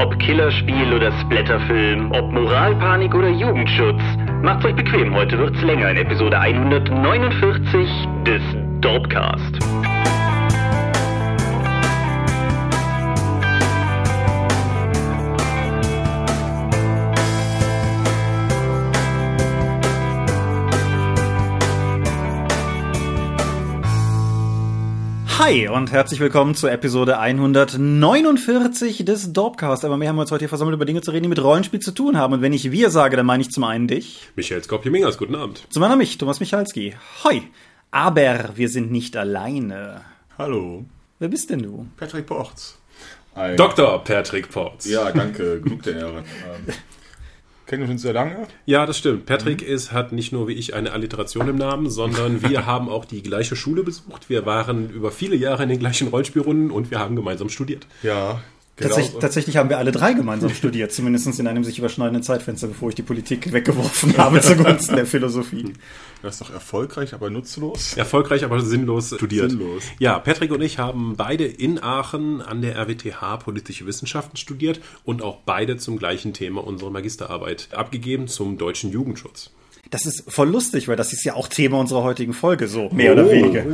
Ob Killerspiel oder Splatterfilm, ob Moralpanik oder Jugendschutz. Macht's euch bequem, heute wird's länger in Episode 149 des Dorpcast. Hi und herzlich willkommen zur Episode 149 des Dorpcast. Aber mehr haben wir uns heute hier versammelt, über Dinge zu reden, die mit Rollenspiel zu tun haben. Und wenn ich wir sage, dann meine ich zum einen dich. Michael Skopje-Mingers, guten Abend. Zum anderen mich, Thomas Michalski. Hoi. Aber wir sind nicht alleine. Hallo. Wer bist denn du? Patrick Porz. Ein Dr. Patrick Porz. Ja, danke, genug der Ehre. Kennen uns sehr lange? Ja, das stimmt. Patrick mhm. ist, hat nicht nur wie ich eine Alliteration im Namen, sondern wir haben auch die gleiche Schule besucht. Wir waren über viele Jahre in den gleichen Rollspielrunden und wir haben gemeinsam studiert. Ja, Genau. Tatsächlich, tatsächlich, haben wir alle drei gemeinsam studiert, zumindest in einem sich überschneidenden Zeitfenster, bevor ich die Politik weggeworfen habe zugunsten der Philosophie. Das ist doch erfolgreich, aber nutzlos. Erfolgreich, aber sinnlos studiert. Sinnlos. Ja, Patrick und ich haben beide in Aachen an der RWTH politische Wissenschaften studiert und auch beide zum gleichen Thema unsere Magisterarbeit abgegeben zum deutschen Jugendschutz. Das ist voll lustig, weil das ist ja auch Thema unserer heutigen Folge, so mehr oh. oder weniger.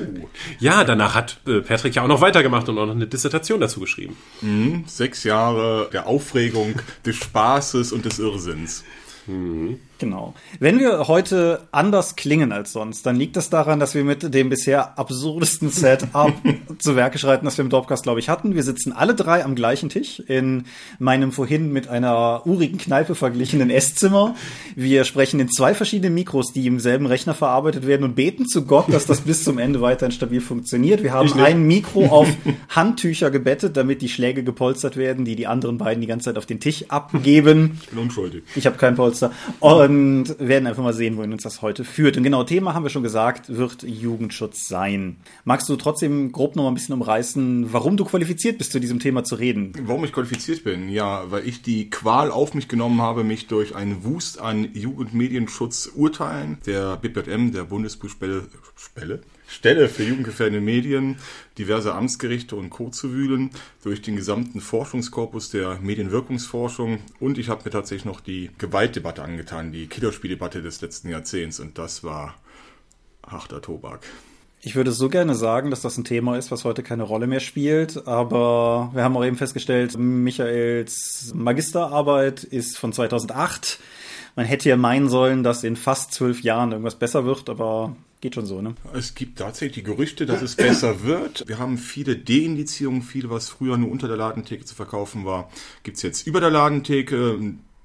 Ja, danach hat äh, Patrick ja auch noch weitergemacht und auch noch eine Dissertation dazu geschrieben. Mhm, sechs Jahre der Aufregung, des Spaßes und des Irrsinns. Mhm. Genau. Wenn wir heute anders klingen als sonst, dann liegt das daran, dass wir mit dem bisher absurdesten Setup zu Werke schreiten, das wir im Dropcast, glaube ich, hatten. Wir sitzen alle drei am gleichen Tisch in meinem vorhin mit einer urigen Kneipe verglichenen Esszimmer. Wir sprechen in zwei verschiedenen Mikros, die im selben Rechner verarbeitet werden und beten zu Gott, dass das bis zum Ende weiterhin stabil funktioniert. Wir haben ein Mikro auf Handtücher gebettet, damit die Schläge gepolstert werden, die die anderen beiden die ganze Zeit auf den Tisch abgeben. Ich bin unschuldig. Ich habe kein Polster. Und und werden einfach mal sehen, wohin uns das heute führt. Und genau, Thema haben wir schon gesagt, wird Jugendschutz sein. Magst du trotzdem grob noch mal ein bisschen umreißen, warum du qualifiziert bist, zu diesem Thema zu reden? Warum ich qualifiziert bin? Ja, weil ich die Qual auf mich genommen habe, mich durch einen Wust an Jugendmedienschutz-Urteilen der BPM, der Bundesbuchspelle, Spelle? Stelle für jugendgefährdende Medien, diverse Amtsgerichte und Co. zu wühlen, durch den gesamten Forschungskorpus der Medienwirkungsforschung und ich habe mir tatsächlich noch die Gewaltdebatte angetan, die Killerspieldebatte des letzten Jahrzehnts und das war harter Tobak. Ich würde so gerne sagen, dass das ein Thema ist, was heute keine Rolle mehr spielt, aber wir haben auch eben festgestellt, Michaels Magisterarbeit ist von 2008. Man hätte ja meinen sollen, dass in fast zwölf Jahren irgendwas besser wird, aber Geht schon so, ne? Es gibt tatsächlich Gerüchte, dass es besser wird. Wir haben viele Deindizierungen, viel, was früher nur unter der Ladentheke zu verkaufen war, gibt es jetzt über der Ladentheke,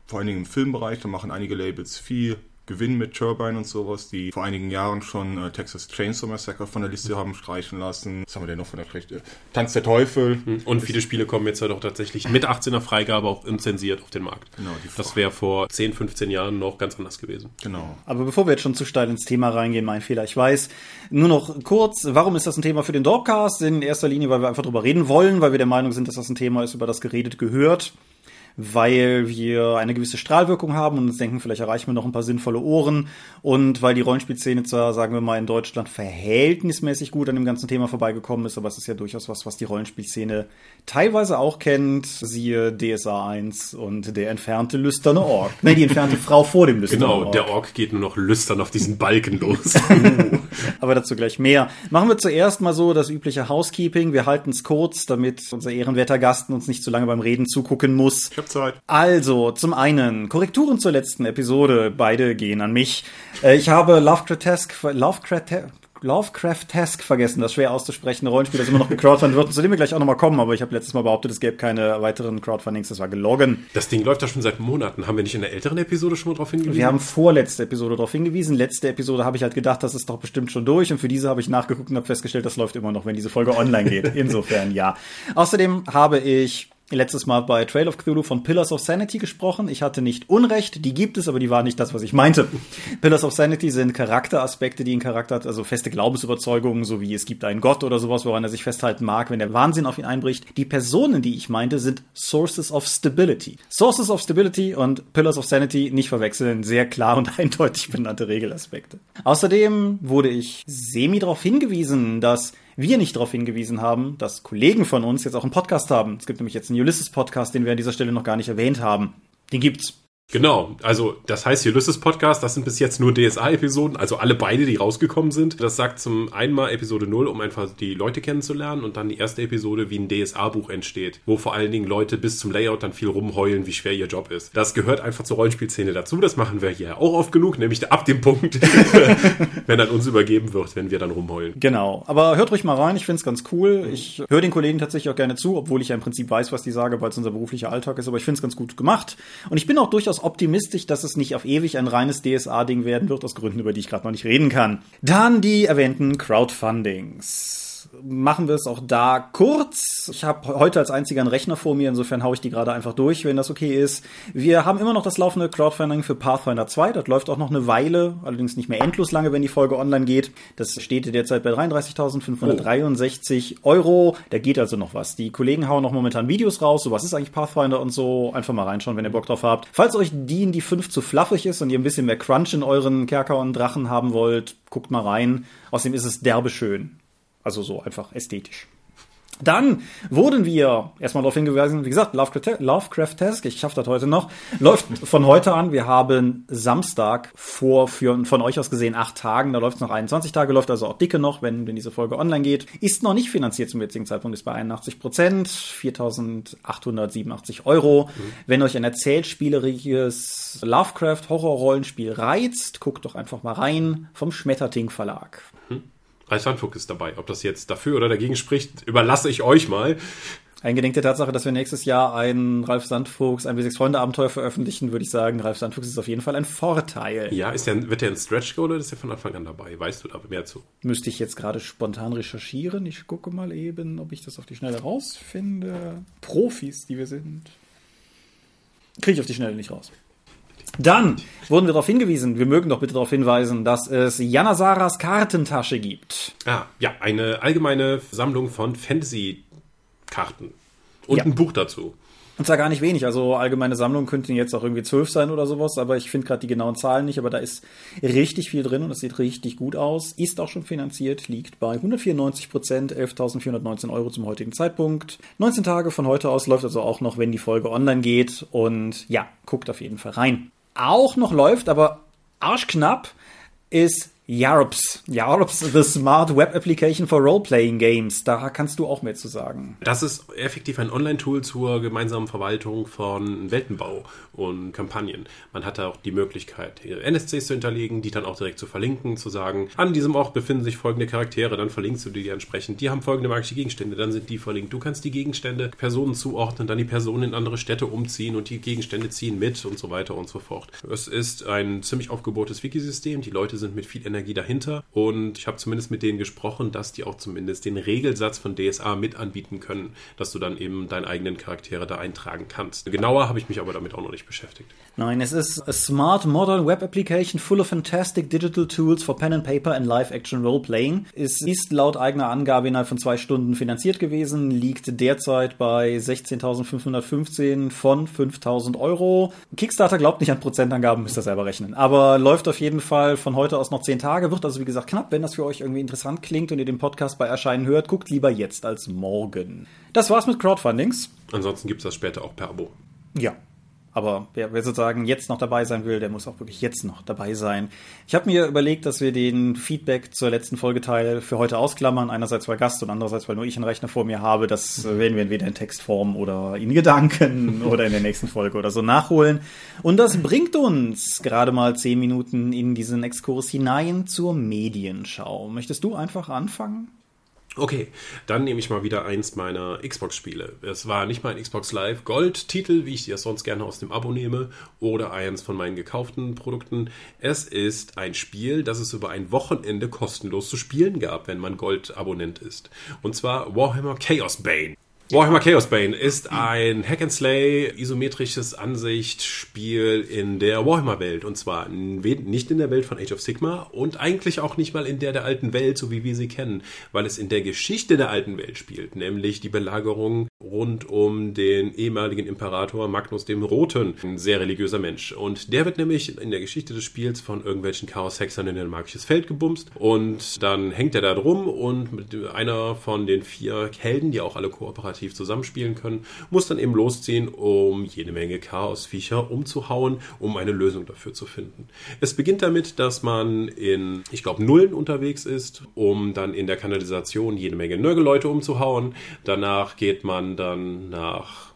vor allen Dingen im Filmbereich. Da machen einige Labels viel Gewinn mit Turbine und sowas, die vor einigen Jahren schon äh, Texas Chainsaw Massacre von der Liste haben streichen lassen. Was haben wir denn noch von der Geschichte? Tanz der Teufel. Hm. Und viele Spiele kommen jetzt halt auch tatsächlich mit 18er Freigabe auch unzensiert auf den Markt. Genau. das wäre vor 10, 15 Jahren noch ganz anders gewesen. Genau. Aber bevor wir jetzt schon zu steil ins Thema reingehen, mein Fehler, ich weiß, nur noch kurz, warum ist das ein Thema für den Dogcast? In erster Linie, weil wir einfach drüber reden wollen, weil wir der Meinung sind, dass das ein Thema ist, über das geredet gehört weil wir eine gewisse Strahlwirkung haben und uns denken, vielleicht erreichen wir noch ein paar sinnvolle Ohren und weil die Rollenspielszene zwar, sagen wir mal, in Deutschland verhältnismäßig gut an dem ganzen Thema vorbeigekommen ist, aber es ist ja durchaus was, was die Rollenspielszene teilweise auch kennt, siehe DSA 1 und der entfernte lüsterne Ork. Nein, die entfernte Frau vor dem lüsternen genau, Ork. Genau, der Ork geht nur noch lüstern auf diesen Balken los. aber dazu gleich mehr. Machen wir zuerst mal so das übliche Housekeeping. Wir halten es kurz, damit unser ehrenwerter Gasten uns nicht zu lange beim Reden zugucken muss. Ich hab Zeit. Also, zum einen, Korrekturen zur letzten Episode. Beide gehen an mich. Äh, ich habe Lovecraft-esque, Lovecraft, Lovecraft-esque vergessen, das schwer auszusprechen. Rollenspiel, das immer noch gecrowdfundet wird, zu dem wir gleich auch nochmal kommen, aber ich habe letztes Mal behauptet, es gäbe keine weiteren Crowdfundings, das war gelogen. Das Ding läuft ja schon seit Monaten. Haben wir nicht in der älteren Episode schon mal darauf hingewiesen? Wir haben vorletzte Episode darauf hingewiesen. Letzte Episode habe ich halt gedacht, das ist doch bestimmt schon durch und für diese habe ich nachgeguckt und habe festgestellt, das läuft immer noch, wenn diese Folge online geht. Insofern ja. Außerdem habe ich letztes Mal bei Trail of Cthulhu von Pillars of Sanity gesprochen. Ich hatte nicht Unrecht, die gibt es, aber die waren nicht das, was ich meinte. Pillars of Sanity sind Charakteraspekte, die ein Charakter hat, also feste Glaubensüberzeugungen, so wie es gibt einen Gott oder sowas, woran er sich festhalten mag, wenn der Wahnsinn auf ihn einbricht. Die Personen, die ich meinte, sind Sources of Stability. Sources of Stability und Pillars of Sanity nicht verwechseln, sehr klar und eindeutig benannte Regelaspekte. Außerdem wurde ich semi darauf hingewiesen, dass wir nicht darauf hingewiesen haben, dass Kollegen von uns jetzt auch einen Podcast haben. Es gibt nämlich jetzt einen Ulysses-Podcast, den wir an dieser Stelle noch gar nicht erwähnt haben. Den gibt's. Genau, also das heißt Ulysses Podcast, das sind bis jetzt nur DSA-Episoden, also alle beide, die rausgekommen sind. Das sagt zum einen mal Episode 0, um einfach die Leute kennenzulernen und dann die erste Episode, wie ein DSA-Buch entsteht, wo vor allen Dingen Leute bis zum Layout dann viel rumheulen, wie schwer ihr Job ist. Das gehört einfach zur Rollenspielszene dazu, das machen wir hier auch oft genug, nämlich ab dem Punkt, wenn dann uns übergeben wird, wenn wir dann rumheulen. Genau, aber hört ruhig mal rein, ich find's ganz cool. Ich höre den Kollegen tatsächlich auch gerne zu, obwohl ich ja im Prinzip weiß, was die sage, weil es unser beruflicher Alltag ist, aber ich find's ganz gut gemacht. Und ich bin auch durchaus optimistisch, dass es nicht auf ewig ein reines DSA-Ding werden wird, aus Gründen, über die ich gerade noch nicht reden kann. Dann die erwähnten Crowdfundings machen wir es auch da kurz. Ich habe heute als einziger einen Rechner vor mir, insofern haue ich die gerade einfach durch, wenn das okay ist. Wir haben immer noch das laufende Crowdfunding für Pathfinder 2. Das läuft auch noch eine Weile, allerdings nicht mehr endlos lange, wenn die Folge online geht. Das steht derzeit bei 33.563 oh. Euro. Da geht also noch was. Die Kollegen hauen noch momentan Videos raus. So was ist eigentlich Pathfinder und so. Einfach mal reinschauen, wenn ihr Bock drauf habt. Falls euch die in die 5 zu fluffig ist und ihr ein bisschen mehr Crunch in euren Kerker und Drachen haben wollt, guckt mal rein. Außerdem ist es derbe schön. Also so einfach ästhetisch. Dann wurden wir erstmal darauf hingewiesen, wie gesagt, Lovecraft-Task, ich schaffe das heute noch, läuft von heute an. Wir haben Samstag vor, für, von euch aus gesehen, acht Tagen. Da läuft es noch 21 Tage, läuft also auch dicke noch, wenn, wenn diese Folge online geht. Ist noch nicht finanziert zum jetzigen Zeitpunkt, ist bei 81 Prozent, 4.887 Euro. Mhm. Wenn euch ein erzählspielerisches Lovecraft-Horror-Rollenspiel reizt, guckt doch einfach mal rein vom Schmetterting Verlag. Mhm. Ralf Sandfuchs ist dabei. Ob das jetzt dafür oder dagegen spricht, überlasse ich euch mal. Eingedenk der Tatsache, dass wir nächstes Jahr ein Ralf Sandfuchs, ein W6 Freunde Abenteuer veröffentlichen, würde ich sagen, Ralf Sandfuchs ist auf jeden Fall ein Vorteil. Ja, ist der, wird der ein Stretch Goal oder ist der von Anfang an dabei? Weißt du da mehr zu? Müsste ich jetzt gerade spontan recherchieren. Ich gucke mal eben, ob ich das auf die Schnelle rausfinde. Profis, die wir sind. Kriege ich auf die Schnelle nicht raus. Dann wurden wir darauf hingewiesen, wir mögen doch bitte darauf hinweisen, dass es Janasaras Kartentasche gibt. Ah, ja, eine allgemeine Sammlung von Fantasy-Karten. Und ja. ein Buch dazu. Und zwar gar nicht wenig. Also allgemeine Sammlung könnten jetzt auch irgendwie zwölf sein oder sowas, aber ich finde gerade die genauen Zahlen nicht. Aber da ist richtig viel drin und es sieht richtig gut aus. Ist auch schon finanziert, liegt bei 194 Prozent, 11.419 Euro zum heutigen Zeitpunkt. 19 Tage von heute aus läuft also auch noch, wenn die Folge online geht. Und ja, guckt auf jeden Fall rein auch noch läuft, aber arschknapp, ist YARPS. YARPS, the Smart Web Application for Role-Playing Games. Da kannst du auch mehr zu sagen. Das ist effektiv ein Online-Tool zur gemeinsamen Verwaltung von Weltenbau und Kampagnen. Man hat da auch die Möglichkeit, NSCs zu hinterlegen, die dann auch direkt zu verlinken, zu sagen, an diesem Ort befinden sich folgende Charaktere, dann verlinkst du die entsprechend. Die haben folgende magische Gegenstände, dann sind die verlinkt. Du kannst die Gegenstände Personen zuordnen, dann die Personen in andere Städte umziehen und die Gegenstände ziehen mit und so weiter und so fort. Es ist ein ziemlich aufgebohrtes Wikisystem. Die Leute sind mit viel Energie dahinter und ich habe zumindest mit denen gesprochen, dass die auch zumindest den Regelsatz von DSA mit anbieten können, dass du dann eben deine eigenen Charaktere da eintragen kannst. Genauer habe ich mich aber damit auch noch nicht beschäftigt. Nein, es ist a smart modern web application full of fantastic digital tools for pen and paper and live action role playing. Es ist laut eigener Angabe innerhalb von zwei Stunden finanziert gewesen, liegt derzeit bei 16.515 von 5.000 Euro. Kickstarter glaubt nicht an Prozentangaben, müsst ihr selber rechnen. Aber läuft auf jeden Fall von heute aus noch 10 Tage, wird also wie gesagt knapp. Wenn das für euch irgendwie interessant klingt und ihr den Podcast bei Erscheinen hört, guckt lieber jetzt als morgen. Das war's mit Crowdfundings. Ansonsten gibt's das später auch per Abo. Ja, aber wer, wer sozusagen jetzt noch dabei sein will, der muss auch wirklich jetzt noch dabei sein. Ich habe mir überlegt, dass wir den Feedback zur letzten Folgeteil für heute ausklammern. Einerseits weil Gast und andererseits weil nur ich einen Rechner vor mir habe. Das werden wir entweder in Textform oder in Gedanken oder in der nächsten Folge oder so nachholen. Und das bringt uns gerade mal zehn Minuten in diesen Exkurs hinein zur Medienschau. Möchtest du einfach anfangen? Okay, dann nehme ich mal wieder eins meiner Xbox-Spiele. Es war nicht mein Xbox Live Gold-Titel, wie ich das sonst gerne aus dem Abo nehme, oder eins von meinen gekauften Produkten. Es ist ein Spiel, das es über ein Wochenende kostenlos zu spielen gab, wenn man Gold-Abonnent ist. Und zwar Warhammer Chaos Bane. Warhammer Chaos Bane ist ein Hack-and-Slay isometrisches Ansichtsspiel in der Warhammer-Welt. Und zwar nicht in der Welt von Age of Sigma und eigentlich auch nicht mal in der der alten Welt, so wie wir sie kennen, weil es in der Geschichte der alten Welt spielt, nämlich die Belagerung rund um den ehemaligen Imperator Magnus dem Roten, ein sehr religiöser Mensch. Und der wird nämlich in der Geschichte des Spiels von irgendwelchen Chaos-Hexern in ein magisches Feld gebumst und dann hängt er da drum und mit einer von den vier Helden, die auch alle kooperativ zusammenspielen können, muss dann eben losziehen, um jede Menge Chaos-Viecher umzuhauen, um eine Lösung dafür zu finden. Es beginnt damit, dass man in, ich glaube, Nullen unterwegs ist, um dann in der Kanalisation jede Menge Nörgeleute umzuhauen. Danach geht man dann nach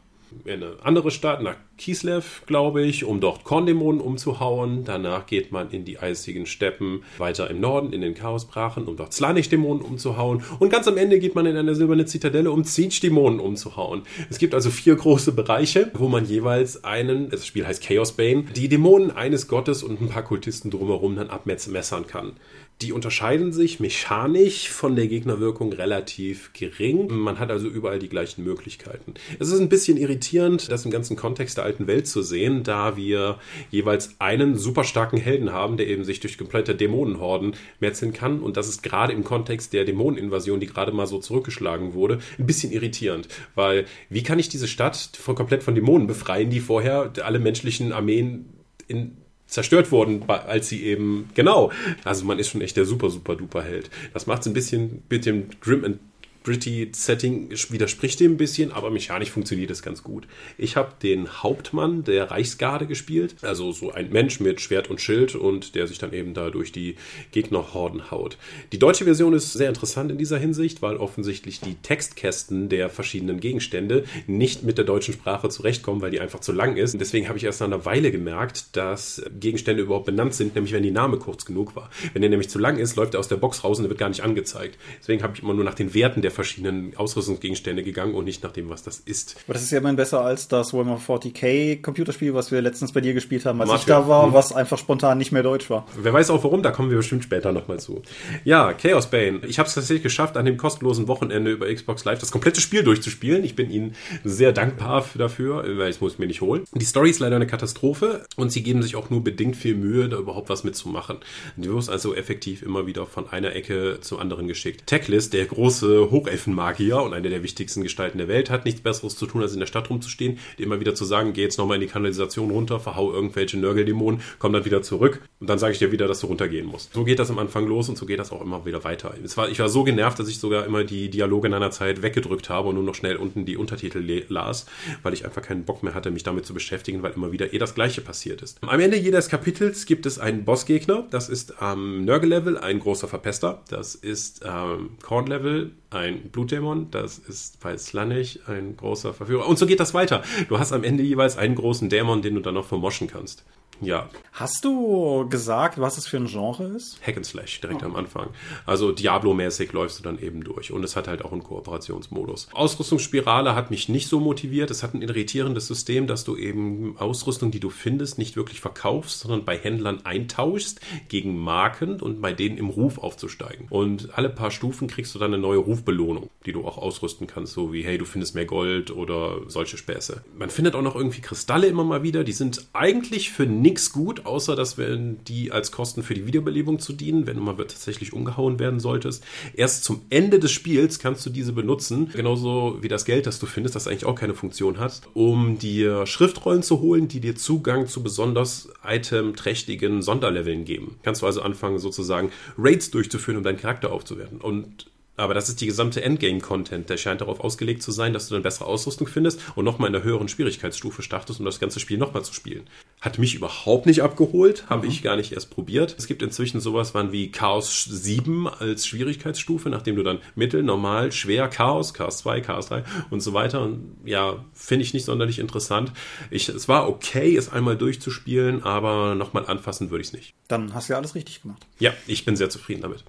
eine andere Stadt, nach Kislev, glaube ich, um dort Korndämonen umzuhauen. Danach geht man in die eisigen Steppen weiter im Norden, in den Chaosbrachen, um dort Slanich-Dämonen umzuhauen. Und ganz am Ende geht man in eine silberne Zitadelle, um Zinch-Dämonen umzuhauen. Es gibt also vier große Bereiche, wo man jeweils einen, das Spiel heißt Chaos Bane, die Dämonen eines Gottes und ein paar Kultisten drumherum dann abmessern kann. Die unterscheiden sich mechanisch von der Gegnerwirkung relativ gering. Man hat also überall die gleichen Möglichkeiten. Es ist ein bisschen irritierend, das im ganzen Kontext der alten Welt zu sehen, da wir jeweils einen super starken Helden haben, der eben sich durch komplette Dämonenhorden metzeln kann. Und das ist gerade im Kontext der Dämoneninvasion, die gerade mal so zurückgeschlagen wurde, ein bisschen irritierend. Weil wie kann ich diese Stadt von, komplett von Dämonen befreien, die vorher alle menschlichen Armeen in zerstört wurden, als sie eben, genau. Also man ist schon echt der super, super duper Held. Das macht es ein bisschen mit dem Grim and gritty Setting widerspricht dem ein bisschen, aber mechanisch funktioniert es ganz gut. Ich habe den Hauptmann der Reichsgarde gespielt, also so ein Mensch mit Schwert und Schild und der sich dann eben da durch die Gegnerhorden haut. Die deutsche Version ist sehr interessant in dieser Hinsicht, weil offensichtlich die Textkästen der verschiedenen Gegenstände nicht mit der deutschen Sprache zurechtkommen, weil die einfach zu lang ist. Und deswegen habe ich erst nach einer Weile gemerkt, dass Gegenstände überhaupt benannt sind, nämlich wenn die Name kurz genug war. Wenn der nämlich zu lang ist, läuft er aus der Box raus und wird gar nicht angezeigt. Deswegen habe ich immer nur nach den Werten der verschiedenen Ausrüstungsgegenstände gegangen und nicht nach dem, was das ist. Aber das ist ja immerhin besser als das Warhammer 40k Computerspiel, was wir letztens bei dir gespielt haben, als Martin. ich da war, Hm. was einfach spontan nicht mehr deutsch war. Wer weiß auch warum, da kommen wir bestimmt später nochmal zu. Ja, Chaos Bane. Ich habe es tatsächlich geschafft, an dem kostenlosen Wochenende über Xbox Live das komplette Spiel durchzuspielen. Ich bin Ihnen sehr dankbar für- dafür, weil ich muss mir nicht holen. Die Story ist leider eine Katastrophe und sie geben sich auch nur bedingt viel Mühe, da überhaupt was mitzumachen. Du wirst also effektiv immer wieder von einer Ecke zur anderen geschickt. Techlist, der große Hochelfenmagier und eine der wichtigsten Gestalten der Welt, hat nichts Besseres zu tun, als in der Stadt rumzustehen, immer wieder zu sagen, geh jetzt nochmal in die Kanalisation runter, verhau irgendwelche Nörgeldämonen, komm dann wieder zurück und dann sage ich dir wieder, dass du runtergehen musst. So geht das am Anfang los und so geht das auch immer wieder weiter. War, ich war so genervt, dass ich sogar immer die Dialoge in einer Zeit weggedrückt habe und nur noch schnell unten die Untertitel las, weil ich einfach keinen Bock mehr hatte, mich damit zu beschäftigen, weil immer wieder eh das Gleiche passiert ist. Am Ende jedes Kapitels gibt es einen Bossgegner. Das ist am Nörgel-Level ein großer Verpester. Das ist am Korn-Level ein Blutdämon. Das ist bei Slannich ein großer Verführer. Und so geht das weiter. Du hast am Ende jeweils einen großen Dämon, den du dann noch vermoschen kannst. Ja, Hast du gesagt, was es für ein Genre ist? Hack and Slash direkt am Anfang. Also Diablo-mäßig läufst du dann eben durch. Und es hat halt auch einen Kooperationsmodus. Ausrüstungsspirale hat mich nicht so motiviert. Es hat ein irritierendes System, dass du eben Ausrüstung, die du findest, nicht wirklich verkaufst, sondern bei Händlern eintauschst gegen Marken und bei denen im Ruf aufzusteigen. Und alle paar Stufen kriegst du dann eine neue Rufbelohnung, die du auch ausrüsten kannst, so wie, hey, du findest mehr Gold oder solche Späße. Man findet auch noch irgendwie Kristalle immer mal wieder. Die sind eigentlich für nichts gut, außer dass wenn die als Kosten für die Wiederbelebung zu dienen, wenn du mal tatsächlich umgehauen werden solltest. Erst zum Ende des Spiels kannst du diese benutzen, genauso wie das Geld, das du findest, das eigentlich auch keine Funktion hat, um dir Schriftrollen zu holen, die dir Zugang zu besonders itemträchtigen Sonderleveln geben. Kannst du also anfangen, sozusagen Raids durchzuführen, um deinen Charakter aufzuwerten. Und aber das ist die gesamte Endgame-Content. Der scheint darauf ausgelegt zu sein, dass du dann bessere Ausrüstung findest und nochmal in einer höheren Schwierigkeitsstufe startest, um das ganze Spiel nochmal zu spielen. Hat mich überhaupt nicht abgeholt, habe ich gar nicht erst probiert. Es gibt inzwischen sowas wie Chaos 7 als Schwierigkeitsstufe, nachdem du dann Mittel, Normal, Schwer, Chaos, Chaos 2, Chaos 3 und so weiter. Und ja, finde ich nicht sonderlich interessant. Ich, es war okay, es einmal durchzuspielen, aber nochmal anfassen würde ich es nicht. Dann hast du ja alles richtig gemacht. Ja, ich bin sehr zufrieden damit.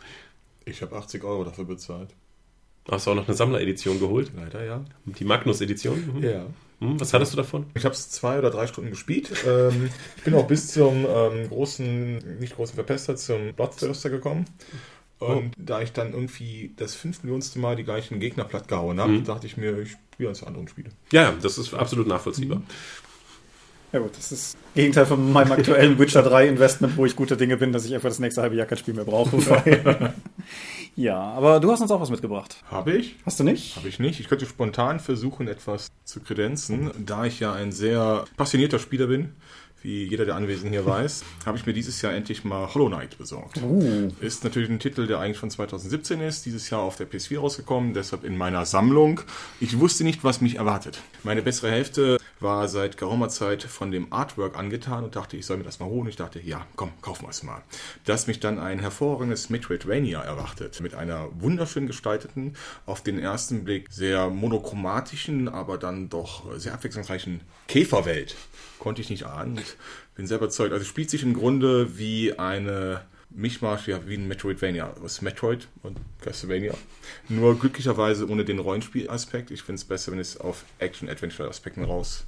Ich habe 80 Euro dafür bezahlt. Hast du auch noch eine Sammleredition geholt? Leider ja. Die Magnus-Edition? Mhm. Ja. Hm, was hattest du davon? Ich habe es zwei oder drei Stunden gespielt. Ähm, ich bin auch bis zum ähm, großen, nicht großen Verpester, zum Bloodthirster gekommen. Und da ich dann irgendwie das fünf Millionste Mal die gleichen Gegner platt gehauen habe, dachte ich mir, ich spiele der anderen Spiele. Ja, ja, das ist absolut nachvollziehbar. Ja gut, das ist das Gegenteil von meinem aktuellen Witcher 3 Investment, wo ich gute Dinge bin, dass ich einfach das nächste halbe Jahr kein Spiel mehr brauche. Ja, aber du hast uns auch was mitgebracht. Habe ich? Hast du nicht? Habe ich nicht. Ich könnte spontan versuchen, etwas zu kredenzen. Da ich ja ein sehr passionierter Spieler bin, wie jeder der Anwesenden hier weiß, habe ich mir dieses Jahr endlich mal Hollow Knight besorgt. Uh. Ist natürlich ein Titel, der eigentlich von 2017 ist, dieses Jahr auf der PS4 rausgekommen, deshalb in meiner Sammlung. Ich wusste nicht, was mich erwartet. Meine bessere Hälfte war seit geraumer Zeit von dem Artwork angetan und dachte, ich soll mir das mal holen. Ich dachte, ja, komm, kaufen wir es mal. Dass mich dann ein hervorragendes Metroidvania erwartet, mit einer wunderschön gestalteten, auf den ersten Blick sehr monochromatischen, aber dann doch sehr abwechslungsreichen Käferwelt. Konnte ich nicht ahnen. Ich bin sehr überzeugt. Also spielt sich im Grunde wie eine Mischmasch, ja, wie ein Metroidvania. Was Metroid und Castlevania. Nur glücklicherweise ohne den Rollenspielaspekt. Ich finde es besser, wenn es auf Action-Adventure-Aspekten raus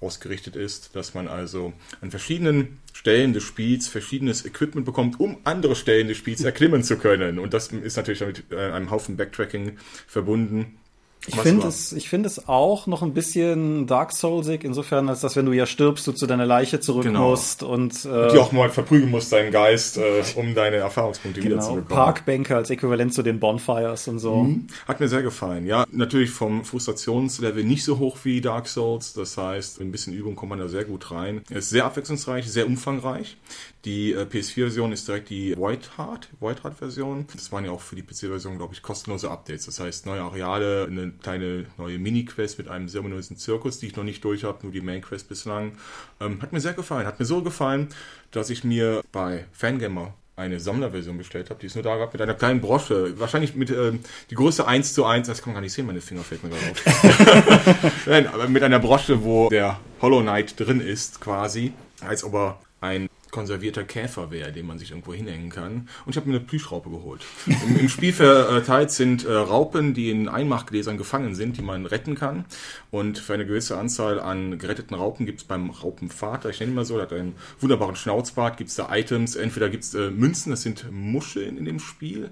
ausgerichtet ist, dass man also an verschiedenen Stellen des Spiels verschiedenes Equipment bekommt, um andere Stellen des Spiels erklimmen zu können. Und das ist natürlich damit äh, einem Haufen Backtracking verbunden. Ich finde es, ich finde es auch noch ein bisschen Dark Soulsig, insofern, als dass wenn du ja stirbst, du zu deiner Leiche zurück Genau. musst und äh, Die auch mal verprügeln musst, deinen Geist, äh, um deine Erfahrungspunkte genau, wiederzubekommen. Parkbänke als Äquivalent zu den Bonfires und so. Hat mir sehr gefallen. Ja, natürlich vom Frustrationslevel nicht so hoch wie Dark Souls. Das heißt, mit ein bisschen Übung kommt man da sehr gut rein. Ist sehr abwechslungsreich, sehr umfangreich. Die äh, PS4-Version ist direkt die Whiteheart, Whiteheart-Version. Das waren ja auch für die PC-Version, glaube ich, kostenlose Updates. Das heißt, neue Areale, eine kleine neue Mini-Quest mit einem sehr ominösen Zirkus, die ich noch nicht durch habe, nur die Main-Quest bislang. Ähm, hat mir sehr gefallen. Hat mir so gefallen, dass ich mir bei Fangamer eine Sammlerversion bestellt habe. Die ist nur da gehabt mit einer kleinen Brosche. Wahrscheinlich mit ähm, die Größe 1 zu 1. Das kann man gar nicht sehen, meine Finger fällt mir gerade auf. Nein, aber mit einer Brosche, wo der Hollow Knight drin ist, quasi. Als ob er ein konservierter Käfer wäre, den man sich irgendwo hinhängen kann. Und ich habe mir eine Plüschraupe geholt. Im, Im Spiel verteilt sind äh, Raupen, die in Einmachgläsern gefangen sind, die man retten kann. Und für eine gewisse Anzahl an geretteten Raupen gibt es beim Raupenvater, ich nenne ihn mal so, der hat einen wunderbaren Schnauzbart, gibt es da Items. Entweder gibt es äh, Münzen, das sind Muscheln in dem Spiel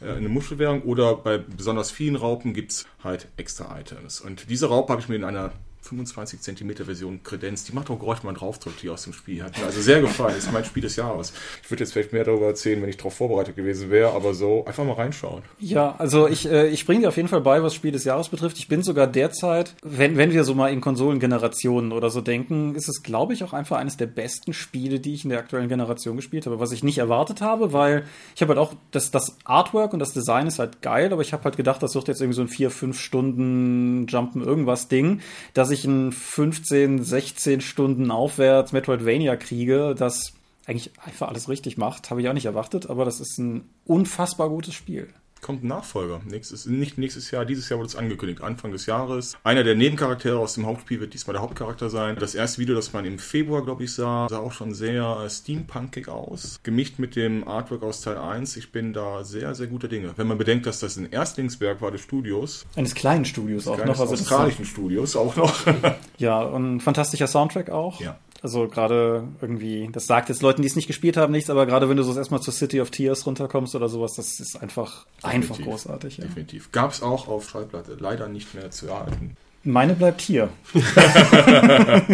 äh, eine Muschelwährung oder bei besonders vielen Raupen gibt's halt extra Items. Und diese Raupe habe ich mir in einer 25 Zentimeter Version kredenzt. Die macht auch Geräusch, wenn man draufdrückt, die aus dem Spiel. Hat also sehr gefallen. ist mein Spiel des Jahres. Ich würde jetzt vielleicht mehr darüber erzählen, wenn ich darauf vorbereitet gewesen wäre, aber so einfach mal reinschauen. Ja, also ich, äh, ich bringe dir auf jeden Fall bei, was Spiel des Jahres betrifft. Ich bin sogar derzeit, wenn, wenn wir so mal in Konsolengenerationen oder so denken, ist es, glaube ich, auch einfach eines der besten Spiele, die ich in der aktuellen Generation gespielt habe, was ich nicht erwartet habe, weil ich habe halt auch, das, das Artwork und das Design ist halt geil, aber ich habe halt gedacht, das wird jetzt irgendwie so ein 4, 5 Stunden Jumpen irgendwas Ding, dass ich in 15, 16 Stunden aufwärts Metroidvania kriege, das eigentlich einfach alles richtig macht, habe ich auch nicht erwartet, aber das ist ein unfassbar gutes Spiel. Kommt ein Nachfolger. Nächstes, nicht nächstes Jahr, dieses Jahr wurde es angekündigt, Anfang des Jahres. Einer der Nebencharaktere aus dem Hauptspiel wird diesmal der Hauptcharakter sein. Das erste Video, das man im Februar, glaube ich, sah, sah auch schon sehr äh, steampunkig aus. Gemischt mit dem Artwork aus Teil 1. Ich bin da sehr, sehr guter Dinge. Wenn man bedenkt, dass das ein Erstlingswerk war des Studios, Eines kleinen Studios auch noch. Also das ist, australischen Studios auch noch. ja, und ein fantastischer Soundtrack auch. Ja. Also gerade irgendwie, das sagt jetzt Leuten, die es nicht gespielt haben, nichts, aber gerade wenn du so erstmal zur City of Tears runterkommst oder sowas, das ist einfach, einfach Definitiv. großartig. Ja. Definitiv. Gab es auch auf Schallplatte. Leider nicht mehr zu erhalten. Meine bleibt hier.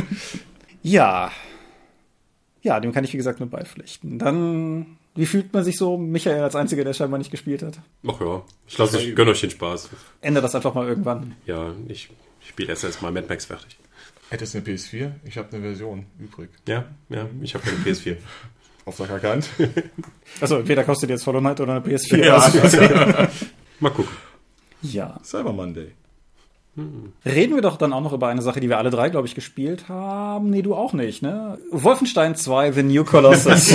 ja. Ja, dem kann ich wie gesagt nur beipflichten. Dann, wie fühlt man sich so, Michael als einziger, der scheinbar nicht gespielt hat? Ach ja, ich lasse euch, gönn euch den Spaß. Ändere das einfach mal irgendwann. Ja, ich, ich spiele erst mal Mad Max fertig. Hättest du eine PS4? Ich habe eine Version übrig. Ja, ja, ich habe keine PS4. Auftrag erkannt. Also entweder kostet jetzt Hollow Knight oder eine PS4. Ja. Also, Mal gucken. ja. Cyber Monday. Reden wir doch dann auch noch über eine Sache, die wir alle drei, glaube ich, gespielt haben. Nee, du auch nicht, ne? Wolfenstein 2, The New Colossus.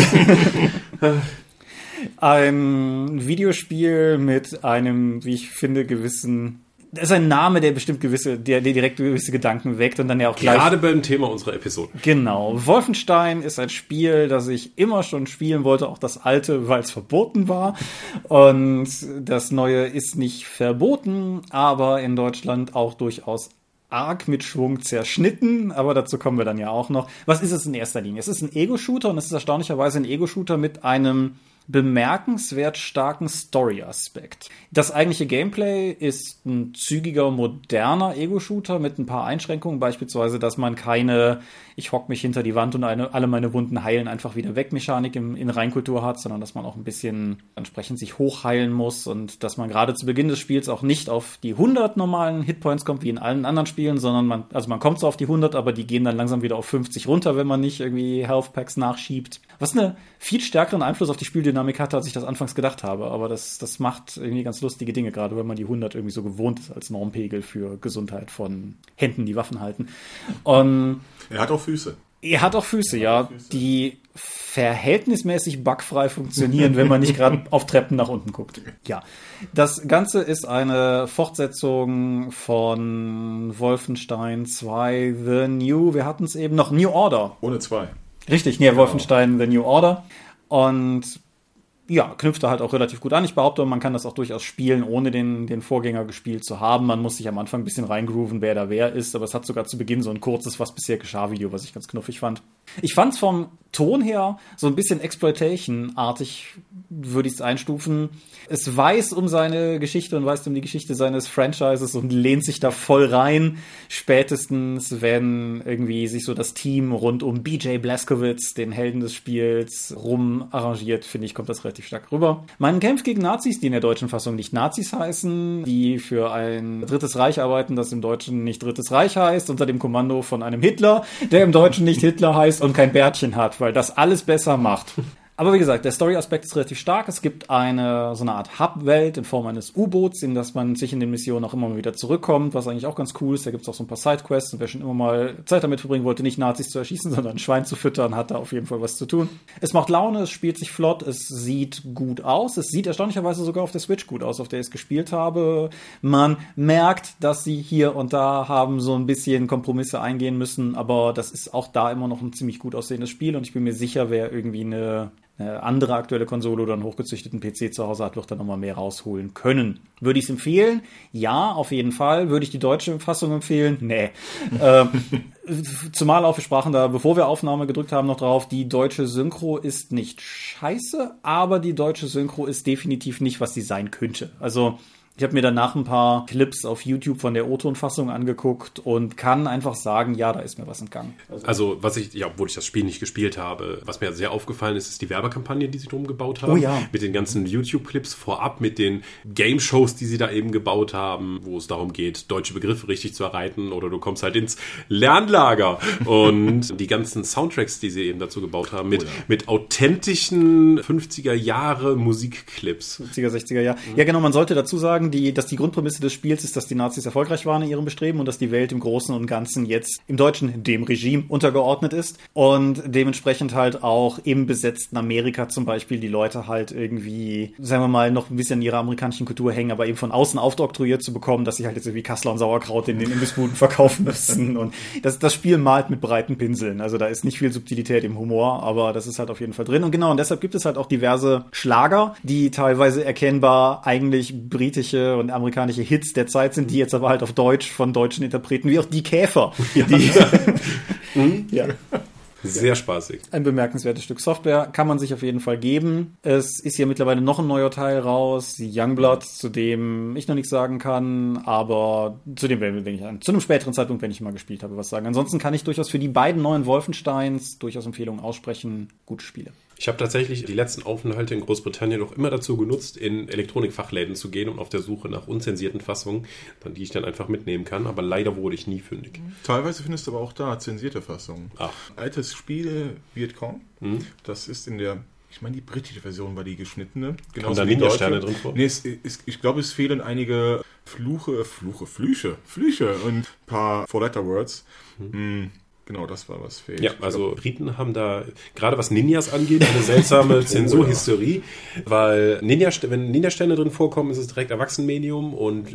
ein Videospiel mit einem, wie ich finde, gewissen. Das ist ein Name, der bestimmt gewisse, der, der direkt gewisse Gedanken weckt und dann ja auch gleich. Gerade beim Thema unserer Episode. Genau. Wolfenstein ist ein Spiel, das ich immer schon spielen wollte, auch das alte, weil es verboten war. Und das neue ist nicht verboten, aber in Deutschland auch durchaus arg mit Schwung zerschnitten, aber dazu kommen wir dann ja auch noch. Was ist es in erster Linie? Es ist ein Ego-Shooter und es ist erstaunlicherweise ein Ego-Shooter mit einem bemerkenswert starken Story-Aspekt. Das eigentliche Gameplay ist ein zügiger, moderner Ego-Shooter mit ein paar Einschränkungen, beispielsweise, dass man keine ich hock mich hinter die Wand und eine, alle meine Wunden heilen einfach wieder weg Mechanik im, in Reinkultur hat, sondern dass man auch ein bisschen entsprechend sich hochheilen muss und dass man gerade zu Beginn des Spiels auch nicht auf die 100 normalen Hitpoints kommt, wie in allen anderen Spielen, sondern man, also man kommt so auf die 100, aber die gehen dann langsam wieder auf 50 runter, wenn man nicht irgendwie Health Packs nachschiebt. Was eine viel stärkeren Einfluss auf die Spieldynamik hatte, als ich das anfangs gedacht habe. Aber das, das macht irgendwie ganz lustige Dinge, gerade wenn man die 100 irgendwie so gewohnt ist als Normpegel für Gesundheit von Händen, die Waffen halten. Und er hat auch Füße. Er hat auch Füße, ja, die verhältnismäßig bugfrei funktionieren, wenn man nicht gerade auf Treppen nach unten guckt. Ja, das Ganze ist eine Fortsetzung von Wolfenstein 2 The New, wir hatten es eben noch, New Order. Ohne zwei. Richtig, nee, genau. Wolfenstein The New Order. Und ja, knüpft da halt auch relativ gut an. Ich behaupte, man kann das auch durchaus spielen, ohne den, den Vorgänger gespielt zu haben. Man muss sich am Anfang ein bisschen reingrooven, wer da wer ist, aber es hat sogar zu Beginn so ein kurzes, was bisher geschah Video, was ich ganz knuffig fand. Ich fand es vom Ton her so ein bisschen Exploitation-artig, würde ich es einstufen. Es weiß um seine Geschichte und weiß um die Geschichte seines Franchises und lehnt sich da voll rein. Spätestens, wenn irgendwie sich so das Team rund um BJ Blazkowicz, den Helden des Spiels, rum arrangiert, finde ich, kommt das relativ stark rüber. Man kämpft gegen Nazis, die in der deutschen Fassung nicht Nazis heißen, die für ein Drittes Reich arbeiten, das im Deutschen nicht Drittes Reich heißt, unter dem Kommando von einem Hitler, der im Deutschen nicht Hitler heißt und kein Bärtchen hat, weil das alles besser macht. Aber wie gesagt, der Story-Aspekt ist relativ stark. Es gibt eine so eine Art Hub-Welt in Form eines U-Boots, in das man sich in den Missionen auch immer mal wieder zurückkommt, was eigentlich auch ganz cool ist. Da gibt es auch so ein paar Sidequests und wer schon immer mal Zeit damit verbringen wollte, nicht Nazis zu erschießen, sondern ein Schwein zu füttern, hat da auf jeden Fall was zu tun. Es macht Laune, es spielt sich flott, es sieht gut aus. Es sieht erstaunlicherweise sogar auf der Switch gut aus, auf der ich es gespielt habe. Man merkt, dass sie hier und da haben so ein bisschen Kompromisse eingehen müssen, aber das ist auch da immer noch ein ziemlich gut aussehendes Spiel und ich bin mir sicher, wer irgendwie eine eine andere aktuelle Konsole oder einen hochgezüchteten PC zu Hause hat, wird da nochmal mehr rausholen können. Würde ich es empfehlen? Ja, auf jeden Fall. Würde ich die deutsche Fassung empfehlen? Nee. ähm, zumal auch, wir sprachen da, bevor wir Aufnahme gedrückt haben, noch drauf, die deutsche Synchro ist nicht scheiße, aber die deutsche Synchro ist definitiv nicht, was sie sein könnte. Also ich habe mir danach ein paar Clips auf YouTube von der O-Ton-Fassung angeguckt und kann einfach sagen, ja, da ist mir was entgangen. Also, also, was ich, ja, obwohl ich das Spiel nicht gespielt habe, was mir sehr aufgefallen ist, ist die Werbekampagne, die sie drum gebaut haben. Oh ja. Mit den ganzen YouTube-Clips vorab, mit den Game-Shows, die sie da eben gebaut haben, wo es darum geht, deutsche Begriffe richtig zu erreiten oder du kommst halt ins Lernlager. und die ganzen Soundtracks, die sie eben dazu gebaut haben, mit, oh ja. mit authentischen 50er Jahre Musikclips. 50er, 60er Jahre. Ja, genau, man sollte dazu sagen, sagen, die, dass die Grundprämisse des Spiels ist, dass die Nazis erfolgreich waren in ihrem Bestreben und dass die Welt im Großen und Ganzen jetzt im Deutschen dem Regime untergeordnet ist und dementsprechend halt auch im besetzten Amerika zum Beispiel die Leute halt irgendwie, sagen wir mal, noch ein bisschen in ihrer amerikanischen Kultur hängen, aber eben von außen aufdoktroyiert zu bekommen, dass sie halt jetzt irgendwie Kassler und Sauerkraut in den Imbissbuden verkaufen müssen und das, das Spiel malt mit breiten Pinseln. Also da ist nicht viel Subtilität im Humor, aber das ist halt auf jeden Fall drin und genau und deshalb gibt es halt auch diverse Schlager, die teilweise erkennbar eigentlich britische englische und amerikanische Hits der Zeit sind, die jetzt aber halt auf Deutsch von deutschen Interpreten, wie auch die Käfer. Ja. Die, mhm. ja. Sehr spaßig. Ein bemerkenswertes Stück Software kann man sich auf jeden Fall geben. Es ist ja mittlerweile noch ein neuer Teil raus, Youngblood, zu dem ich noch nichts sagen kann, aber zu dem werden wir, denke ich, zu einem späteren Zeitpunkt, wenn ich mal gespielt habe, was sagen. Ansonsten kann ich durchaus für die beiden neuen Wolfensteins durchaus Empfehlungen aussprechen. Gute Spiele. Ich habe tatsächlich die letzten Aufenthalte in Großbritannien auch immer dazu genutzt, in Elektronikfachläden zu gehen und auf der Suche nach unzensierten Fassungen, die ich dann einfach mitnehmen kann. Aber leider wurde ich nie fündig. Teilweise findest du aber auch da zensierte Fassungen. Ach. Altes Spiel Vietcong. Mhm. Das ist in der ich meine, die britische Version war die geschnittene. Genau da Ninja-Sterne drin vor? Nee, es, es, ich glaube, es fehlen einige Fluche, Fluche, Flüche, Flüche und ein paar Four-Letter-Words. Mhm. Hm. Genau, das war was fehlt. Ja, also Briten haben da, gerade was Ninjas angeht, eine seltsame Zensurhistorie, weil Ninja, wenn Ninja-Sterne drin vorkommen, ist es direkt Erwachsenenmedium und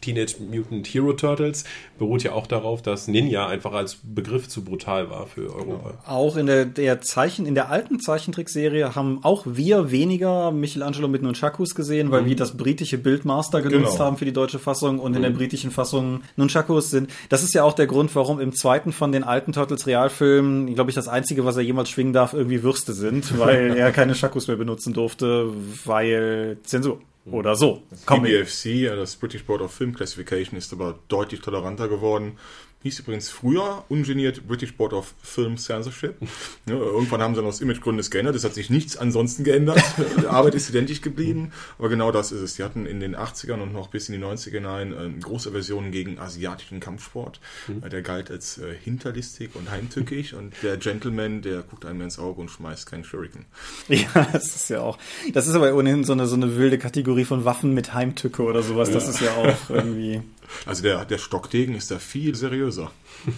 Teenage Mutant Hero Turtles beruht ja auch darauf, dass Ninja einfach als Begriff zu brutal war für Europa. Genau. Auch in der, der Zeichen, in der alten Zeichentrickserie haben auch wir weniger Michelangelo mit Nunchakus gesehen, weil mhm. wir das britische Bildmaster genutzt genau. haben für die deutsche Fassung und mhm. in der britischen Fassung Nunchakus sind. Das ist ja auch der Grund, warum im zweiten von den alten alten Turtles Realfilm, glaube ich, das Einzige, was er jemals schwingen darf, irgendwie Würste sind, weil er keine Shakus mehr benutzen durfte, weil Zensur. Oder so. Komm, BFC, das British Board of Film Classification, ist aber deutlich toleranter geworden. Hieß übrigens früher ungeniert British Board of Film Censorship. Ja, irgendwann haben sie dann aus Imagegründen geändert. Es hat sich nichts ansonsten geändert. Die Arbeit ist identisch geblieben. Aber genau das ist es. Die hatten in den 80ern und noch bis in die 90er hinein äh, große Versionen gegen asiatischen Kampfsport. Mhm. Der galt als äh, hinterlistig und heimtückisch. und der Gentleman, der guckt einem ins Auge und schmeißt keinen Shuriken. Ja, das ist ja auch. Das ist aber ohnehin so eine, so eine wilde Kategorie von Waffen mit Heimtücke oder sowas. Das ist ja auch irgendwie. Also der, der Stockdegen ist da viel seriöser.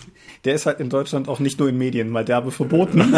Der ist halt in Deutschland auch nicht nur in Medien mal derbe verboten.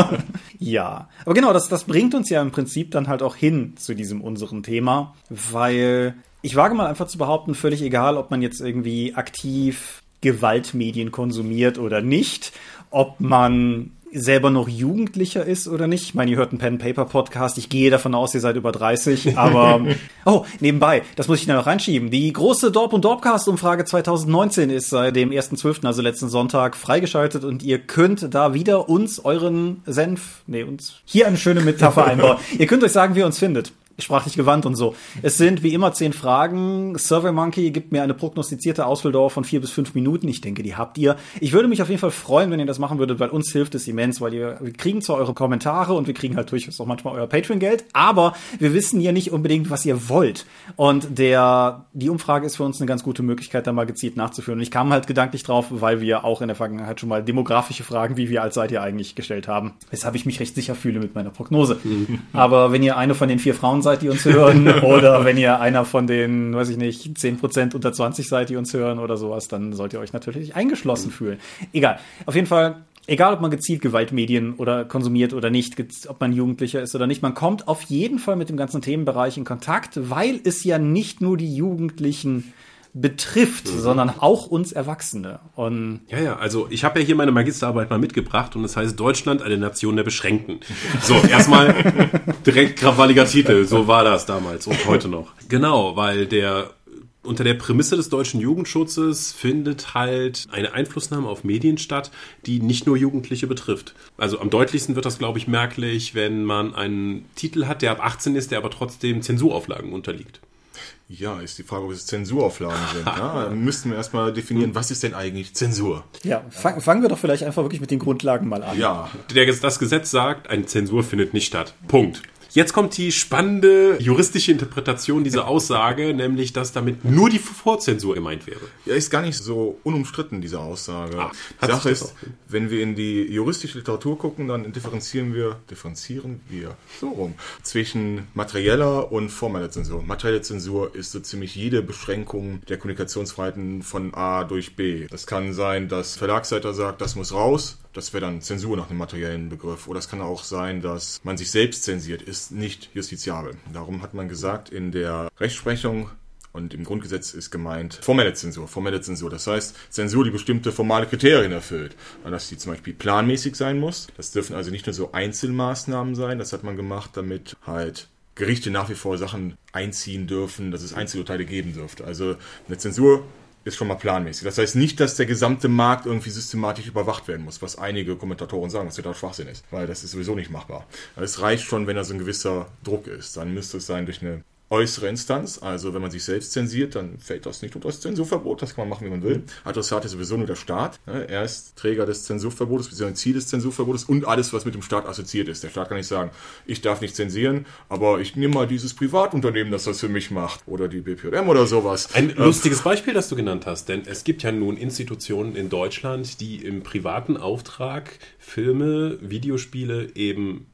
ja. Aber genau, das, das bringt uns ja im Prinzip dann halt auch hin zu diesem unseren Thema, weil ich wage mal einfach zu behaupten, völlig egal, ob man jetzt irgendwie aktiv Gewaltmedien konsumiert oder nicht, ob man selber noch Jugendlicher ist oder nicht. Ich meine, ihr hört einen Pen Paper Podcast. Ich gehe davon aus, ihr seid über 30. Aber oh, nebenbei, das muss ich da noch reinschieben. Die große Dorp und Dorpcast Umfrage 2019 ist seit dem 1.12., also letzten Sonntag, freigeschaltet und ihr könnt da wieder uns euren Senf, nee, uns hier eine schöne Metapher einbauen. ihr könnt euch sagen, wie ihr uns findet sprachlich gewandt und so. Es sind wie immer zehn Fragen. SurveyMonkey gibt mir eine prognostizierte Ausfülldauer von vier bis fünf Minuten. Ich denke, die habt ihr. Ich würde mich auf jeden Fall freuen, wenn ihr das machen würdet, weil uns hilft es immens, weil ihr, wir kriegen zwar eure Kommentare und wir kriegen halt durchaus auch manchmal euer Patreon-Geld, aber wir wissen ja nicht unbedingt, was ihr wollt. Und der, die Umfrage ist für uns eine ganz gute Möglichkeit, da mal gezielt nachzuführen. Und ich kam halt gedanklich drauf, weil wir auch in der Vergangenheit schon mal demografische Fragen, wie wie alt seid ihr eigentlich, gestellt haben. Weshalb ich mich recht sicher fühle mit meiner Prognose. aber wenn ihr eine von den vier Frauen seid, die uns hören, oder wenn ihr einer von den, weiß ich nicht, 10% unter 20 seid, die uns hören oder sowas, dann sollt ihr euch natürlich eingeschlossen fühlen. Egal. Auf jeden Fall, egal ob man gezielt Gewaltmedien oder konsumiert oder nicht, ob man Jugendlicher ist oder nicht, man kommt auf jeden Fall mit dem ganzen Themenbereich in Kontakt, weil es ja nicht nur die Jugendlichen betrifft, mhm. sondern auch uns Erwachsene. Und ja, ja, also ich habe ja hier meine Magisterarbeit mal mitgebracht und es das heißt Deutschland eine Nation der Beschränkten. So, erstmal direkt krawalliger Titel, so war das damals und heute noch. Genau, weil der unter der Prämisse des deutschen Jugendschutzes findet halt eine Einflussnahme auf Medien statt, die nicht nur Jugendliche betrifft. Also am deutlichsten wird das, glaube ich, merklich, wenn man einen Titel hat, der ab 18 ist, der aber trotzdem Zensurauflagen unterliegt. Ja, ist die Frage, ob es Zensurauflagen sind. Ja, dann müssten wir erstmal definieren, was ist denn eigentlich Zensur? Ja, fang, fangen wir doch vielleicht einfach wirklich mit den Grundlagen mal an. Ja. Der, das Gesetz sagt, eine Zensur findet nicht statt. Punkt. Jetzt kommt die spannende juristische Interpretation dieser Aussage, nämlich, dass damit nur die Vorzensur gemeint wäre. Ja, ist gar nicht so unumstritten, diese Aussage. Ah, die Sache ist, wenn wir in die juristische Literatur gucken, dann differenzieren wir, differenzieren wir so rum, zwischen materieller und formeller Zensur. Materielle Zensur ist so ziemlich jede Beschränkung der Kommunikationsfreiheiten von A durch B. Das kann sein, dass Verlagsseiter sagt, das muss raus, das wäre dann Zensur nach dem materiellen Begriff. Oder es kann auch sein, dass man sich selbst zensiert, ist nicht justiziabel. Darum hat man gesagt, in der Rechtsprechung und im Grundgesetz ist gemeint formelle Zensur. Formelle Zensur. Das heißt, Zensur, die bestimmte formale Kriterien erfüllt. Dass die zum Beispiel planmäßig sein muss. Das dürfen also nicht nur so Einzelmaßnahmen sein. Das hat man gemacht, damit halt Gerichte nach wie vor Sachen einziehen dürfen, dass es Einzelurteile geben dürfte. Also eine Zensur ist schon mal planmäßig. Das heißt nicht, dass der gesamte Markt irgendwie systematisch überwacht werden muss, was einige Kommentatoren sagen, was da Schwachsinn ist, weil das ist sowieso nicht machbar. Es reicht schon, wenn da so ein gewisser Druck ist. Dann müsste es sein durch eine äußere Instanz. Also wenn man sich selbst zensiert, dann fällt das nicht unter das Zensurverbot. Das kann man machen, wie man will. Adressat ist sowieso nur der Staat. Er ist Träger des Zensurverbotes, beziehungsweise Ziel des Zensurverbotes und alles, was mit dem Staat assoziiert ist. Der Staat kann nicht sagen, ich darf nicht zensieren, aber ich nehme mal dieses Privatunternehmen, das das für mich macht. Oder die BPM oder sowas. Ein ähm, lustiges Beispiel, das du genannt hast, denn es gibt ja nun Institutionen in Deutschland, die im privaten Auftrag Filme, Videospiele eben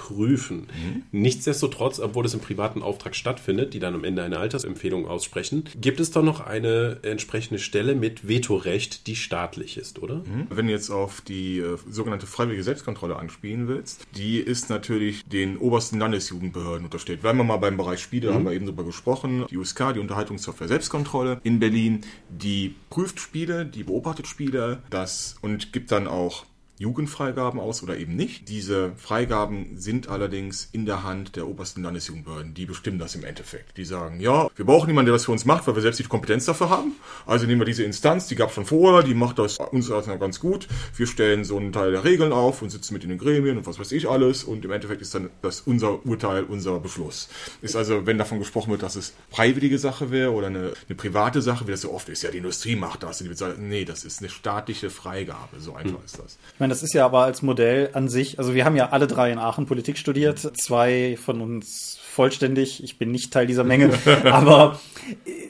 prüfen. Mhm. Nichtsdestotrotz, obwohl es im privaten Auftrag stattfindet, die dann am Ende eine Altersempfehlung aussprechen, gibt es doch noch eine entsprechende Stelle mit Vetorecht, die staatlich ist, oder? Mhm. Wenn du jetzt auf die äh, sogenannte freiwillige Selbstkontrolle anspielen willst, die ist natürlich den obersten Landesjugendbehörden untersteht. Wenn wir mal beim Bereich Spiele, mhm. haben wir eben darüber gesprochen, die USK, die Unterhaltungssoftware Selbstkontrolle in Berlin, die prüft Spiele, die beobachtet Spiele, das und gibt dann auch Jugendfreigaben aus oder eben nicht. Diese Freigaben sind allerdings in der Hand der obersten Landesjugendbehörden. Die bestimmen das im Endeffekt. Die sagen, ja, wir brauchen jemanden, der das für uns macht, weil wir selbst die Kompetenz dafür haben. Also nehmen wir diese Instanz, die gab es schon vorher, die macht das uns also ganz gut. Wir stellen so einen Teil der Regeln auf und sitzen mit in den Gremien und was weiß ich alles. Und im Endeffekt ist dann das unser Urteil, unser Beschluss. Ist also, wenn davon gesprochen wird, dass es freiwillige Sache wäre oder eine, eine private Sache, wie das so oft ist, ja, die Industrie macht das. Und die wird sagen, nee, das ist eine staatliche Freigabe. So einfach hm. ist das. Ich meine, das ist ja aber als Modell an sich, also wir haben ja alle drei in Aachen Politik studiert, zwei von uns vollständig, ich bin nicht Teil dieser Menge, aber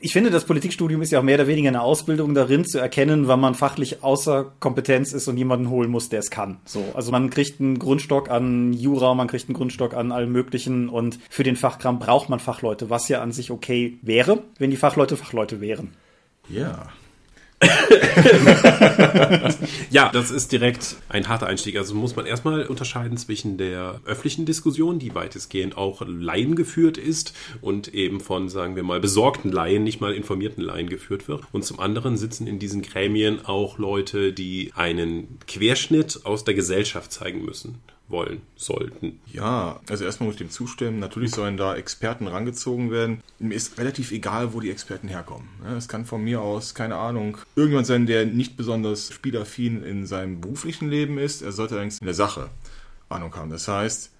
ich finde, das Politikstudium ist ja auch mehr oder weniger eine Ausbildung darin zu erkennen, wann man fachlich außer Kompetenz ist und jemanden holen muss, der es kann. So, also man kriegt einen Grundstock an Jura, man kriegt einen Grundstock an allem Möglichen und für den Fachkram braucht man Fachleute, was ja an sich okay wäre, wenn die Fachleute Fachleute wären. Ja. ja, das ist direkt ein harter Einstieg. Also muss man erstmal unterscheiden zwischen der öffentlichen Diskussion, die weitestgehend auch Laien geführt ist und eben von, sagen wir mal, besorgten Laien, nicht mal informierten Laien geführt wird. Und zum anderen sitzen in diesen Gremien auch Leute, die einen Querschnitt aus der Gesellschaft zeigen müssen wollen sollten. Ja, also erstmal muss ich dem zustimmen. Natürlich sollen da Experten rangezogen werden. Mir ist relativ egal, wo die Experten herkommen. Es kann von mir aus, keine Ahnung, irgendjemand sein, der nicht besonders spielaffin in seinem beruflichen Leben ist. Er sollte allerdings in der Sache Ahnung haben. Das heißt,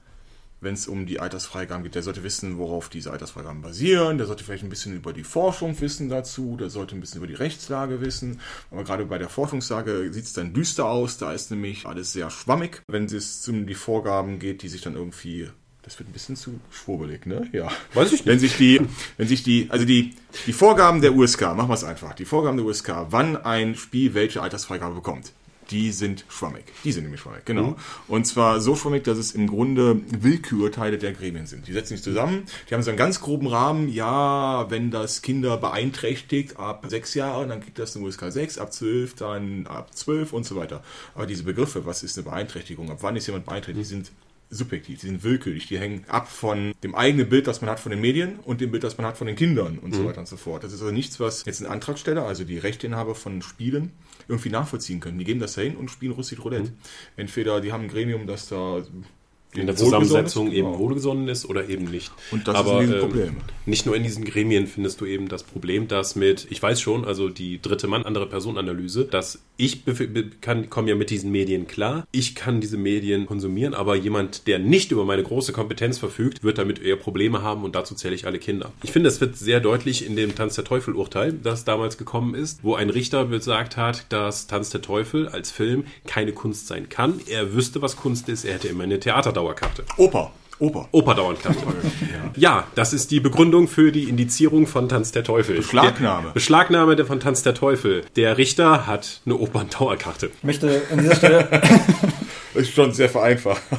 wenn es um die Altersfreigaben geht. Der sollte wissen, worauf diese Altersfreigaben basieren. Der sollte vielleicht ein bisschen über die Forschung wissen dazu. Der sollte ein bisschen über die Rechtslage wissen. Aber gerade bei der Forschungslage sieht es dann düster aus. Da ist nämlich alles sehr schwammig. Wenn es um die Vorgaben geht, die sich dann irgendwie das wird ein bisschen zu schwurbelig, ne? Ja. Weiß ich nicht. Wenn sich die, wenn sich die, also die, die Vorgaben der USK, machen wir es einfach, die Vorgaben der USK, wann ein Spiel welche Altersfreigabe bekommt die sind schwammig. Die sind nämlich schwammig, genau. Mhm. Und zwar so schwammig, dass es im Grunde Willkürteile der Gremien sind. Die setzen sich zusammen, die haben so einen ganz groben Rahmen, ja, wenn das Kinder beeinträchtigt ab sechs Jahren, dann kriegt das eine USK 6, ab zwölf, dann ab zwölf und so weiter. Aber diese Begriffe, was ist eine Beeinträchtigung, ab wann ist jemand beeinträchtigt, die sind subjektiv, die sind willkürlich, die hängen ab von dem eigenen Bild, das man hat von den Medien und dem Bild, das man hat von den Kindern und mhm. so weiter und so fort. Das ist also nichts, was jetzt ein Antragsteller, also die Rechteinhaber von Spielen, irgendwie nachvollziehen können. Die gehen das dahin und spielen Russid Roulette. Mhm. Entweder die haben ein Gremium, das da in der Zusammensetzung eben wohlgesonnen ist oder eben nicht. Und das Aber, ist ein Problem. Ähm, nicht nur in diesen Gremien findest du eben das Problem, dass mit, ich weiß schon, also die dritte Mann, andere Personenanalyse, dass ich komme ja mit diesen Medien klar, ich kann diese Medien konsumieren, aber jemand, der nicht über meine große Kompetenz verfügt, wird damit eher Probleme haben und dazu zähle ich alle Kinder. Ich finde, es wird sehr deutlich in dem Tanz der Teufel Urteil, das damals gekommen ist, wo ein Richter gesagt hat, dass Tanz der Teufel als Film keine Kunst sein kann. Er wüsste, was Kunst ist, er hätte immer eine Theater Dauerkarte. Oper. Oper. Oper-Dauerkarte. ja. ja, das ist die Begründung für die Indizierung von Tanz der Teufel. Beschlagnahme. Der Beschlagnahme von Tanz der Teufel. Der Richter hat eine Operndauerkarte. Ich möchte an dieser Stelle. ist schon sehr vereinfacht.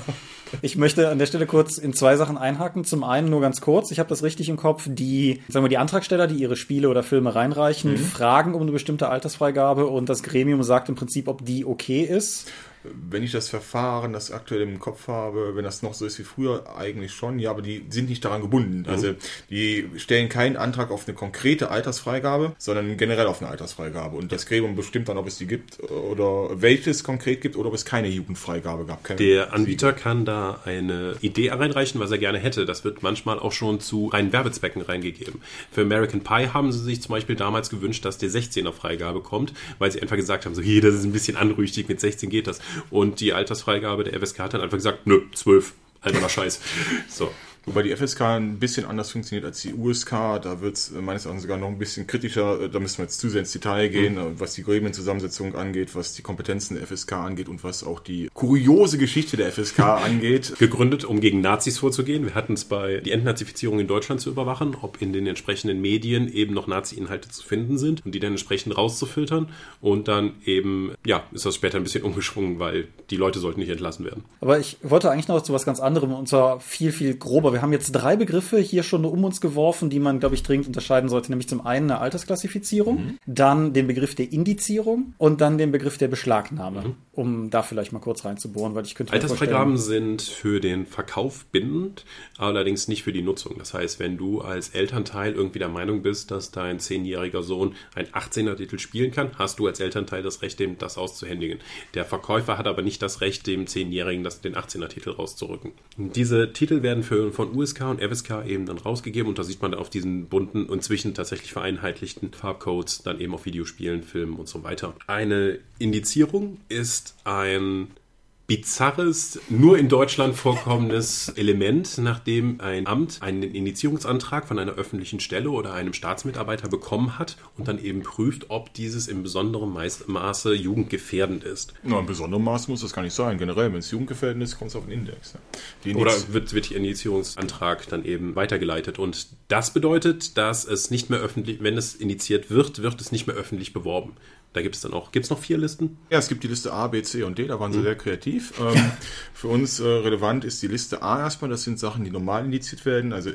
Ich möchte an der Stelle kurz in zwei Sachen einhaken. Zum einen nur ganz kurz, ich habe das richtig im Kopf, die, sagen wir, die Antragsteller, die ihre Spiele oder Filme reinreichen, mhm. fragen um eine bestimmte Altersfreigabe und das Gremium sagt im Prinzip, ob die okay ist wenn ich das Verfahren, das aktuell im Kopf habe, wenn das noch so ist wie früher, eigentlich schon, ja, aber die sind nicht daran gebunden. Mhm. Also die stellen keinen Antrag auf eine konkrete Altersfreigabe, sondern generell auf eine Altersfreigabe. Und das Gremium bestimmt dann, ob es die gibt oder welches konkret gibt oder ob es keine Jugendfreigabe gab. Keine Der Anbieter kann da eine Idee reinreichen, was er gerne hätte. Das wird manchmal auch schon zu reinen Werbezwecken reingegeben. Für American Pie haben sie sich zum Beispiel damals gewünscht, dass die 16er Freigabe kommt, weil sie einfach gesagt haben, so hier, das ist ein bisschen anrüchtig, mit 16 geht das. Und die Altersfreigabe der FSK hat dann einfach gesagt, nö, 12. Alberner Scheiß. So. Wobei die FSK ein bisschen anders funktioniert als die USK. Da wird es meines Erachtens sogar noch ein bisschen kritischer. Da müssen wir jetzt zu sehr ins Detail gehen, mhm. was die Gremienzusammensetzung angeht, was die Kompetenzen der FSK angeht und was auch die kuriose Geschichte der FSK angeht. Gegründet, um gegen Nazis vorzugehen. Wir hatten es bei die Entnazifizierung in Deutschland zu überwachen, ob in den entsprechenden Medien eben noch Nazi-Inhalte zu finden sind und die dann entsprechend rauszufiltern. Und dann eben, ja, ist das später ein bisschen umgeschwungen, weil die Leute sollten nicht entlassen werden. Aber ich wollte eigentlich noch zu was ganz anderem und zwar viel, viel grober Super, wir haben jetzt drei Begriffe hier schon um uns geworfen, die man, glaube ich, dringend unterscheiden sollte. Nämlich zum einen eine Altersklassifizierung, mhm. dann den Begriff der Indizierung und dann den Begriff der Beschlagnahme, mhm. um da vielleicht mal kurz reinzubohren, weil ich könnte Altersfreigaben sind für den Verkauf bindend, allerdings nicht für die Nutzung. Das heißt, wenn du als Elternteil irgendwie der Meinung bist, dass dein zehnjähriger Sohn ein 18er-Titel spielen kann, hast du als Elternteil das Recht, dem das auszuhändigen. Der Verkäufer hat aber nicht das Recht, dem zehnjährigen den 18er-Titel rauszurücken. Diese Titel werden für, von USK und FSK eben dann rausgegeben und da sieht man auf diesen bunten, inzwischen tatsächlich vereinheitlichten Farbcodes dann eben auf Videospielen, Filmen und so weiter. Eine Indizierung ist ein bizarres, nur in Deutschland vorkommendes Element, nachdem ein Amt einen Initiierungsantrag von einer öffentlichen Stelle oder einem Staatsmitarbeiter bekommen hat und dann eben prüft, ob dieses in besonderem Maße jugendgefährdend ist. Na, in besonderem Maße muss das gar nicht sein. Generell, wenn es jugendgefährdend ist, kommt es auf den Index. Ne? Oder wird, wird der Initiierungsantrag dann eben weitergeleitet. Und das bedeutet, dass es nicht mehr öffentlich, wenn es initiiert wird, wird es nicht mehr öffentlich beworben. Da gibt es dann auch, gibt es noch vier Listen? Ja, es gibt die Liste A, B, C und D, da waren sie mhm. sehr kreativ. Ähm, für uns äh, relevant ist die Liste A erstmal, das sind Sachen, die normal indiziert werden, also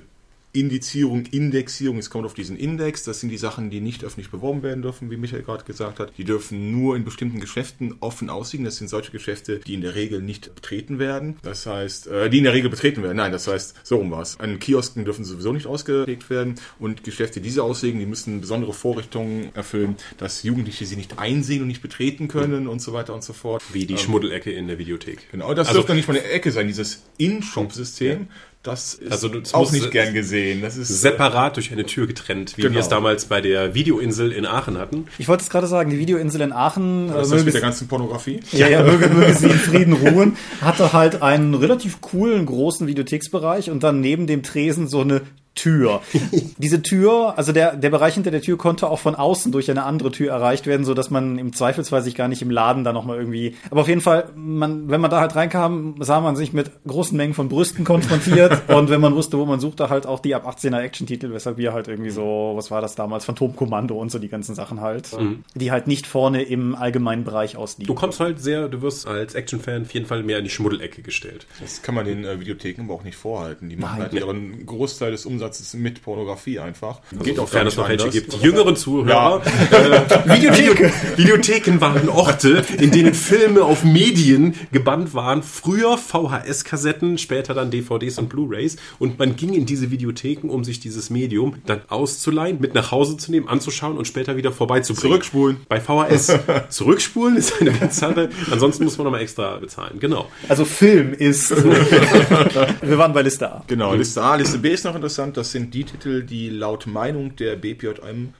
Indizierung, Indexierung, es kommt auf diesen Index. Das sind die Sachen, die nicht öffentlich beworben werden dürfen, wie Michael gerade gesagt hat. Die dürfen nur in bestimmten Geschäften offen aussehen. Das sind solche Geschäfte, die in der Regel nicht betreten werden. Das heißt, äh, die in der Regel betreten werden. Nein, das heißt, so rum was. An Kiosken dürfen sowieso nicht ausgelegt werden. Und Geschäfte, die diese auslegen, die müssen besondere Vorrichtungen erfüllen, dass Jugendliche sie nicht einsehen und nicht betreten können und so weiter und so fort. Wie die ähm, Schmuddelecke in der Videothek. Genau, das also, dürfte nicht mal eine Ecke sein, dieses In-Shop-System. Ja das ist also auch nicht gern gesehen. Das ist separat durch eine Tür getrennt, wie genau. wir es damals bei der Videoinsel in Aachen hatten. Ich wollte es gerade sagen, die Videoinsel in Aachen. Was ist das mit der ganzen Pornografie? Ja, ja, möge, möge sie in Frieden ruhen. Hatte halt einen relativ coolen, großen Videotheksbereich und dann neben dem Tresen so eine Tür. Diese Tür, also der, der Bereich hinter der Tür konnte auch von außen durch eine andere Tür erreicht werden, so dass man im Zweifelsfall sich gar nicht im Laden da nochmal irgendwie, aber auf jeden Fall, man, wenn man da halt reinkam, sah man sich mit großen Mengen von Brüsten konfrontiert und wenn man wusste, wo man suchte, halt auch die ab 18er Action-Titel, weshalb wir halt irgendwie so, was war das damals, Phantomkommando und so die ganzen Sachen halt, mhm. die halt nicht vorne im allgemeinen Bereich ausliegen. Du kommst halt sehr, du wirst als Action-Fan auf jeden Fall mehr in die Schmuddelecke gestellt. Das kann man den äh, Videotheken aber auch nicht vorhalten. Die machen Nein, halt ihren Großteil des Umsatzes Umsatzes mit Pornografie einfach. Also Geht auch es noch welche gibt. Die jüngeren Zuhörer. Ja. Äh, Videotheken. Videotheken waren Orte, in denen Filme auf Medien gebannt waren. Früher VHS-Kassetten, später dann DVDs und Blu-rays. Und man ging in diese Videotheken, um sich dieses Medium dann auszuleihen, mit nach Hause zu nehmen, anzuschauen und später wieder vorbeizubringen. Zurückspulen. Bei VHS. Zurückspulen ist eine Bezahlte. Ansonsten muss man nochmal extra bezahlen. Genau. Also Film ist. Wir waren bei Liste A. Genau, Liste A. Liste B ist noch interessant das sind die Titel, die laut Meinung der BPJM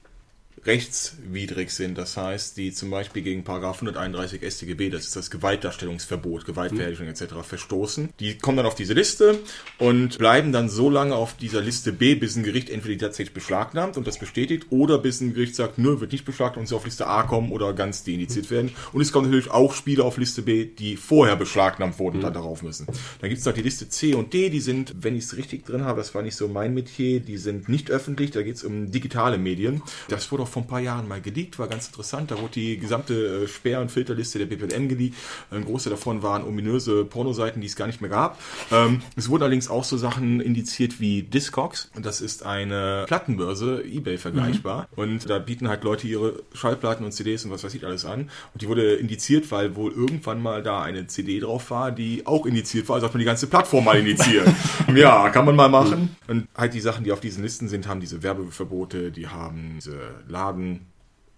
rechtswidrig sind. Das heißt, die zum Beispiel gegen Paragraph 131 StGB, das ist das Gewaltdarstellungsverbot, Gewaltverherrlichung etc. verstoßen. Die kommen dann auf diese Liste und bleiben dann so lange auf dieser Liste B, bis ein Gericht entweder die tatsächlich beschlagnahmt und das bestätigt oder bis ein Gericht sagt, nö, wird nicht beschlagnahmt und sie auf Liste A kommen oder ganz deindiziert werden. Und es kommen natürlich auch Spiele auf Liste B, die vorher beschlagnahmt wurden und dann darauf müssen. Dann gibt es noch die Liste C und D, die sind, wenn ich es richtig drin habe, das war nicht so mein Metier, die sind nicht öffentlich, da geht es um digitale Medien. Das wurde auch vor ein paar Jahren mal geleakt, war ganz interessant. Da wurde die gesamte äh, Sperr- und Filterliste der BPLM geleakt. Ein große davon waren ominöse Pornoseiten, die es gar nicht mehr gab. Ähm, es wurden allerdings auch so Sachen indiziert wie Discogs. Und das ist eine Plattenbörse, Ebay vergleichbar. Mhm. Und da bieten halt Leute ihre Schallplatten und CDs und was weiß ich alles an. Und die wurde indiziert, weil wohl irgendwann mal da eine CD drauf war, die auch indiziert war. Also hat man die ganze Plattform mal indiziert. ja, kann man mal machen. Und halt die Sachen, die auf diesen Listen sind, haben diese Werbeverbote, die haben diese Laden Laden,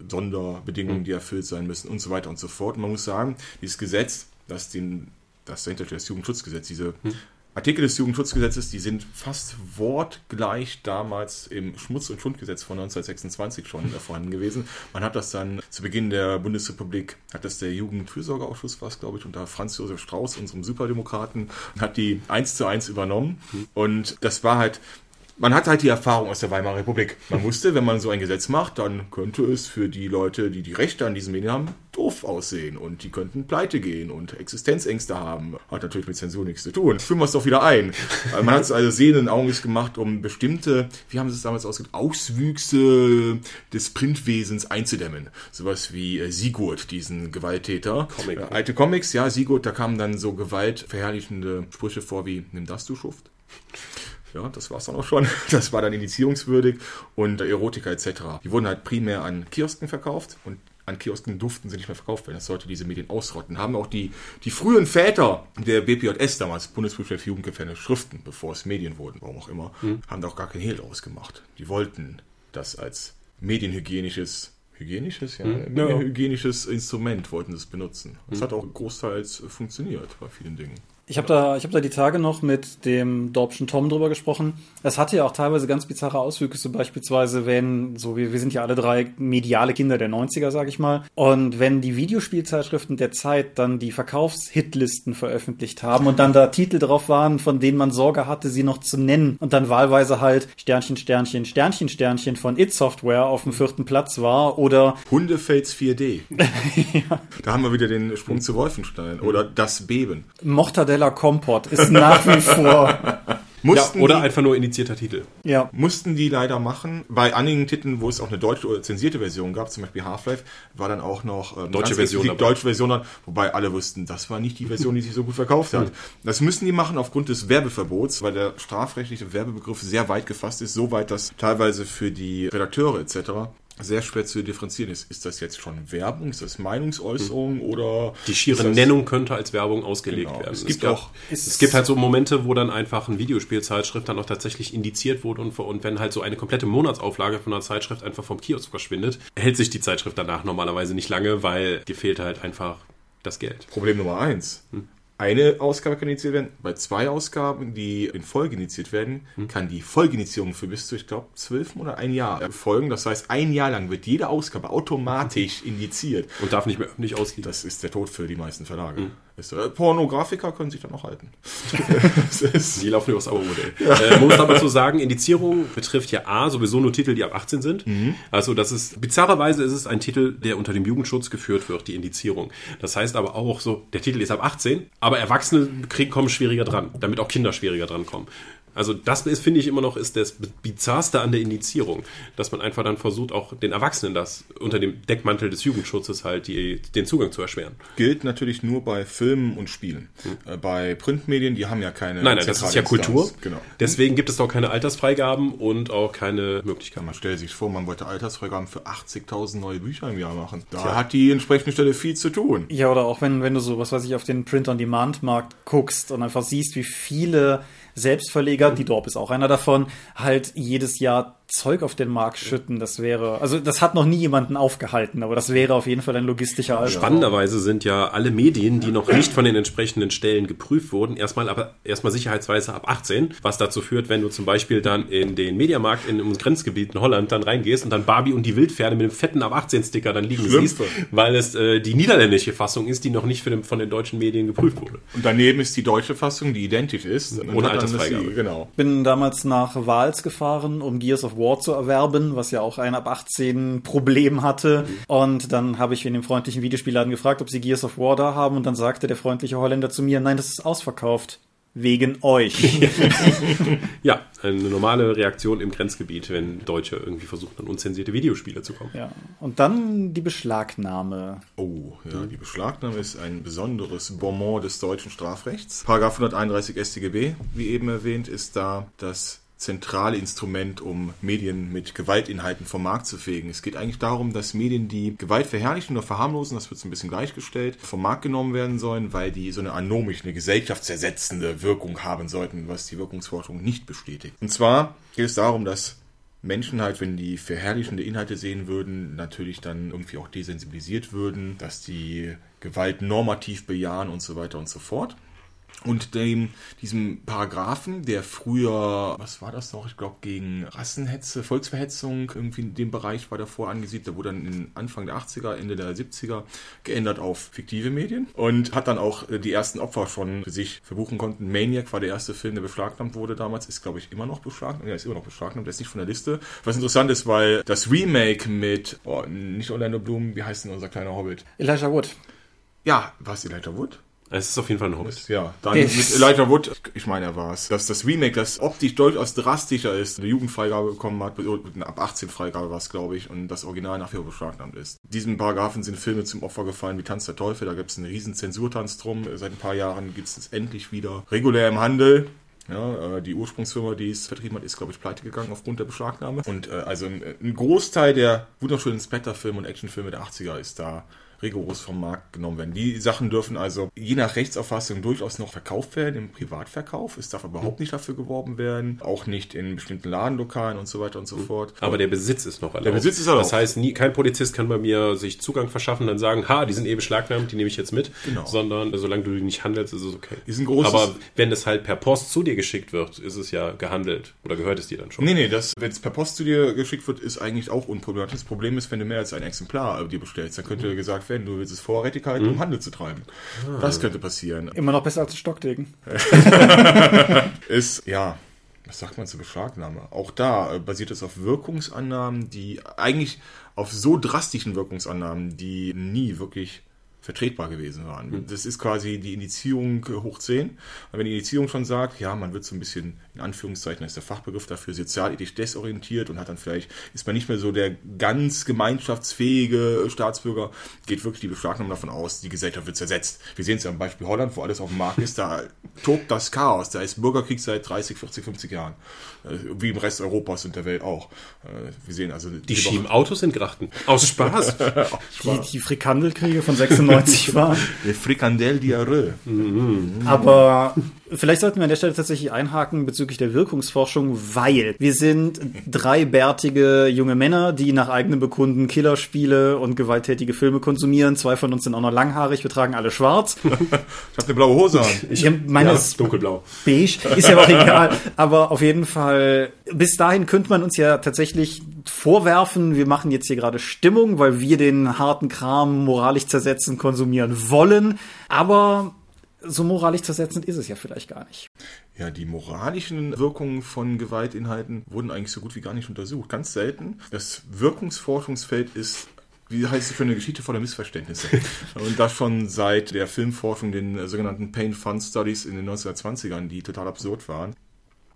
Sonderbedingungen, die erfüllt sein müssen und so weiter und so fort. Und man muss sagen, dieses Gesetz, das, den, das dahinter das Jugendschutzgesetz, diese hm. Artikel des Jugendschutzgesetzes, die sind fast wortgleich damals im Schmutz- und Schundgesetz von 1926 schon vorhanden gewesen. Man hat das dann zu Beginn der Bundesrepublik, hat das der Jugendfürsorgeausschuss, was glaube ich, unter Franz Josef Strauß, unserem Superdemokraten, hat die eins zu eins übernommen. Hm. Und das war halt man hat halt die Erfahrung aus der Weimarer Republik. Man wusste, wenn man so ein Gesetz macht, dann könnte es für die Leute, die die Rechte an diesen Medien haben, doof aussehen und die könnten pleite gehen und Existenzängste haben. Hat natürlich mit Zensur nichts zu tun. Führen wir es doch wieder ein. man hat es also sehenden Auges gemacht, um bestimmte, wie haben sie es damals ausgedrückt, Auswüchse des Printwesens einzudämmen. Sowas wie äh, Sigurd, diesen Gewalttäter. Comic. Äh, alte Comics, ja, Sigurd, da kamen dann so gewaltverherrlichende Sprüche vor wie, nimm das, du Schuft. Ja, das war's dann auch schon. Das war dann indizierungswürdig und Erotika etc. Die wurden halt primär an Kiosken verkauft und an Kiosken durften sie nicht mehr verkauft werden. Das sollte diese Medien ausrotten. Haben auch die, die frühen Väter der BPJS damals, Bundesprüfstelle für Jugendgefährde, Schriften, bevor es Medien wurden, warum auch immer, mhm. haben da auch gar kein Hehl draus gemacht. Die wollten das als medienhygienisches hygienisches, ja, hm? ja. hygienisches Instrument wollten sie es benutzen. Das hm. hat auch großteils funktioniert bei vielen Dingen. Ich habe da, ich habe da die Tage noch mit dem Dorpschen Tom drüber gesprochen. Es hatte ja auch teilweise ganz bizarre Auswüchse, so beispielsweise, wenn, so wir, wir sind ja alle drei mediale Kinder der 90er, sag ich mal. Und wenn die Videospielzeitschriften der Zeit dann die Verkaufshitlisten veröffentlicht haben und dann da Titel drauf waren, von denen man Sorge hatte, sie noch zu nennen und dann wahlweise halt Sternchen, Sternchen, Sternchen, Sternchen von It Software auf dem vierten Platz war oder Hundefates 4D. ja. Da haben wir wieder den Sprung zu Wolfenstein oder das Beben. Mortadella Nutella Kompott ist nach wie vor. Mussten ja, oder die, einfach nur indizierter Titel. Ja. Mussten die leider machen. Bei einigen Titeln, wo es auch eine deutsche oder zensierte Version gab, zum Beispiel Half-Life, war dann auch noch ähm, deutsche Version. Die deutsche Version dann, wobei alle wussten, das war nicht die Version, die sich so gut verkauft hat. Das müssen die machen aufgrund des Werbeverbots, weil der strafrechtliche Werbebegriff sehr weit gefasst ist, so weit, dass teilweise für die Redakteure etc sehr schwer zu differenzieren ist. Ist das jetzt schon Werbung? Ist das Meinungsäußerung hm. oder? Die schiere Nennung könnte als Werbung ausgelegt genau. werden. Es gibt es auch, es gibt halt so Momente, wo dann einfach ein Videospielzeitschrift dann auch tatsächlich indiziert wurde und, und wenn halt so eine komplette Monatsauflage von einer Zeitschrift einfach vom Kiosk verschwindet, hält sich die Zeitschrift danach normalerweise nicht lange, weil gefehlt halt einfach das Geld. Problem Nummer eins. Hm eine Ausgabe kann initiiert werden. Bei zwei Ausgaben, die in Folge initiiert werden, hm. kann die Folgeinitiierung für bis zu, ich glaube, zwölf Monate, ein Jahr erfolgen. Das heißt, ein Jahr lang wird jede Ausgabe automatisch indiziert. Und darf nicht mehr öffentlich ausliegen. Das ist der Tod für die meisten Verlage. Hm. Ist, äh, Pornografiker können sich dann noch halten. die laufen übers Abo-Modell. Ja. Äh, man muss aber so sagen, Indizierung betrifft ja A, sowieso nur Titel, die ab 18 sind. Mhm. Also das ist, bizarrerweise ist es ein Titel, der unter dem Jugendschutz geführt wird, die Indizierung. Das heißt aber auch so, der Titel ist ab 18, aber Erwachsene kriegen, kommen schwieriger dran, damit auch Kinder schwieriger dran kommen. Also das ist, finde ich, immer noch ist das Bizarrste an der Indizierung, dass man einfach dann versucht, auch den Erwachsenen das unter dem Deckmantel des Jugendschutzes halt die, den Zugang zu erschweren. Gilt natürlich nur bei Filmen und Spielen. Hm. bei Printmedien, die haben ja keine. Nein, nein, das ist ja Kultur. Genau. Deswegen gibt es auch keine Altersfreigaben und auch keine Möglichkeit. Man stellt sich vor, man wollte Altersfreigaben für 80.000 neue Bücher im Jahr machen. Da Tja. hat die entsprechende Stelle viel zu tun. Ja, oder auch wenn, wenn du so, was weiß ich, auf den Print-on-Demand-Markt guckst und einfach siehst, wie viele Selbstverleger, die Dorp ist auch einer davon, halt jedes Jahr Zeug auf den Markt schütten, das wäre, also das hat noch nie jemanden aufgehalten, aber das wäre auf jeden Fall ein logistischer Albtraum. Spannenderweise sind ja alle Medien, die noch nicht von den entsprechenden Stellen geprüft wurden, erstmal aber erstmal sicherheitsweise ab 18, was dazu führt, wenn du zum Beispiel dann in den Mediamarkt in einem Grenzgebiet in Holland dann reingehst und dann Barbie und die Wildpferde mit dem fetten ab 18 Sticker dann liegen Schlimmste. siehst, weil es äh, die niederländische Fassung ist, die noch nicht den, von den deutschen Medien geprüft wurde. Und daneben ist die deutsche Fassung, die identisch ist. Ohne Altersfreigabe. Genau. Bin damals nach Wals gefahren, um Gears of War zu erwerben, was ja auch ein ab 18 Problem hatte. Und dann habe ich in dem freundlichen Videospielladen gefragt, ob sie Gears of War da haben. Und dann sagte der freundliche Holländer zu mir, nein, das ist ausverkauft. Wegen euch. ja, eine normale Reaktion im Grenzgebiet, wenn Deutsche irgendwie versuchen, an unzensierte Videospiele zu kommen. Ja. Und dann die Beschlagnahme. Oh, ja, die Beschlagnahme ist ein besonderes Bonmot des deutschen Strafrechts. Paragraph 131 StGB, wie eben erwähnt, ist da das zentrale Instrument, um Medien mit Gewaltinhalten vom Markt zu fegen. Es geht eigentlich darum, dass Medien, die Gewalt verherrlichen oder verharmlosen, das wird so ein bisschen gleichgestellt, vom Markt genommen werden sollen, weil die so eine anomische, eine gesellschaftsersetzende Wirkung haben sollten, was die Wirkungsforschung nicht bestätigt. Und zwar geht es darum, dass Menschen halt, wenn die verherrlichende Inhalte sehen würden, natürlich dann irgendwie auch desensibilisiert würden, dass die Gewalt normativ bejahen und so weiter und so fort und dem, diesem Paragraphen, der früher, was war das noch, ich glaube gegen Rassenhetze, Volksverhetzung, irgendwie in dem Bereich war davor angesiedelt, der wurde dann in Anfang der 80er, Ende der 70er geändert auf fiktive Medien und hat dann auch äh, die ersten Opfer schon für sich verbuchen konnten. Maniac war der erste Film, der beschlagnahmt wurde damals, ist glaube ich immer noch beschlagnahmt, ja, ist immer noch beschlagnahmt, der ist nicht von der Liste. Was interessant ist, weil das Remake mit, oh, nicht Orlando Bloom, wie heißt denn unser kleiner Hobbit? Elijah Wood. Ja, war es Elijah Wood? Es ist auf jeden Fall ein Hobbit. Ja, dann mit Elijah Wood, ich meine, er war es. Dass das Remake, das optisch durchaus drastischer ist, eine Jugendfreigabe bekommen hat, eine ab 18 Freigabe war es, glaube ich, und das Original nach wie vor beschlagnahmt ist. Diesen Paragraphen sind Filme zum Opfer gefallen wie Tanz der Teufel, da gibt es einen riesen Zensurtanz drum. Seit ein paar Jahren gibt es es endlich wieder regulär im Handel. Ja, äh, die Ursprungsfirma, die es vertrieben hat, ist, glaube ich, pleite gegangen aufgrund der Beschlagnahme. Und äh, also ein, ein Großteil der wunderschönen Spectre-Filme und Actionfilme der 80er ist da rigoros vom Markt genommen werden. Die Sachen dürfen also je nach Rechtsauffassung durchaus noch verkauft werden im Privatverkauf. Es darf überhaupt nicht dafür geworben werden, auch nicht in bestimmten Ladenlokalen und so weiter und so fort. Aber der Besitz ist noch erlaubt. Der Besitz ist erlaubt. Das heißt, nie, kein Polizist kann bei mir sich Zugang verschaffen und dann sagen, ha, die sind eh beschlagnahmt, die nehme ich jetzt mit. Genau. Sondern solange du die nicht handelst, ist es okay. Ist ein großes- Aber wenn es halt per Post zu dir geschickt wird, ist es ja gehandelt. Oder gehört es dir dann schon? Nee, nee, das, wenn es per Post zu dir geschickt wird, ist eigentlich auch unproblematisch. Das Problem ist, wenn du mehr als ein Exemplar äh, dir bestellst, dann könnte gesagt werden, du willst es vorrätig halten, um Handel zu treiben. Das könnte passieren. Immer noch besser als ein Stockdegen. Ist, ja, was sagt man zur Beschlagnahme? Auch da äh, basiert es auf Wirkungsannahmen, die eigentlich auf so drastischen Wirkungsannahmen, die nie wirklich vertretbar gewesen waren. Das ist quasi die Indizierung äh, hoch 10. Und wenn die Indizierung schon sagt, ja, man wird so ein bisschen, in Anführungszeichen, das ist der Fachbegriff dafür, sozialethisch desorientiert und hat dann vielleicht, ist man nicht mehr so der ganz gemeinschaftsfähige Staatsbürger, geht wirklich die Beschlagnahme davon aus, die Gesellschaft wird zersetzt. Wir sehen es ja am Beispiel Holland, wo alles auf dem Markt ist, da tobt das Chaos, da ist Bürgerkrieg seit 30, 40, 50 Jahren. Äh, Wie im Rest Europas und der Welt auch. Äh, Wir sehen also Die schieben Autos in Grachten. Aus Spaß. Die, die Frikandelkriege von 96 waren. Die Frikandel Diarrhoe. Aber vielleicht sollten wir an der Stelle tatsächlich einhaken bezüglich der Wirkungsforschung, weil wir sind drei bärtige junge Männer, die nach eigenem Bekunden Killerspiele und gewalttätige Filme konsumieren. Zwei von uns sind auch noch langhaarig, wir tragen alle schwarz. Ich habe eine blaue Hose an. Ich, meine Ja, ist dunkelblau. beige, ist ja auch egal. Aber auf jeden Fall, bis dahin könnte man uns ja tatsächlich vorwerfen, wir machen jetzt hier gerade Stimmung, weil wir den harten Kram moralisch zersetzen, konsumieren wollen. Aber so moralisch zersetzend ist es ja vielleicht gar nicht. Ja, die moralischen Wirkungen von Gewaltinhalten wurden eigentlich so gut wie gar nicht untersucht. Ganz selten. Das Wirkungsforschungsfeld ist wie heißt es für eine Geschichte voller Missverständnisse? Und das schon seit der Filmforschung, den sogenannten Pain Fun Studies in den 1920ern, die total absurd waren.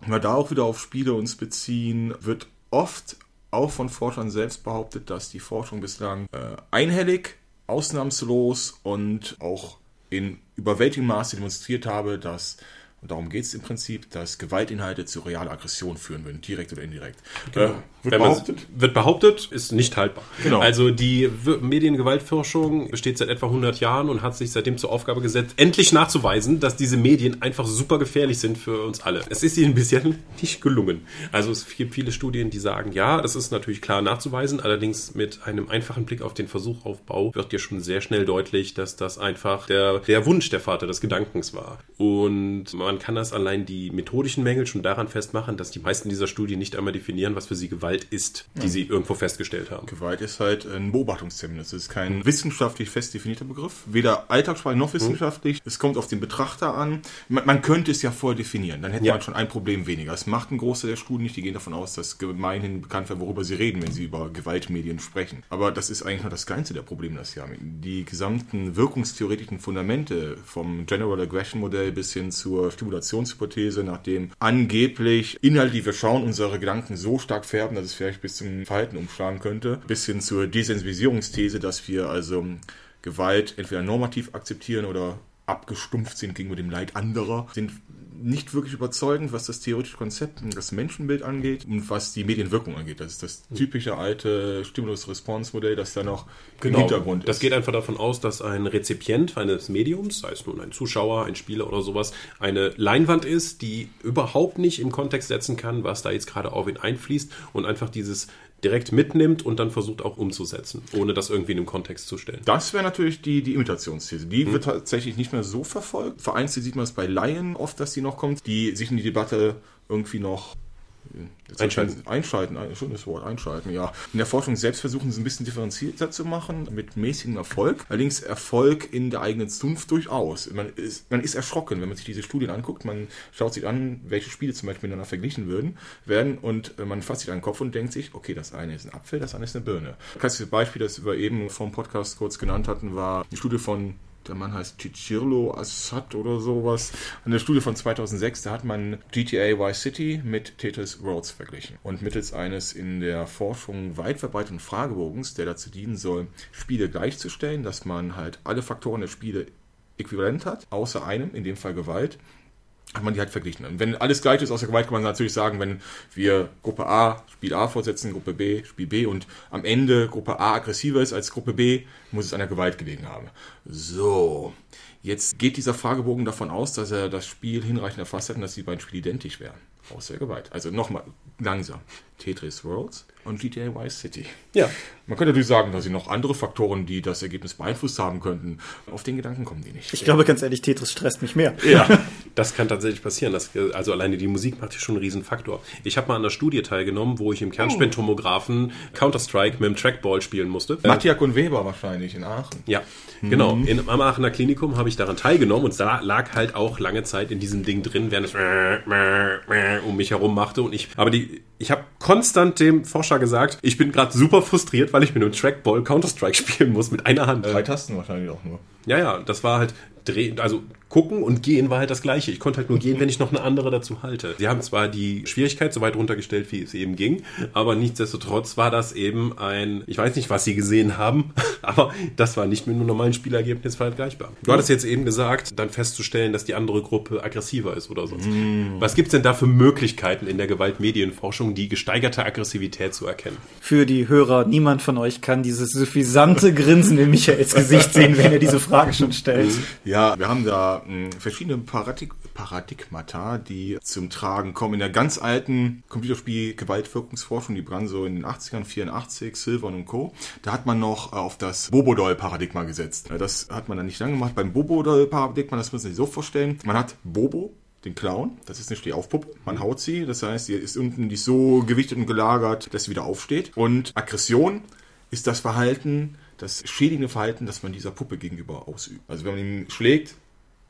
Wenn wir da auch wieder auf Spiele uns beziehen, wird oft auch von Forschern selbst behauptet, dass die Forschung bislang äh, einhellig, ausnahmslos und auch in überwältigendem Maße demonstriert habe, dass, und darum geht es im Prinzip, dass Gewaltinhalte zu realer Aggression führen würden, direkt oder indirekt. Äh, wird behauptet? wird behauptet, ist nicht haltbar. Genau. Also die Mediengewaltforschung besteht seit etwa 100 Jahren und hat sich seitdem zur Aufgabe gesetzt, endlich nachzuweisen, dass diese Medien einfach super gefährlich sind für uns alle. Es ist ihnen bisher nicht gelungen. Also es gibt viele Studien, die sagen, ja, das ist natürlich klar nachzuweisen, allerdings mit einem einfachen Blick auf den Versuchaufbau wird dir schon sehr schnell deutlich, dass das einfach der, der Wunsch der Vater des Gedankens war. Und man kann das allein die methodischen Mängel schon daran festmachen, dass die meisten dieser Studien nicht einmal definieren, was für sie Gewalt ist, die sie irgendwo festgestellt haben. Gewalt ist halt ein Beobachtungstermin. Es ist kein wissenschaftlich fest definierter Begriff, weder alltagssprachlich noch wissenschaftlich. Es kommt auf den Betrachter an. Man, man könnte es ja vorher definieren, dann hätte Ja. man schon ein Problem weniger. Es macht ein Großteil der Studien nicht, die gehen davon aus, dass gemeinhin bekannt wird, worüber sie reden, wenn sie über Gewaltmedien sprechen. Aber das ist eigentlich nur das kleinste der Probleme, das sie haben. Die gesamten wirkungstheoretischen Fundamente vom General Aggression Modell bis hin zur Stimulationshypothese, nachdem angeblich Inhalte, die wir schauen, unsere Gedanken so stark färben, dass es vielleicht bis zum Verhalten umschlagen könnte, bis hin zur Desensibilisierungsthese, dass wir also Gewalt entweder normativ akzeptieren oder abgestumpft sind gegenüber dem Leid anderer, sind nicht wirklich überzeugend, was das theoretische Konzept und das Menschenbild angeht und was die Medienwirkung angeht. Das ist das typische alte Stimulus-Response-Modell, das da noch im Hintergrund Das ist. geht einfach davon aus, dass ein Rezipient eines Mediums, sei es nun ein Zuschauer, ein Spieler oder sowas, eine Leinwand ist, die überhaupt nicht im Kontext setzen kann, was da jetzt gerade auf ihn einfließt und einfach dieses direkt mitnimmt und dann versucht auch umzusetzen, ohne das irgendwie in den Kontext zu stellen. Das wäre natürlich die, die Imitationsthese. Die wird tatsächlich nicht mehr so verfolgt. Vereinzelt sieht man es bei Laien oft, dass die noch kommt, die sich in die Debatte irgendwie noch Einschalten. Einschalten, ein schönes Wort, einschalten, ja. In der Forschung selbst versuchen sie ein bisschen differenzierter zu machen, mit mäßigem Erfolg. Allerdings Erfolg in der eigenen Zunft durchaus. Man ist, man ist erschrocken, wenn man sich diese Studien anguckt. Man schaut sich an, welche Spiele zum Beispiel miteinander verglichen würden, werden und äh, man fasst sich an den Kopf und denkt sich, okay, das eine ist ein Apfel, das andere ist eine Birne. Das klassische Beispiel, das wir eben vom Podcast kurz genannt hatten, war die Studie von der Mann heißt Cicirlo Assad oder sowas. Eine Studie von 2006, da hat man GTA Vice City mit Tetris Worlds verglichen. Und mittels eines in der Forschung weit verbreiteten Fragebogens, der dazu dienen soll, Spiele gleichzustellen, dass man halt alle Faktoren der Spiele äquivalent hat, außer einem, in dem Fall Gewalt, hat man die halt verglichen. Und wenn alles gleich ist außer Gewalt, kann man natürlich sagen, wenn wir Gruppe A Spiel A fortsetzen, Gruppe B Spiel B und am Ende Gruppe A aggressiver ist als Gruppe B, muss es an der Gewalt gelegen haben. So, jetzt geht dieser Fragebogen davon aus, dass er das Spiel hinreichend erfasst hat und dass die beiden Spiele identisch wären. Außer Gewalt. Also nochmal langsam. Tetris Worlds und GTA Vice City. Ja. Man könnte natürlich sagen, dass sie noch andere Faktoren, die das Ergebnis beeinflusst haben könnten. Auf den Gedanken kommen die nicht. Ich glaube ganz ehrlich, Tetris stresst mich mehr. Ja, das kann tatsächlich passieren. Das, also alleine die Musik macht hier schon einen riesen Faktor. Ich habe mal an einer Studie teilgenommen, wo ich im Kernspintomographen Counter-Strike mit dem Trackball spielen musste. Mattiak und Weber wahrscheinlich in Aachen. Ja, genau. In, am Aachener Klinikum habe ich daran teilgenommen und da lag halt auch lange Zeit in diesem Ding drin, während es um mich herum machte. Und ich, aber die, ich habe konstant dem Forscher gesagt, ich bin gerade super frustriert, weil ich mit einem Trackball Counter-Strike spielen muss mit einer Hand. Drei Tasten wahrscheinlich auch nur. Ja, ja, das war halt drehen, also gucken und gehen war halt das gleiche. Ich konnte halt nur gehen, wenn ich noch eine andere dazu halte. Sie haben zwar die Schwierigkeit so weit runtergestellt, wie es eben ging, aber nichtsdestotrotz war das eben ein, ich weiß nicht, was sie gesehen haben, aber das war nicht mit einem normalen Spielergebnis vergleichbar. Du hattest jetzt eben gesagt, dann festzustellen, dass die andere Gruppe aggressiver ist oder sonst. Was gibt's denn da für Möglichkeiten in der Gewaltmedienforschung, die gesteigerte Aggressivität zu erkennen? Für die Hörer, niemand von euch kann dieses suffisante Grinsen in Michaels Gesicht sehen, wenn er diese Frage schon stellt. Ja, wir haben da mh, verschiedene Paradig Paradigmata, die zum Tragen kommen. In der ganz alten Computerspiel-Gewaltwirkungsforschung, die begann so in den 80ern, 84, Silvan und Co., da hat man noch äh, auf das Bobo-Doll-Paradigma gesetzt. Äh, Das hat man dann nicht lange gemacht. Beim Bobo-Doll-Paradigma, das müssen Sie sich so vorstellen, man hat Bobo, den Clown, das ist eine Stehaufpuppe, man haut sie, das heißt, sie ist unten ist so gewichtet und gelagert, dass sie wieder aufsteht. Und Aggression ist das Verhalten, das schädigende Verhalten, das man dieser Puppe gegenüber ausübt. Also wenn man ihn schlägt,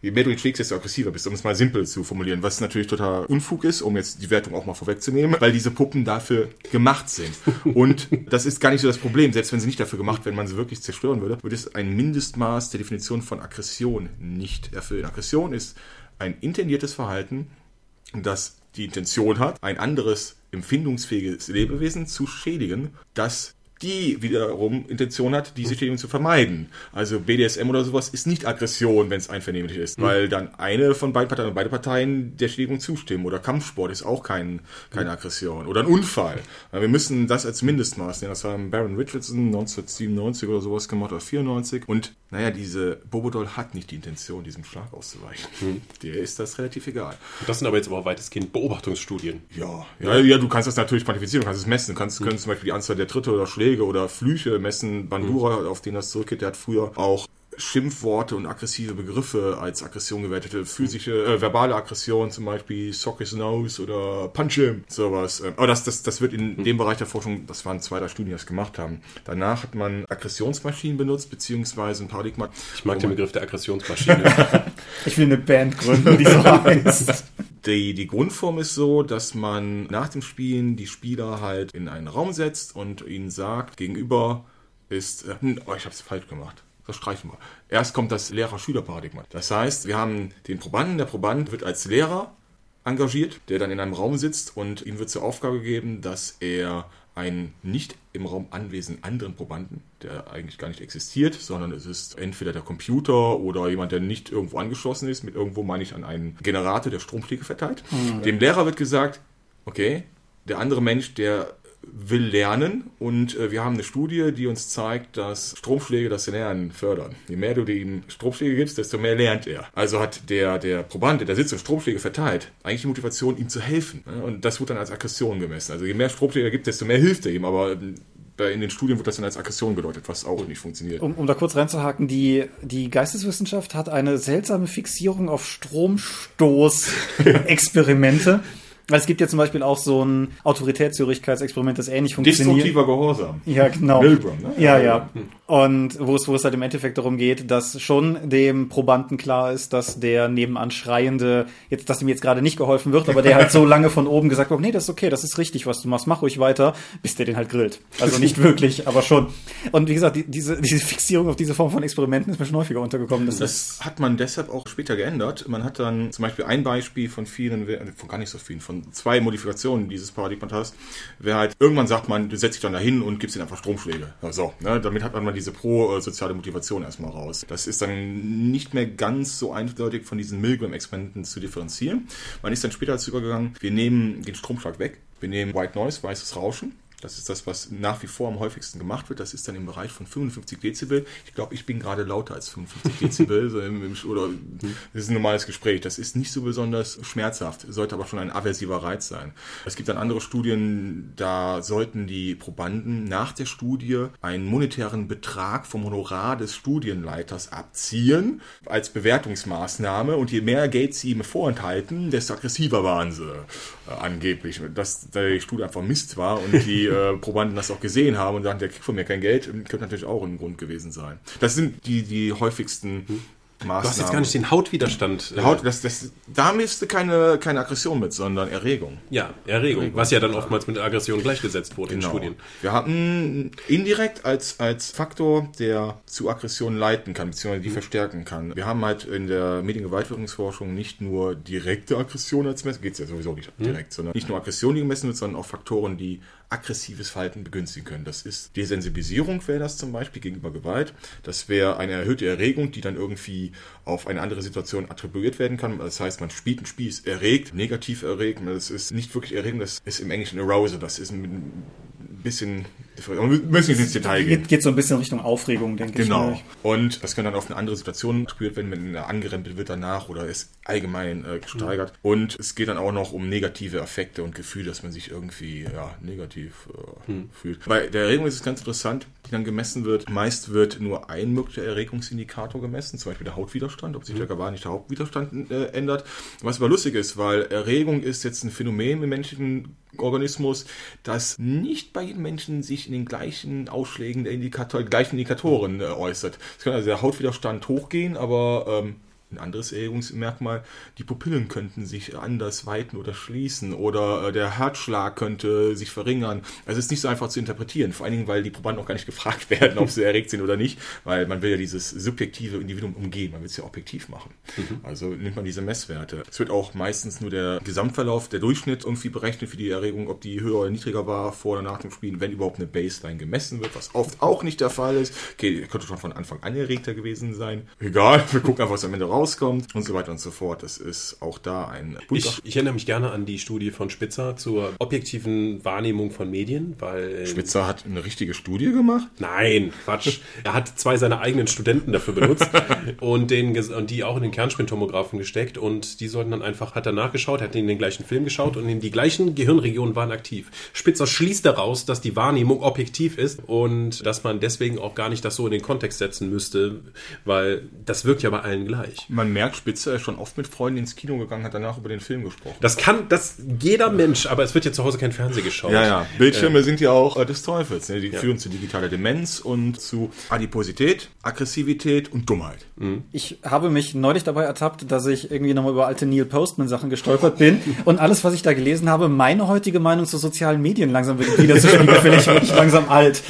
je mehr du ihn schlägst, desto aggressiver bist, um es mal simpel zu formulieren, was natürlich total Unfug ist, um jetzt die Wertung auch mal vorwegzunehmen, weil diese Puppen dafür gemacht sind. Und das ist gar nicht so das Problem, selbst wenn sie nicht dafür gemacht, wenn man sie wirklich zerstören würde, würde es ein Mindestmaß der Definition von Aggression nicht erfüllen. Aggression ist ein intendiertes Verhalten, das die Intention hat, ein anderes empfindungsfähiges Lebewesen zu schädigen, das die wiederum Intention hat, diese Schädigung zu vermeiden. Also BDSM oder sowas ist nicht Aggression, wenn es einvernehmlich ist, weil dann eine von beiden Parteien, beide Parteien der Schädigung zustimmen. Oder Kampfsport ist auch kein, keine Aggression. Oder ein Unfall. Wir müssen das als Mindestmaß nehmen. Das haben Baron Richardson 1997 oder sowas gemacht oder 94. Und naja, diese Bobodoll hat nicht die Intention, diesem Schlag auszuweichen. Der ist das relativ egal. Das sind aber jetzt aber weitestgehend Beobachtungsstudien. Ja, ja, ja, du kannst das natürlich quantifizieren, du kannst es messen. Du kannst, können zum Beispiel die Anzahl der Tritte oder Schläge oder Flüche messen. Bandura, auf den das zurückgeht, der hat früher auch Schimpfworte und aggressive Begriffe als Aggression gewertete. Physische, äh, verbale Aggression, zum Beispiel Sock his nose oder Punch him, sowas. Ähm, Aber das, das, das wird in dem Bereich der Forschung, das waren zwei, drei Studien, die das gemacht haben. Danach hat man Aggressionsmaschinen benutzt, beziehungsweise ein Paradigma. Ich mag den Begriff der Aggressionsmaschine. Ich will eine Band gründen, die so heißt. Die, die Grundform ist so, dass man nach dem Spielen die Spieler halt in einen Raum setzt und ihnen sagt, gegenüber ist, äh, hm, oh, ich habe es falsch gemacht. Das streichen wir. Erst kommt das Lehrer-Schüler-Paradigma. Das heißt, wir haben den Probanden. Der Proband wird als Lehrer engagiert, der dann in einem Raum sitzt und ihm wird zur Aufgabe gegeben, dass er einen nicht im Raum anwesenden anderen Probanden, der eigentlich gar nicht existiert, sondern es ist entweder der Computer oder jemand, der nicht irgendwo angeschlossen ist, mit irgendwo meine ich an einen Generator, der Stromschläge verteilt. Dem Lehrer wird gesagt, okay, der andere Mensch, der will lernen und äh, wir haben eine Studie, die uns zeigt, dass Stromschläge das Lernen fördern. Je mehr du ihm Stromschläge gibst, desto mehr lernt er. Also hat der, der Proband, der da sitzt und Stromschläge verteilt, eigentlich die Motivation, ihm zu helfen. ne? Und das wird dann als Aggression gemessen. Also je mehr Stromschläge er gibt, desto mehr hilft er ihm. Aber ähm, in den Studien wird das dann als Aggression gedeutet, was auch nicht funktioniert. Um, um da kurz reinzuhaken, die, die Geisteswissenschaft hat eine seltsame Fixierung auf Stromstoß-Experimente. Weil es gibt ja zum Beispiel auch so ein Autoritätshörigkeitsexperiment, das ähnlich funktioniert. Destruktiver Gehorsam. Ja, genau. Milgram, ne? Ja, ja. Und wo es, wo es halt im Endeffekt darum geht, dass schon dem Probanden klar ist, dass der nebenan Schreiende, jetzt, dass ihm jetzt gerade nicht geholfen wird, aber der halt so lange von oben gesagt hat, nee, das ist okay, das ist richtig, was du machst, mach ruhig weiter, bis der den halt grillt. Also nicht wirklich, aber schon. Und wie gesagt, die, diese, diese Fixierung auf diese Form von Experimenten ist mir schon häufiger untergekommen. Das, Das hat man deshalb auch später geändert. Man hat dann zum Beispiel ein Beispiel von vielen, von gar nicht so vielen, von zwei Modifikationen dieses Paradigmatas, wäre halt, irgendwann sagt man, du setzt dich dann dahin und gibst ihnen einfach Stromschläge. So, ne? damit hat man mal diese pro-soziale Motivation erstmal raus. Das ist dann nicht mehr ganz so eindeutig von diesen Milgram-Experimenten zu differenzieren. Man ist dann später dazu übergegangen, wir nehmen den Stromschlag weg, wir nehmen White Noise, weißes Rauschen, das ist das, was nach wie vor am häufigsten gemacht wird. Das ist dann im Bereich von 55 Dezibel. Ich glaube, ich bin gerade lauter als 55 Dezibel. oder das ist ein normales Gespräch. Das ist nicht so besonders schmerzhaft, sollte aber schon ein aversiver Reiz sein. Es gibt dann andere Studien, da sollten die Probanden nach der Studie einen monetären Betrag vom Honorar des Studienleiters abziehen als Bewertungsmaßnahme. Und je mehr Geld sie ihm vorenthalten, desto aggressiver waren sie äh, angeblich. Dass die Studie einfach Mist war und die äh, Probanden das auch gesehen haben und sagen, der kriegt von mir kein Geld, könnte natürlich auch ein Grund gewesen sein. Das sind die, die häufigsten Maßnahmen. Du hast jetzt gar nicht den Hautwiderstand. Der Haut, das, das, da misste keine, keine Aggression mit, sondern Erregung. Ja, Erregung, was ja dann oftmals mit Aggression gleichgesetzt wurde Genau. in Studien. Wir hatten indirekt als, als Faktor, der zu Aggressionen leiten kann, beziehungsweise die verstärken kann. Wir haben halt in der Mediengewaltwirkungsforschung nicht nur direkte Aggression als Messen, geht's ja sowieso nicht direkt, sondern nicht nur Aggression, die gemessen wird, sondern auch Faktoren, die aggressives Verhalten begünstigen können. Das ist Desensibilisierung wäre das zum Beispiel gegenüber Gewalt. Das wäre eine erhöhte Erregung, die dann irgendwie auf eine andere Situation attribuiert werden kann. Das heißt, man spielt ein Spiel, ist erregt, negativ erregt. Das ist nicht wirklich Erregung, das ist im Englischen Arousal. Das ist ein bisschen, wir müssen nicht ins Detail gehen. Geht, geht so ein bisschen Richtung Aufregung, denke Genau. ich. Und das kann dann auf eine andere Situation attribuiert werden, wenn er angerempelt wird danach oder ist allgemein äh, gesteigert. Und es geht dann auch noch um negative Effekte und Gefühle, dass man sich irgendwie ja, negativ äh, fühlt. Bei der Erregung ist es ganz interessant, dann gemessen wird. Meist wird nur ein möglicher Erregungsindikator gemessen, zum Beispiel der Hautwiderstand, ob sich der gar nicht der Hautwiderstand äh, ändert. Was aber lustig ist, weil Erregung ist jetzt ein Phänomen im menschlichen Organismus, das nicht bei jedem Menschen sich in den gleichen Ausschlägen der Indikator, gleichen Indikatoren äh, äußert. Es kann also der Hautwiderstand hochgehen, aber ähm, ein anderes Erregungsmerkmal, die Pupillen könnten sich anders weiten oder schließen oder äh, der Herzschlag könnte sich verringern. Also es ist nicht so einfach zu interpretieren, vor allen Dingen, weil die Probanden auch gar nicht gefragt werden, ob sie erregt sind oder nicht, weil man will ja dieses subjektive Individuum umgehen, man will es ja objektiv machen. Also nimmt man diese Messwerte. Es wird auch meistens nur der Gesamtverlauf, der Durchschnitt irgendwie berechnet für die Erregung, ob die höher oder niedriger war vor oder nach dem Spielen, wenn überhaupt eine Baseline gemessen wird, was oft auch nicht der Fall ist. Okay, könnte schon von Anfang an erregter gewesen sein. Egal, wir gucken einfach, was am Ende rauskommt und so weiter und so fort. Das ist auch da ein Ich, ich erinnere mich gerne an die Studie von Spitzer zur objektiven Wahrnehmung von Medien, weil. äh, Spitzer hat eine richtige Studie gemacht. Nein, Quatsch. Er hat zwei seiner eigenen Studenten dafür benutzt und, den, und die auch in den Kernspintomographen gesteckt und die sollten dann einfach, hat er nachgeschaut, hat in den gleichen Film geschaut und in die gleichen Gehirnregionen waren aktiv. Spitzer schließt daraus, dass die Wahrnehmung objektiv ist und dass man deswegen auch gar nicht das so in den Kontext setzen müsste, weil das wirkt ja bei allen gleich. Man merkt, Spitzer ist schon oft mit Freunden ins Kino gegangen, hat danach über den Film gesprochen. Das kann, das jeder Mensch, aber es wird ja zu Hause kein Fernsehen geschaut. Ja, ja. Bildschirme sind ja auch äh, des Teufels. Ne? Die führen zu digitaler Demenz und zu Adiposität, Aggressivität und Dummheit. Ich habe mich neulich dabei ertappt, dass ich irgendwie nochmal über alte Neil Postman Sachen gestolpert bin und alles, was ich da gelesen habe, meine heutige Meinung zu sozialen Medien langsam wieder zu spiegeln, finde ich wirklich langsam alt.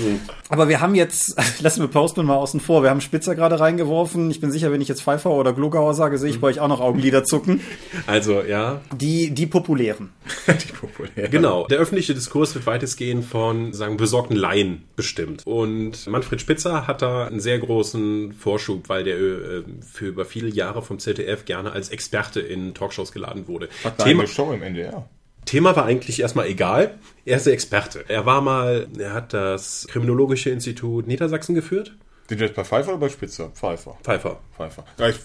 Aber wir haben jetzt, lassen wir Postman mal außen vor, wir haben Spitzer gerade reingeworfen. Ich bin sicher, wenn ich jetzt Pfeiffer oder Glogauer sage, sehe ich bei euch auch noch Augenlider zucken. Also, ja, Die, die populären. die populären. Genau. Der öffentliche Diskurs wird weitestgehend von, sagen, besorgten Laien bestimmt. Und Manfred Spitzer hat da einen sehr großen Vorschub, weil der äh, für über viele Jahre vom ZDF gerne als Experte in Talkshows geladen wurde. Hat Thema, Show im NDR. Thema war eigentlich erstmal egal. Er ist der Experte. Er war mal, er hat das Kriminologische Institut Niedersachsen geführt. Wir jetzt bei Pfeiffer oder bei Spitzer? Pfeiffer. Pfeiffer. Pfeiffer. Ja, ich,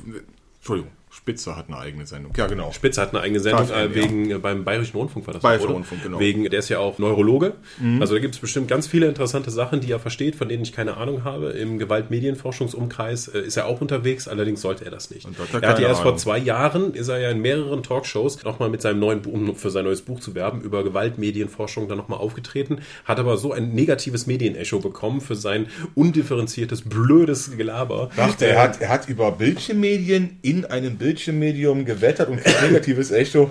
Entschuldigung. Spitzer hat eine eigene Sendung. Ja, genau. Spitzer hat eine eigene Sendung, äh, wegen, äh, beim Bayerischen Rundfunk war das, Bayerischer oder? Rundfunk, genau. Wegen, der ist ja auch Neurologe. Also da gibt es bestimmt ganz viele interessante Sachen, die er versteht, von denen ich keine Ahnung habe. Im Gewaltmedienforschungsumkreis äh, ist er auch unterwegs, allerdings sollte er das nicht. Er er hat ja erst vor Ahnung. zwei Jahren, ist er ja in mehreren Talkshows nochmal mit seinem neuen Buch, um für sein neues Buch zu werben, über Gewaltmedienforschung dann nochmal aufgetreten, hat aber so ein negatives Medienecho bekommen für sein undifferenziertes, blödes Gelaber. Dachte, er hat, er hat über Bildschirmmedien in einem Bildschirmmedium gewettert und negatives Echo.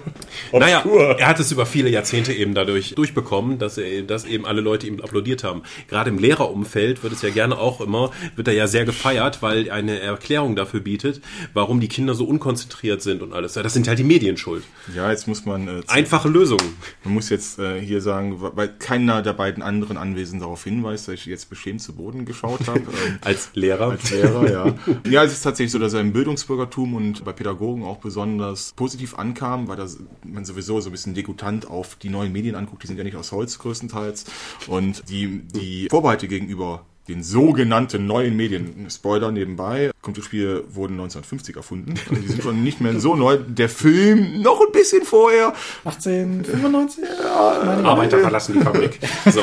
Naja, er hat es über viele Jahrzehnte eben dadurch durchbekommen, dass er, dass eben alle Leute ihm applaudiert haben. Gerade im Lehrerumfeld wird es ja gerne auch immer, wird er ja sehr gefeiert, weil er eine Erklärung dafür bietet, warum die Kinder so unkonzentriert sind und alles. Das sind halt die Medien schuld. Ja, jetzt muss man, äh, Einfache Lösungen. man muss jetzt äh, hier sagen, weil keiner der beiden anderen Anwesenden darauf hinweist, dass ich jetzt beschämt zu Boden geschaut habe. Ähm, Als Lehrer. als Lehrer, ja. Ja, es ist tatsächlich so, dass er im Bildungsbürgertum und bei Pädagogen auch besonders positiv ankam, weil das, man sowieso so ein bisschen degutant auf die neuen Medien anguckt, die sind ja nicht aus Holz größtenteils. Und die, die Vorbehalte gegenüber den sogenannten neuen Medien, Spoiler nebenbei, Computerspiele wurden 1950 erfunden. Also die sind schon nicht mehr so neu. Der Film noch ein bisschen vorher. 1895? Arbeiter verlassen die Fabrik. So.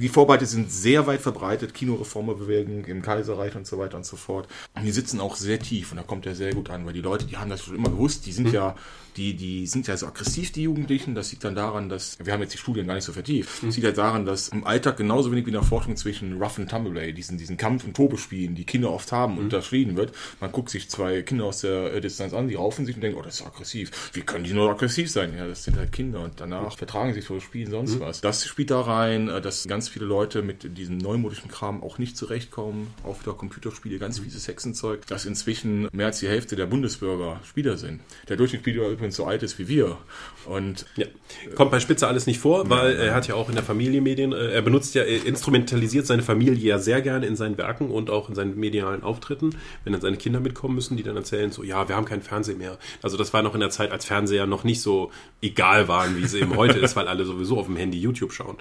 Die Vorbehalte sind sehr weit verbreitet, Kinoreformerbewegung im Kaiserreich und so weiter und so fort. Und die sitzen auch sehr tief und da kommt er sehr gut an, weil die Leute, die haben das schon immer gewusst, die sind ja, die, die sind ja so aggressiv, die Jugendlichen. Das liegt dann daran, dass, wir haben jetzt die Studien gar nicht so vertieft, das liegt ja daran, dass im Alltag genauso wenig wie in der Forschung zwischen Rough and Tumbleway, diesen, diesen Kampf- und Tobespielen, die Kinder oft haben, unterschieden wird. Man guckt sich zwei Kinder aus der äh, Distanz an, die raufen sich und denkt, oh, das ist aggressiv. Wie können die nur aggressiv sein? Ja, das sind halt Kinder und danach vertragen sich vor Spielen sonst was. Das spielt da rein, äh, dass ganz viele Leute mit diesem neumodischen Kram auch nicht zurechtkommen. Auch wieder Computerspiele, ganz fieses Hexenzeug. Dass inzwischen mehr als die Hälfte der Bundesbürger Spieler sind. Der Durchschnittsspieler übrigens so alt ist wie wir. Und Ja. Kommt bei Spitzer alles nicht vor, weil er hat ja auch in der Familie Medien, äh, er benutzt ja, er instrumentalisiert seine Familie ja sehr gerne in seinen Werken und auch in seinen medialen Auftritten, wenn dann seine Kinder mitkommen müssen, die dann erzählen so, ja, wir haben keinen Fernseher mehr. Also das war noch in der Zeit, als Fernseher noch nicht so egal waren, wie es eben heute ist, weil alle sowieso auf dem Handy YouTube schauen.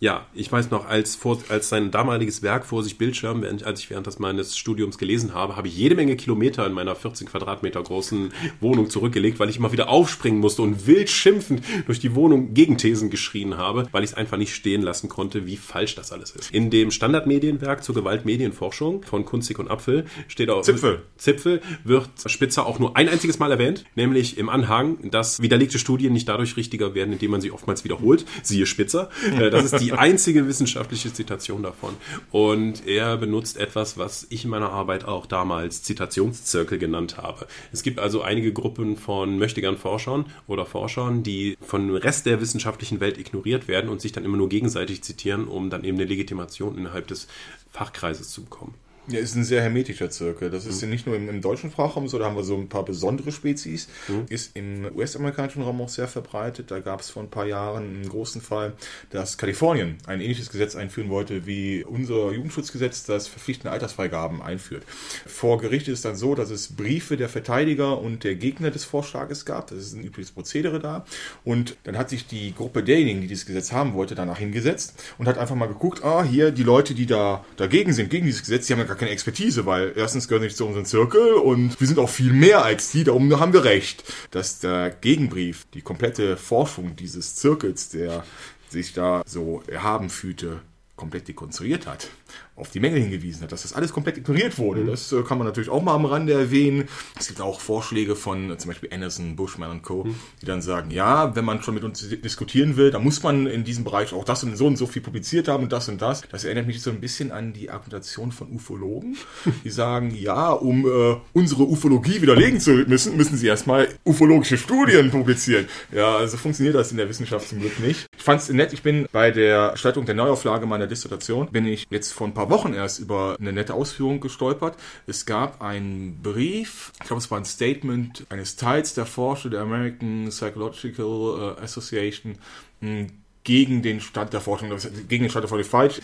Ja, ich weiß noch, als, vor, als sein damaliges Werk vor sich Bildschirm, während, als ich während des meines Studiums gelesen habe, habe ich jede Menge Kilometer in meiner 14 Quadratmeter großen Wohnung zurückgelegt, weil ich immer wieder aufspringen musste und wild schimpfend durch die Wohnung Gegenthesen geschrien habe, weil ich es einfach nicht stehen lassen konnte, wie falsch das alles ist. In dem Standardmedienwerk zur Gewaltmedienforschung von Kunzig und Apfel steht auch Zipfel. Zipfel wird Spitzer auch nur ein einziges Mal erwähnt, nämlich im Anhang, dass widerlegte Studien nicht dadurch richtiger werden, indem man sie oftmals wiederholt. Siehe Spitzer. Äh, Das ist die einzige wissenschaftliche Zitation davon. Und er benutzt etwas, was ich in meiner Arbeit auch damals Zitationszirkel genannt habe. Es gibt also einige Gruppen von möchtegern Forschern oder Forschern, die von dem Rest der wissenschaftlichen Welt ignoriert werden und sich dann immer nur gegenseitig zitieren, um dann eben eine Legitimation innerhalb des Fachkreises zu bekommen. Ja, ist ein sehr hermetischer Zirkel. Das ist ja nicht nur im, im deutschen Sprachraum so, da haben wir so ein paar besondere Spezies. Ist im US-amerikanischen Raum auch sehr verbreitet. Da gab es vor ein paar Jahren einen großen Fall, dass Kalifornien ein ähnliches Gesetz einführen wollte wie unser Jugendschutzgesetz, das verpflichtende Altersfreigaben einführt. Vor Gericht ist es dann so, dass es Briefe der Verteidiger und der Gegner des Vorschlages gab. Das ist ein übliches Prozedere da. Und dann hat sich die Gruppe derjenigen, die dieses Gesetz haben wollte, danach hingesetzt und hat einfach mal geguckt, ah, hier die Leute, die da dagegen sind, gegen dieses Gesetz, die haben ja gar keine Expertise, weil erstens gehören sie nicht zu unserem Zirkel und wir sind auch viel mehr als die, darum haben wir recht. Dass der Gegenbrief, die komplette Forschung dieses Zirkels, der sich da so erhaben fühlte, komplett dekonstruiert hat, auf die Mängel hingewiesen hat, dass das alles komplett ignoriert wurde. Das äh, kann man natürlich auch mal am Rande erwähnen. Es gibt auch Vorschläge von äh, zum Beispiel Anderson, Bushman und Co., die dann sagen, ja, wenn man schon mit uns di- diskutieren will, dann muss man in diesem Bereich auch das und so und so viel publiziert haben und das und das. Das erinnert mich so ein bisschen an die Argumentation von Ufologen, die sagen, ja, um äh, unsere Ufologie widerlegen zu müssen, müssen sie erstmal ufologische Studien publizieren. Ja, also funktioniert das in der Wissenschaft zum Glück nicht. Ich fand es nett, ich bin bei der Gestaltung der Neuauflage meiner Dissertation, bin ich jetzt vor ein paar Wochen erst über eine nette Ausführung gestolpert. Es gab einen Brief, ich glaube es war ein Statement eines Teils der Forscher der American Psychological äh, Association mh, gegen den Stand der Forschung, gegen den Stand der Forschung falsch,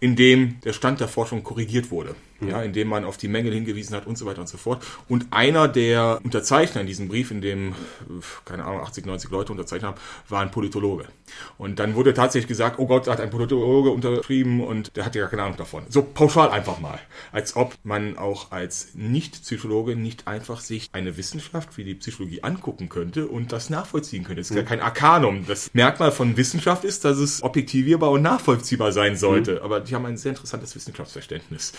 in dem der Stand der Forschung korrigiert wurde, ja, in dem man auf die Mängel hingewiesen hat und so weiter und so fort. Und einer der Unterzeichner in diesem Brief, in dem, äh, keine Ahnung, 80, 90 Leute unterzeichnet haben, war ein Politologe. Und dann wurde tatsächlich gesagt, oh Gott, da hat ein Politologe unterschrieben und der hat ja gar keine Ahnung davon. So pauschal einfach mal. Als ob man auch als Nicht-Psychologe nicht einfach sich eine Wissenschaft wie die Psychologie angucken könnte und das nachvollziehen könnte. Es ist ja kein Arkanum. Das Merkmal von Wissenschaft ist, dass es objektivierbar und nachvollziehbar sein sollte. Aber die haben ein sehr interessantes Wissenschaftsverständnis.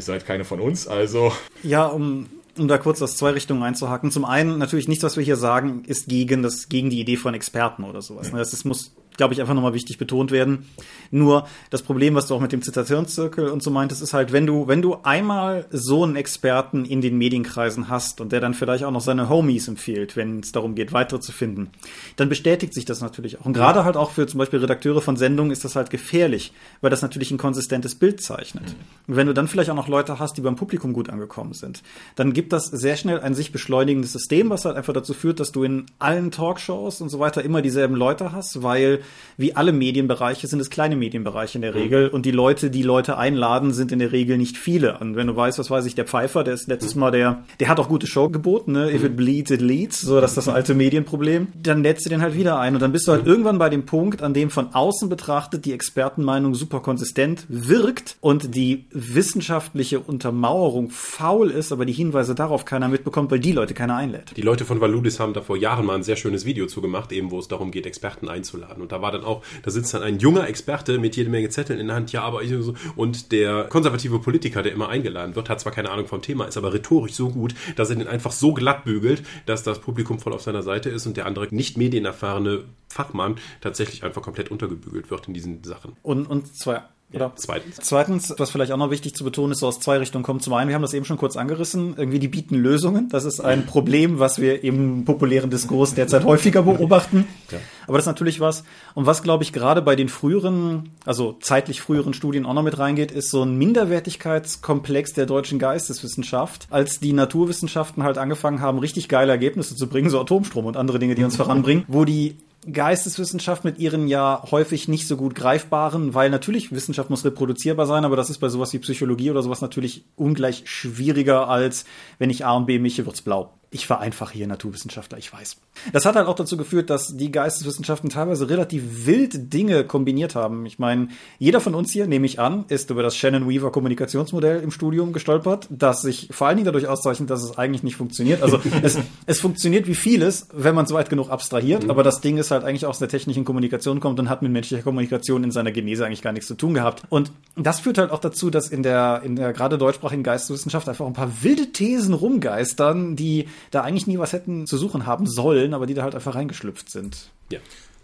Ihr seid keine von uns, also Ja, um, um da kurz aus zwei Richtungen einzuhaken. Zum einen, natürlich nichts, was wir hier sagen, ist gegen das, gegen die Idee von Experten oder sowas. ne? Das ist, muss glaube ich, einfach nochmal wichtig betont werden. Nur das Problem, was du auch mit dem Zitationszirkel und so meintest, ist halt, wenn du, wenn du einmal so einen Experten in den Medienkreisen hast und der dann vielleicht auch noch seine Homies empfiehlt, wenn es darum geht, weitere zu finden, dann bestätigt sich das natürlich auch. Und gerade halt auch für zum Beispiel Redakteure von Sendungen ist das halt gefährlich, weil das natürlich ein konsistentes Bild zeichnet. Und wenn du dann vielleicht auch noch Leute hast, die beim Publikum gut angekommen sind, dann gibt das sehr schnell ein sich beschleunigendes System, was halt einfach dazu führt, dass du in allen Talkshows und so weiter immer dieselben Leute hast, weil wie alle Medienbereiche sind es kleine Medienbereiche in der Regel und die Leute, die Leute einladen, sind in der Regel nicht viele. Und wenn du weißt, was weiß ich, der Pfeiffer, der ist letztes Mal der, der hat auch gute Show geboten, ne? If it bleeds, it leads, so dass das alte Medienproblem. Dann lädst du den halt wieder ein und dann bist du halt irgendwann bei dem Punkt, an dem von außen betrachtet die Expertenmeinung super konsistent wirkt und die wissenschaftliche Untermauerung faul ist, aber die Hinweise darauf keiner mitbekommt, weil die Leute keiner einlädt. Die Leute von Valudis haben da vor Jahren mal ein sehr schönes Video zugemacht, eben wo es darum geht, Experten einzuladen. Und da war dann auch, da sitzt dann ein junger Experte mit jede Menge Zetteln in der Hand, ja, aber ich so, und der konservative Politiker, der immer eingeladen wird, hat zwar keine Ahnung vom Thema, ist aber rhetorisch so gut, dass er den einfach so glatt bügelt, dass das Publikum voll auf seiner Seite ist und der andere nicht medienerfahrene Fachmann tatsächlich einfach komplett untergebügelt wird in diesen Sachen. Und, und zwar oder? Zweitens. Zweitens, was vielleicht auch noch wichtig zu betonen ist, so aus zwei Richtungen kommt. Zum einen, wir haben das eben schon kurz angerissen, irgendwie die bieten Lösungen. Das ist ein Problem, was wir im populären Diskurs derzeit häufiger beobachten. Ja. Aber das ist natürlich was. Und was, glaube ich, gerade bei den früheren, also zeitlich früheren Studien auch noch mit reingeht, ist so ein Minderwertigkeitskomplex der deutschen Geisteswissenschaft, als die Naturwissenschaften halt angefangen haben, richtig geile Ergebnisse zu bringen, so Atomstrom und andere Dinge, die uns voranbringen, wo die Geisteswissenschaft mit ihren ja häufig nicht so gut greifbaren, weil natürlich Wissenschaft muss reproduzierbar sein, aber das ist bei sowas wie Psychologie oder sowas natürlich ungleich schwieriger als wenn ich A und B mische, wird's blau ich vereinfache hier Naturwissenschaftler, ich weiß. Das hat halt auch dazu geführt, dass die Geisteswissenschaften teilweise relativ wild Dinge kombiniert haben. Ich meine, jeder von uns hier, nehme ich an, ist über das Shannon Weaver Kommunikationsmodell im Studium gestolpert, das sich vor allen Dingen dadurch auszeichnet, dass es eigentlich nicht funktioniert. Also es, es funktioniert wie vieles, wenn man es weit genug abstrahiert, mhm. aber das Ding ist halt eigentlich aus der technischen Kommunikation kommt und hat mit menschlicher Kommunikation in seiner Genese eigentlich gar nichts zu tun gehabt. Und das führt halt auch dazu, dass in der, in der gerade deutschsprachigen Geisteswissenschaft einfach ein paar wilde Thesen rumgeistern, die da eigentlich nie was hätten zu suchen haben sollen, aber die da halt einfach reingeschlüpft sind. Ja.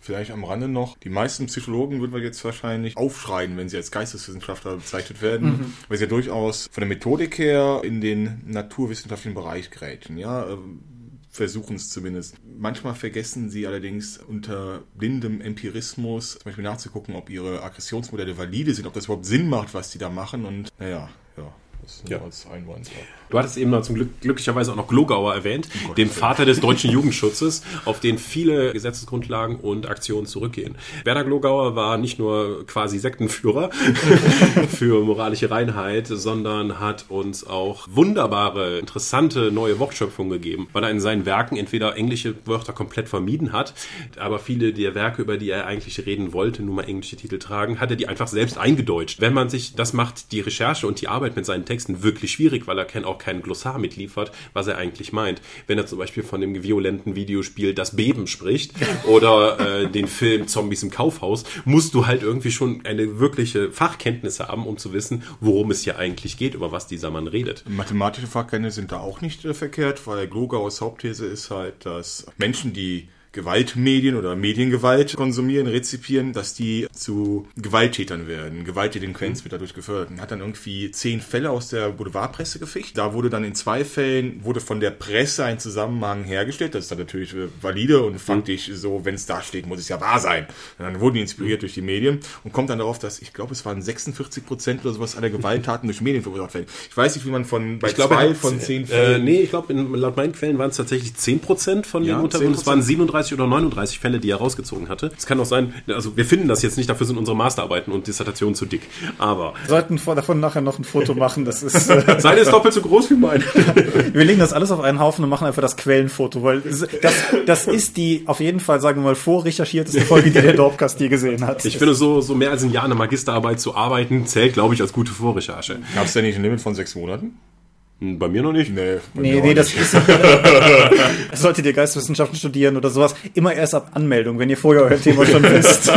Vielleicht am Rande noch, die meisten Psychologen würden wir jetzt wahrscheinlich aufschreien, wenn sie als Geisteswissenschaftler bezeichnet werden, mhm. weil sie ja durchaus von der Methodik her in den naturwissenschaftlichen Bereich grätschen, ja, ähm, versuchen es zumindest. Manchmal vergessen sie allerdings unter blindem Empirismus zum Beispiel nachzugucken, ob ihre Aggressionsmodelle valide sind, ob das überhaupt Sinn macht, was sie da machen und naja, ja, das ja. als Einwand. Ja. Du hattest eben noch zum Glück glücklicherweise auch noch Glogauer erwähnt, oh den Vater des deutschen Jugendschutzes, auf den viele Gesetzesgrundlagen und Aktionen zurückgehen. Werner Glogauer war nicht nur quasi Sektenführer für moralische Reinheit, sondern hat uns auch wunderbare, interessante neue Wortschöpfungen gegeben, weil er in seinen Werken entweder englische Wörter komplett vermieden hat, aber viele der Werke, über die er eigentlich reden wollte, nur mal englische Titel tragen, hat er die einfach selbst eingedeutscht. Wenn man sich, das macht die Recherche und die Arbeit mit seinen Texten wirklich schwierig, weil er kennt auch kein Glossar mitliefert, was er eigentlich meint. Wenn er zum Beispiel von dem violenten Videospiel Das Beben spricht oder äh, den Film Zombies im Kaufhaus, musst du halt irgendwie schon eine wirkliche Fachkenntnis haben, um zu wissen, worum es hier eigentlich geht, über was dieser Mann redet. Mathematische Fachkenntnisse sind da auch nicht äh, verkehrt, weil Glogauers Hauptthese ist halt, dass Menschen, die Gewaltmedien oder Mediengewalt konsumieren, rezipieren, dass die zu Gewalttätern werden. Gewaltdelinquenz wird dadurch gefördert. Und hat dann irgendwie zehn Fälle aus der Boulevardpresse geficht. Da wurde dann in zwei Fällen, wurde von der Presse ein Zusammenhang hergestellt. Das ist dann natürlich äh, valide und fand ich so, wenn es da steht, muss es ja wahr sein. Und dann wurden die inspiriert durch die Medien und kommt dann darauf, dass ich glaube, es waren 46 Prozent oder sowas aller Gewalttaten durch Medien verursacht werden. Ich weiß nicht, wie man von bei ich zwei glaube, von zehn äh, Fällen. Äh, nee, ich glaube, laut meinen Quellen waren es tatsächlich 10 Prozent von den ja, Untersuchungen. Es waren 37 38 oder 39 Fälle, die er rausgezogen hatte. Es kann auch sein, also wir finden das jetzt nicht, dafür sind unsere Masterarbeiten und Dissertationen zu dick. Aber. Wir sollten davon nachher noch ein Foto machen, das ist. Äh Seine ist doppelt so groß wie meine. wir legen das alles auf einen Haufen und machen einfach das Quellenfoto, weil das, das ist die auf jeden Fall, sagen wir mal, vorrecherchierteste Folge, die der Dorpcast je gesehen hat. Ich finde, so, so mehr als ein Jahr eine Magisterarbeit zu arbeiten, zählt, glaube ich, als gute Vorrecherche. Gab es denn nicht ein Limit von sechs Monaten? Hm, Bei mir noch nicht. Nee, Nee, nee, das nicht. ist. Solltet ihr Geistwissenschaften studieren oder sowas, immer erst ab Anmeldung, wenn ihr vorher euer Thema schon wisst.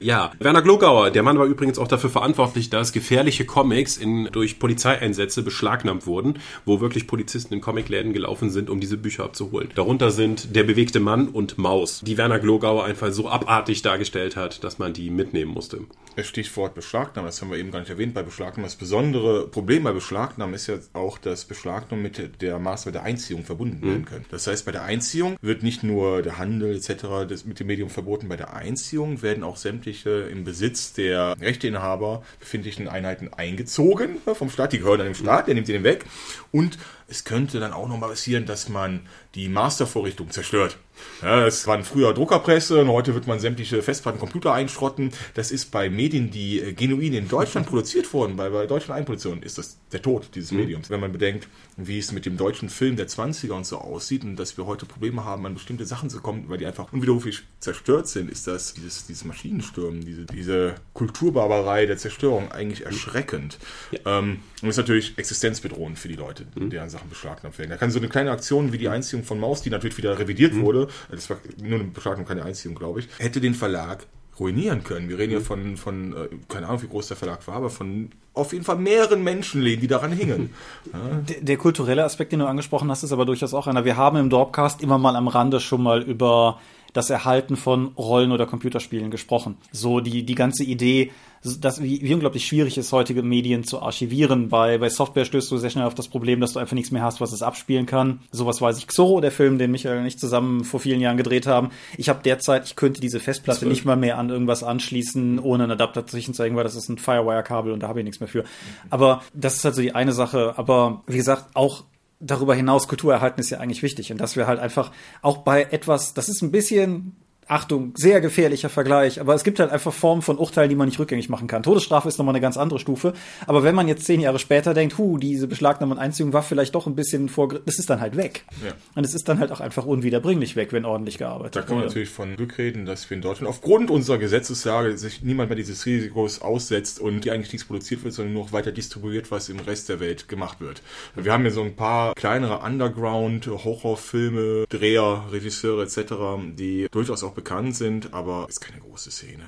Ja, Werner Glogauer, der Mann war übrigens auch dafür verantwortlich, dass gefährliche Comics in, durch Polizeieinsätze beschlagnahmt wurden, wo wirklich Polizisten in Comicläden gelaufen sind, um diese Bücher abzuholen. Darunter sind Der bewegte Mann und Maus, die Werner Glogauer einfach so abartig dargestellt hat, dass man die mitnehmen musste. Stichwort Beschlagnahme, das haben wir eben gar nicht erwähnt bei Beschlagnahme. Das besondere Problem bei Beschlagnahme ist ja auch, dass Beschlagnahme mit der Maßnahme der Einziehung verbunden werden können. Das heißt, bei der Einziehung wird nicht nur der Handel etc. Das mit dem Medium verboten, bei der Einziehung werden auch sämtliche im Besitz der Rechteinhaber befindlichen Einheiten eingezogen äh, vom Staat. Die gehören dann dem Staat, der nimmt sie den weg. Und es könnte dann auch nochmal passieren, dass man die Mastervorrichtung zerstört. Ja, es waren früher Druckerpresse und heute wird man sämtliche Festplatten, Computer einschrotten. Das ist bei Medien, die äh, genuin in Deutschland produziert wurden, bei, bei deutschen Einproduktionen, ist das der Tod dieses Mediums. Wenn man bedenkt, wie es mit dem deutschen Film der 20er und so aussieht und dass wir heute Probleme haben, an bestimmte Sachen zu kommen, weil die einfach unwiderruflich zerstört sind, ist das dieses, dieses Maschinenstürmen, diese, diese Kulturbarbarei der Zerstörung eigentlich erschreckend. Ähm, und ist natürlich existenzbedrohend für die Leute, deren Sachen beschlagnahmt werden. Da kann so eine kleine Aktion wie die Einziehung von Maus, die natürlich wieder revidiert wurde, das war nur eine Beschlagnahmung, keine Einziehung, glaube ich, hätte den Verlag ruinieren können. Wir reden ja von, von äh, keine Ahnung, wie groß der Verlag war, aber von auf jeden Fall mehreren Menschenleben, die daran hingen. Der, der kulturelle Aspekt, den du angesprochen hast, ist aber durchaus auch einer. Wir haben im Dorpcast immer mal am Rande schon mal über das Erhalten von Rollen- oder Computerspielen gesprochen. So die, die ganze Idee, dass, wie, wie unglaublich schwierig es heutige Medien zu archivieren. Bei, bei Software stößt du sehr schnell auf das Problem, dass du einfach nichts mehr hast, was es abspielen kann. Sowas weiß ich. Xoro, der Film, den Michael und ich zusammen vor vielen Jahren gedreht haben. Ich habe derzeit, ich könnte diese Festplatte nicht mal mehr an irgendwas anschließen, ohne einen Adapter zwischenzeigen, weil das ist ein Firewire-Kabel und da habe ich nichts mehr für. Aber das ist halt so die eine Sache. Aber wie gesagt, auch darüber hinaus Kultur erhalten ist ja eigentlich wichtig und dass wir halt einfach auch bei etwas, das ist ein bisschen Achtung, sehr gefährlicher Vergleich, aber es gibt halt einfach Formen von Urteilen, die man nicht rückgängig machen kann. Todesstrafe ist nochmal eine ganz andere Stufe, aber wenn man jetzt zehn Jahre später denkt, hu, diese Beschlagnahme und Einziehung war vielleicht doch ein bisschen vor, das ist dann halt weg. Ja. Und es ist dann halt auch einfach unwiederbringlich weg, wenn ordentlich gearbeitet Da kann man wurde. natürlich von Glück reden, dass wir in Deutschland aufgrund unserer Gesetzeslage sich niemand mehr dieses Risikos aussetzt und die eigentlich nichts produziert wird, sondern nur noch weiter distribuiert, was im Rest der Welt gemacht wird. Wir haben ja so ein paar kleinere Underground-Horrorfilme, Dreher, Regisseure etc., die durchaus auch bekannt sind, aber ist keine große Szene,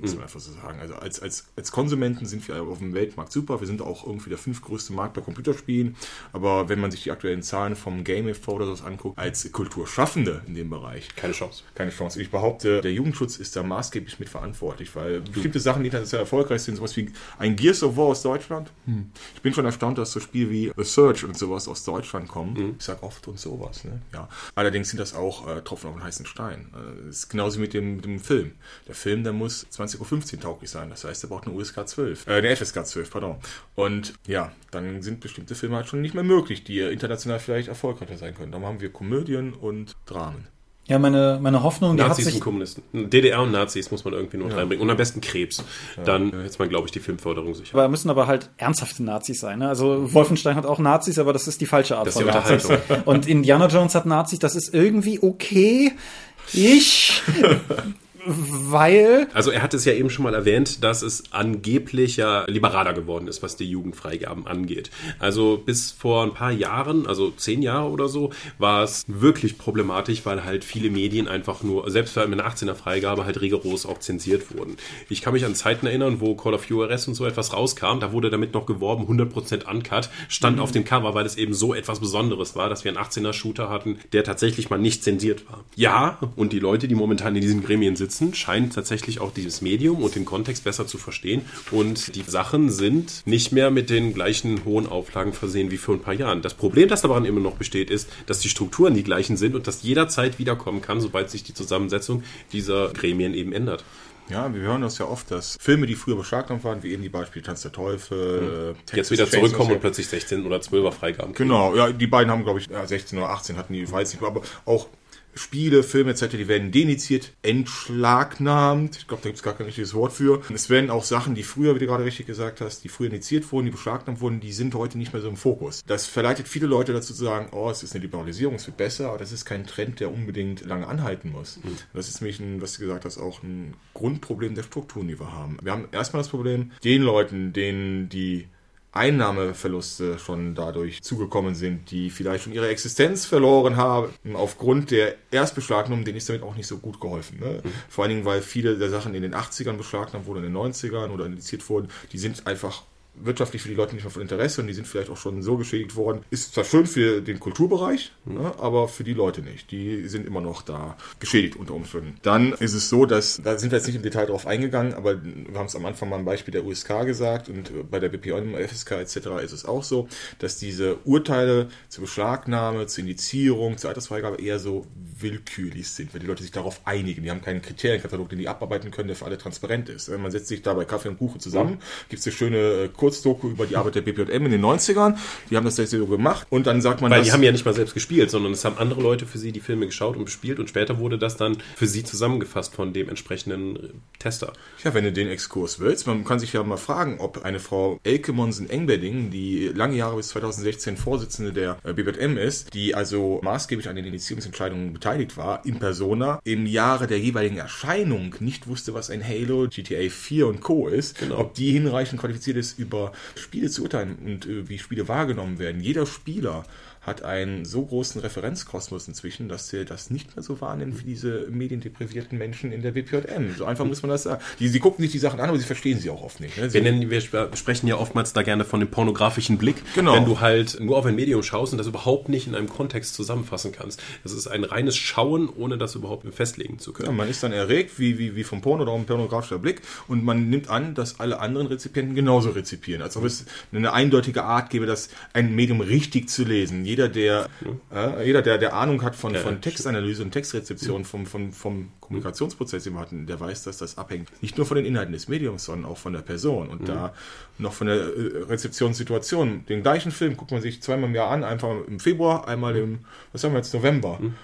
muss man einfach so sagen. Also als, als, als Konsumenten sind wir auf dem Weltmarkt super. Wir sind auch irgendwie der fünftgrößte Markt bei Computerspielen. Aber wenn man sich die aktuellen Zahlen vom Game Info oder so anguckt, als Kulturschaffende in dem Bereich, Keine Chance. keine Chance. Ich behaupte, der Jugendschutz ist da maßgeblich mitverantwortlich, weil bestimmte Sachen, die international erfolgreich sind, sowas wie ein Gears of War aus Deutschland. Ich bin schon erstaunt, dass so Spiele wie The Search und sowas aus Deutschland kommen. Ich sag oft und sowas. Ne? Ja. Allerdings sind das auch äh, Tropfen auf den heißen Stein. Äh, das ist genauso mit dem, mit dem Film. Der Film, der muss 20.15 Uhr tauglich sein. Das heißt, der braucht eine USK 12. Äh, eine FSK 12, pardon. Und ja, dann sind bestimmte Filme halt schon nicht mehr möglich, die international vielleicht erfolgreicher sein können. Darum haben wir Komödien und Dramen. Ja, meine, meine Hoffnung, die hat Nazis sich, und Kommunisten. DDR und Nazis muss man irgendwie noch reinbringen. Und am besten Krebs. Dann äh, jetzt mal, glaube ich, die Filmförderung sicher. aber müssen aber halt ernsthafte Nazis sein. Ne? Also Wolfenstein hat auch Nazis, aber das ist die falsche Art Das von Nazis. Unterhaltung. Und Indiana Jones hat Nazis, das ist irgendwie okay. Ich, weil Also er hat es ja eben schon mal erwähnt, dass es angeblich ja liberaler geworden ist, was die Jugendfreigaben angeht. Also bis vor ein paar Jahren, also zehn Jahre oder so, war es wirklich problematisch, weil halt viele Medien einfach nur, selbst mit einer 18er Freigabe, halt rigoros auch zensiert wurden. Ich kann mich an Zeiten erinnern, wo Call of URS und so etwas rauskam, da wurde damit noch geworben, 100% Uncut, stand auf dem Cover, weil es eben so etwas Besonderes war, dass wir einen 18er Shooter hatten, der tatsächlich mal nicht zensiert war. Ja, und die Leute, die momentan in diesen Gremien sitzen, scheinen tatsächlich auch dieses Medium und den Kontext besser zu verstehen. Und die Sachen sind nicht mehr mit den gleichen hohen Auflagen versehen wie vor ein paar Jahren. Das Problem, das daran immer noch besteht, ist, dass die Strukturen die gleichen sind und das jederzeit wiederkommen kann, sobald sich die Zusammensetzung dieser Gremien eben ändert. Ja, wir hören das ja oft, dass Filme, die früher beschlagnahmt waren, wie eben die Beispiele Tanz der Teufel, äh, Jetzt wieder Chainsaw zurückkommen und Massacre. plötzlich 16 oder 12er Freigaben. kriegen. Genau, ja, die beiden haben, glaube ich, ja, 16 oder 18 hatten die, weiß nicht, aber auch Spiele, Filme etc., die werden deniziert, entschlagnahmt. Ich glaube, da gibt es gar kein richtiges Wort für. Es werden auch Sachen, die früher, wie du gerade richtig gesagt hast, die früher initiiert wurden, die beschlagnahmt wurden, die sind heute nicht mehr so im Fokus. Das verleitet viele Leute dazu zu sagen, oh, es ist eine Liberalisierung, es wird besser, aber das ist kein Trend, der unbedingt lange anhalten muss. Das ist nämlich, ein, was du gesagt hast, auch ein Grundproblem der Strukturen, die wir haben. Wir haben erstmal das Problem, den Leuten, denen die Einnahmeverluste schon dadurch zugekommen sind, die vielleicht schon ihre Existenz verloren haben, aufgrund der Erstbeschlagnahme, denen ist damit auch nicht so gut geholfen. Ne? Mhm. Vor allen Dingen, weil viele der Sachen in den 80ern beschlagnahmt wurden, in den 90ern oder indiziert wurden, die sind einfach wirtschaftlich für die Leute nicht mehr von Interesse und die sind vielleicht auch schon so geschädigt worden. Ist zwar schön für den Kulturbereich, mhm. ne, aber für die Leute nicht. Die sind immer noch da geschädigt unter Umständen. Dann ist es so, dass, da sind wir jetzt nicht im Detail drauf eingegangen, aber wir haben es am Anfang mal ein Beispiel der USK gesagt und bei der BPO, FSK etc. ist es auch so, dass diese Urteile zur Beschlagnahme, zur Indizierung, zur Altersfreigabe eher so willkürlich sind, weil die Leute sich darauf einigen. Die haben keinen Kriterienkatalog, den die abarbeiten können, der für alle transparent ist. Man setzt sich da bei Kaffee und Kuchen zusammen, mhm. gibt es eine schöne äh, Kurzdoku über die Arbeit der BPJM in den 90ern. Die haben das sehr so gemacht. Und dann sagt man. Weil die haben ja nicht mal selbst gespielt, sondern es haben andere Leute für sie die Filme geschaut und bespielt und später wurde das dann für sie zusammengefasst von dem entsprechenden Tester. Ja, wenn du den Exkurs willst, man kann sich ja mal fragen, ob eine Frau Elke Monsen-Engberding, die lange Jahre bis 2016 Vorsitzende der äh, BPJM ist, die also maßgeblich an den Indizierungsentscheidungen beteiligt war, in Persona, im Jahre der jeweiligen Erscheinung nicht wusste, was ein Halo, GTA 4 und Co. ist, genau. ob die hinreichend qualifiziert ist, über über Spiele zu urteilen und äh, wie Spiele wahrgenommen werden. Jeder Spieler hat einen so großen Referenzkosmos inzwischen, dass sie das nicht mehr so wahrnehmen wie diese mediendeprivierten Menschen in der WPJM. So einfach muss man das sagen. Die, sie gucken sich die Sachen an, aber sie verstehen sie auch oft nicht. Ne? Wir, nennen, wir sprechen ja oftmals da gerne von dem pornografischen Blick. Genau. Wenn du halt nur auf ein Medium schaust und das überhaupt nicht in einem Kontext zusammenfassen kannst. Das ist ein reines Schauen, ohne das überhaupt festlegen zu können. Ja, man ist dann erregt, wie, wie, wie vom Porno oder auch ein pornografischer Blick und man nimmt an, dass alle anderen Rezipienten genauso rezipieren. Als ob es eine eindeutige Art gäbe, das ein Medium richtig zu lesen. Jeder der, äh, jeder, der, der Ahnung hat von, von Textanalyse und Textrezeption, vom, vom, vom Kommunikationsprozess, den wir hatten, der weiß, dass das abhängt. Nicht nur von den Inhalten des Mediums, sondern auch von der Person. Und mhm. da noch von der äh, Rezeptionssituation. Den gleichen Film guckt man sich zweimal im Jahr an, einfach im Februar, einmal im, was haben wir jetzt, November. Mhm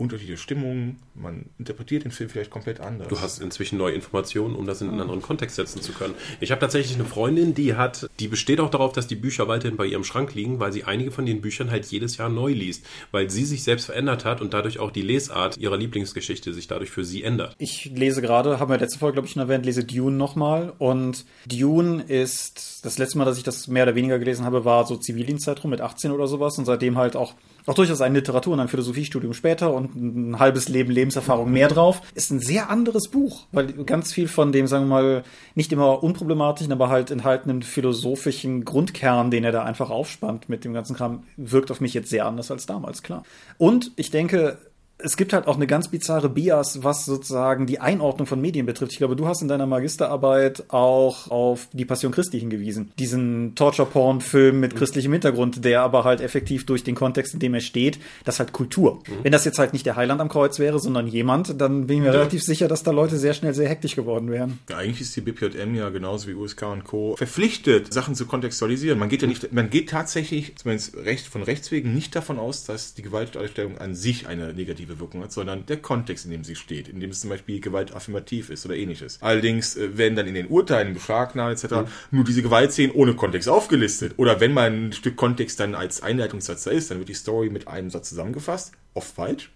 unterschiedliche Stimmungen, man interpretiert den Film vielleicht komplett anders. Du hast inzwischen neue Informationen, um das in einen anderen Kontext setzen zu können. Ich habe tatsächlich eine Freundin, die hat, die besteht auch darauf, dass die Bücher weiterhin bei ihrem Schrank liegen, weil sie einige von den Büchern halt jedes Jahr neu liest, weil sie sich selbst verändert hat und dadurch auch die Lesart ihrer Lieblingsgeschichte sich dadurch für sie ändert. Ich lese gerade, haben wir letzte Folge, glaube ich, schon erwähnt, lese Dune nochmal und Dune ist, das letzte Mal, dass ich das mehr oder weniger gelesen habe, war so Zivildienstzeitraum mit 18 oder sowas und seitdem halt auch auch durchaus ein Literatur- und ein Philosophiestudium später und ein halbes Leben Lebenserfahrung mehr drauf, ist ein sehr anderes Buch, weil ganz viel von dem, sagen wir mal, nicht immer unproblematischen, aber halt enthaltenen philosophischen Grundkern, den er da einfach aufspannt mit dem ganzen Kram, wirkt auf mich jetzt sehr anders als damals, klar. Und ich denke, es gibt halt auch eine ganz bizarre Bias, was sozusagen die Einordnung von Medien betrifft. Ich glaube, du hast in deiner Magisterarbeit auch auf die Passion Christi hingewiesen. Diesen Torture-Porn-Film mit christlichem Hintergrund, der aber halt effektiv durch den Kontext, in dem er steht, das ist halt Kultur. Mhm. Wenn das jetzt halt nicht der Heiland am Kreuz wäre, sondern jemand, dann bin ich mir ja. relativ sicher, dass da Leute sehr schnell sehr hektisch geworden wären. Ja, eigentlich ist die BPJM ja genauso wie USK und Co. verpflichtet, Sachen zu kontextualisieren. Man geht ja nicht, man geht tatsächlich, zumindest recht, von Rechts wegen, nicht davon aus, dass die Gewaltdarstellung an sich eine negative negative Wirkung hat, sondern der Kontext, in dem sie steht, in dem es zum Beispiel Gewalt affirmativ ist oder ähnliches. Allerdings äh, werden dann in den Urteilen, Beschlagnahmen etc. Mhm. nur diese Gewaltszenen ohne Kontext aufgelistet. Oder wenn mal ein Stück Kontext dann als Einleitungssatz da ist, dann wird die Story mit einem Satz zusammengefasst, oft falsch.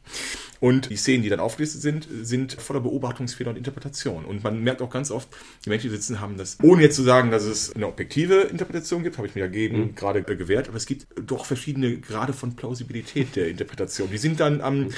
Und die Szenen, die dann aufgelistet sind, sind voller Beobachtungsfehler und Interpretation. Und man merkt auch ganz oft, die Menschen, die sitzen, haben das, ohne jetzt zu sagen, dass es eine objektive Interpretation gibt, habe ich mir dagegen mhm. gerade gewährt, aber es gibt doch verschiedene Grade von Plausibilität der Interpretation. Die sind dann am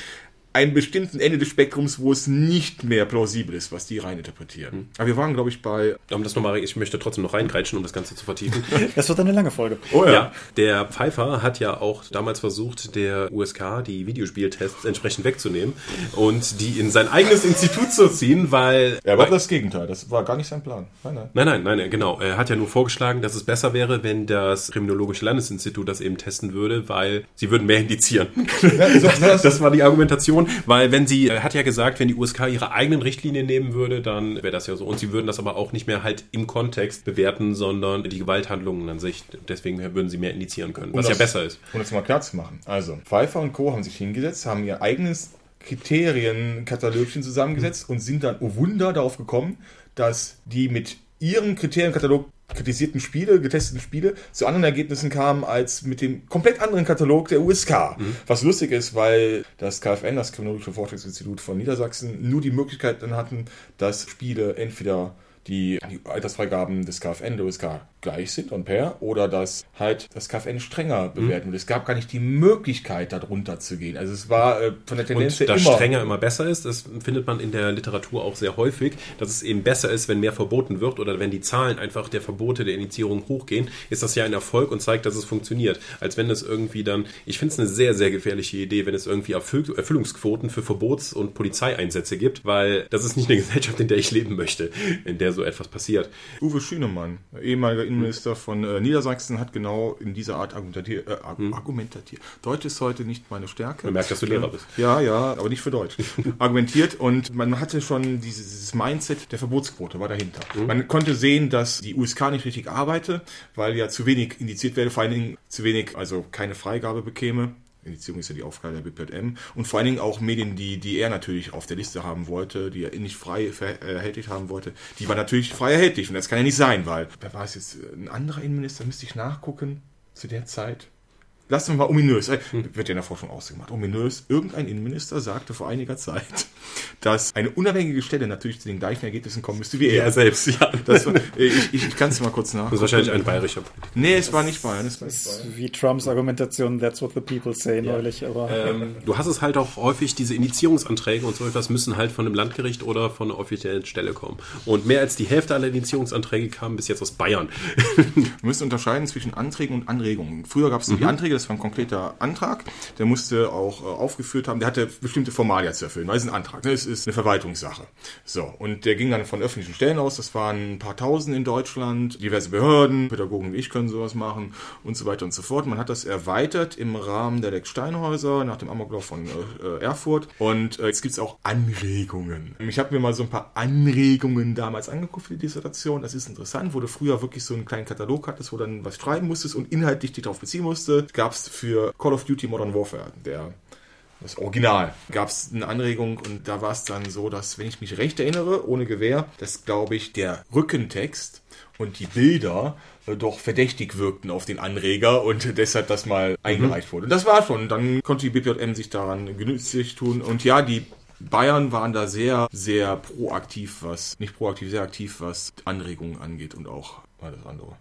einen bestimmten Ende des Spektrums, wo es nicht mehr plausibel ist, was die reininterpretieren. Mhm. Aber wir waren, glaube ich, bei. Um das nochmal, ich möchte trotzdem noch reingreitschen, um das Ganze zu vertiefen. Das wird eine lange Folge. Oh ja. ja. Der Pfeiffer hat ja auch damals versucht, der USK die Videospieltests entsprechend wegzunehmen und die in sein eigenes Institut zu ziehen, weil. Er war das Gegenteil. Das war gar nicht sein Plan. Nein, nein. Nein, nein, nein, genau. Er hat ja nur vorgeschlagen, dass es besser wäre, wenn das Kriminologische Landesinstitut das eben testen würde, weil sie würden mehr indizieren. Ja, so, das, das war die Argumentation weil wenn sie, hat ja gesagt, wenn die USK ihre eigenen Richtlinien nehmen würde, dann wäre das ja so. Und sie würden das aber auch nicht mehr halt im Kontext bewerten, sondern die Gewalthandlungen an sich. Deswegen würden sie mehr indizieren können, was das, ja besser ist. Um das mal klar zu machen. Also, Pfeiffer und Co. haben sich hingesetzt, haben ihr eigenes Kriterienkatalogchen zusammengesetzt und sind dann, oh Wunder, darauf gekommen, dass die mit ihrem Kriterienkatalog kritisierten Spiele, getesteten Spiele zu anderen Ergebnissen kamen als mit dem komplett anderen Katalog der USK. Mhm. Was lustig ist, weil das KFN, das Kriminologische Forschungsinstitut von Niedersachsen, nur die Möglichkeit dann hatten, dass Spiele entweder die, die Altersfreigaben des KFN, der USK gleich sind, on pair, oder dass halt das KfN strenger bewerten. Mhm. Und es gab gar nicht die Möglichkeit, darunter zu gehen. Also es war äh, von der Tendenz und dass immer strenger immer besser ist, das findet man in der Literatur auch sehr häufig, dass es eben besser ist, wenn mehr verboten wird oder wenn die Zahlen einfach der Verbote der Initiierung hochgehen, ist das ja ein Erfolg und zeigt, dass es funktioniert. Als wenn es irgendwie dann, ich finde es eine sehr, sehr gefährliche Idee, wenn es irgendwie Erfüll Erfüllungsquoten für Verbots- und Polizeieinsätze gibt, weil das ist nicht eine Gesellschaft, in der ich leben möchte, in der so etwas passiert. Uwe Schünemann, ehemaliger Innenminister von äh, Niedersachsen, hat genau in dieser Art argumentiert. Äh, hm. argumentiert. Deutsch ist heute nicht meine Stärke. Man merkt, dass du Lehrer bist. Ja, ja, aber nicht für Deutsch. argumentiert und man hatte schon dieses Mindset der Verbotsquote war dahinter. Mhm. Man konnte sehen, dass die USK nicht richtig arbeite, weil ja zu wenig indiziert werde, vor allen Dingen zu wenig, also keine Freigabe bekäme. Indizierung ist ja die Aufgabe der BPM. Und vor allen Dingen auch Medien, die, die er natürlich auf der Liste haben wollte, die er nicht frei erhältlich haben wollte, die waren natürlich frei erhältlich. Und das kann ja nicht sein, weil, wer war es jetzt, ein anderer Innenminister, müsste ich nachgucken, zu der Zeit lassen wir mal ominös, äh, wird ja in der Forschung ausgemacht, ominös, irgendein Innenminister sagte vor einiger Zeit, dass eine unabhängige Stelle natürlich zu den gleichen Ergebnissen kommen müsste wie er. Er selbst, ja. Das war, ich ich, ich kann es mal kurz nach. Das ist wahrscheinlich ein bayerischer Politiker. Nee, es war nicht Bayern. Es war nicht Bayern. Wie Trumps Argumentation, that's what the people say ja. neulich. Aber ähm, du hast es halt auch häufig, diese Initiierungsanträge und so etwas müssen halt von einem Landgericht oder von einer offiziellen Stelle kommen. Und mehr als die Hälfte aller Initiierungsanträge kamen bis jetzt aus Bayern. Wir müssen unterscheiden zwischen Anträgen und Anregungen. Früher gab es mhm. die Anträge, das war ein konkreter Antrag. Der musste auch äh, aufgeführt haben, der hatte bestimmte Formalia zu erfüllen, weil es ist ein Antrag, ne? es ist eine Verwaltungssache. So, und der ging dann von öffentlichen Stellen aus, das waren ein paar tausend in Deutschland, diverse Behörden, Pädagogen wie ich können sowas machen und so weiter und so fort. Man hat das erweitert im Rahmen der Lex Steinhäuser nach dem Amoklauf von äh, Erfurt und äh, jetzt gibt es auch Anregungen. Ich habe mir mal so ein paar Anregungen damals angeguckt für die Dissertation. Das ist interessant, wo du früher wirklich so einen kleinen Katalog hattest, wo dann was schreiben musstest und inhaltlich dich darauf beziehen musste. Gab es für Call of Duty Modern Warfare, der das Original, gab es eine Anregung und da war es dann so, dass, wenn ich mich recht erinnere, ohne Gewehr, dass, glaube ich, der Rückentext und die Bilder äh, doch verdächtig wirkten auf den Anreger und deshalb das mal mhm. eingereicht wurde. Und das war schon. Dann konnte die BPJM sich daran genützlich tun. Und ja, die Bayern waren da sehr, sehr proaktiv, was, nicht proaktiv, sehr aktiv, was Anregungen angeht und auch alles andere.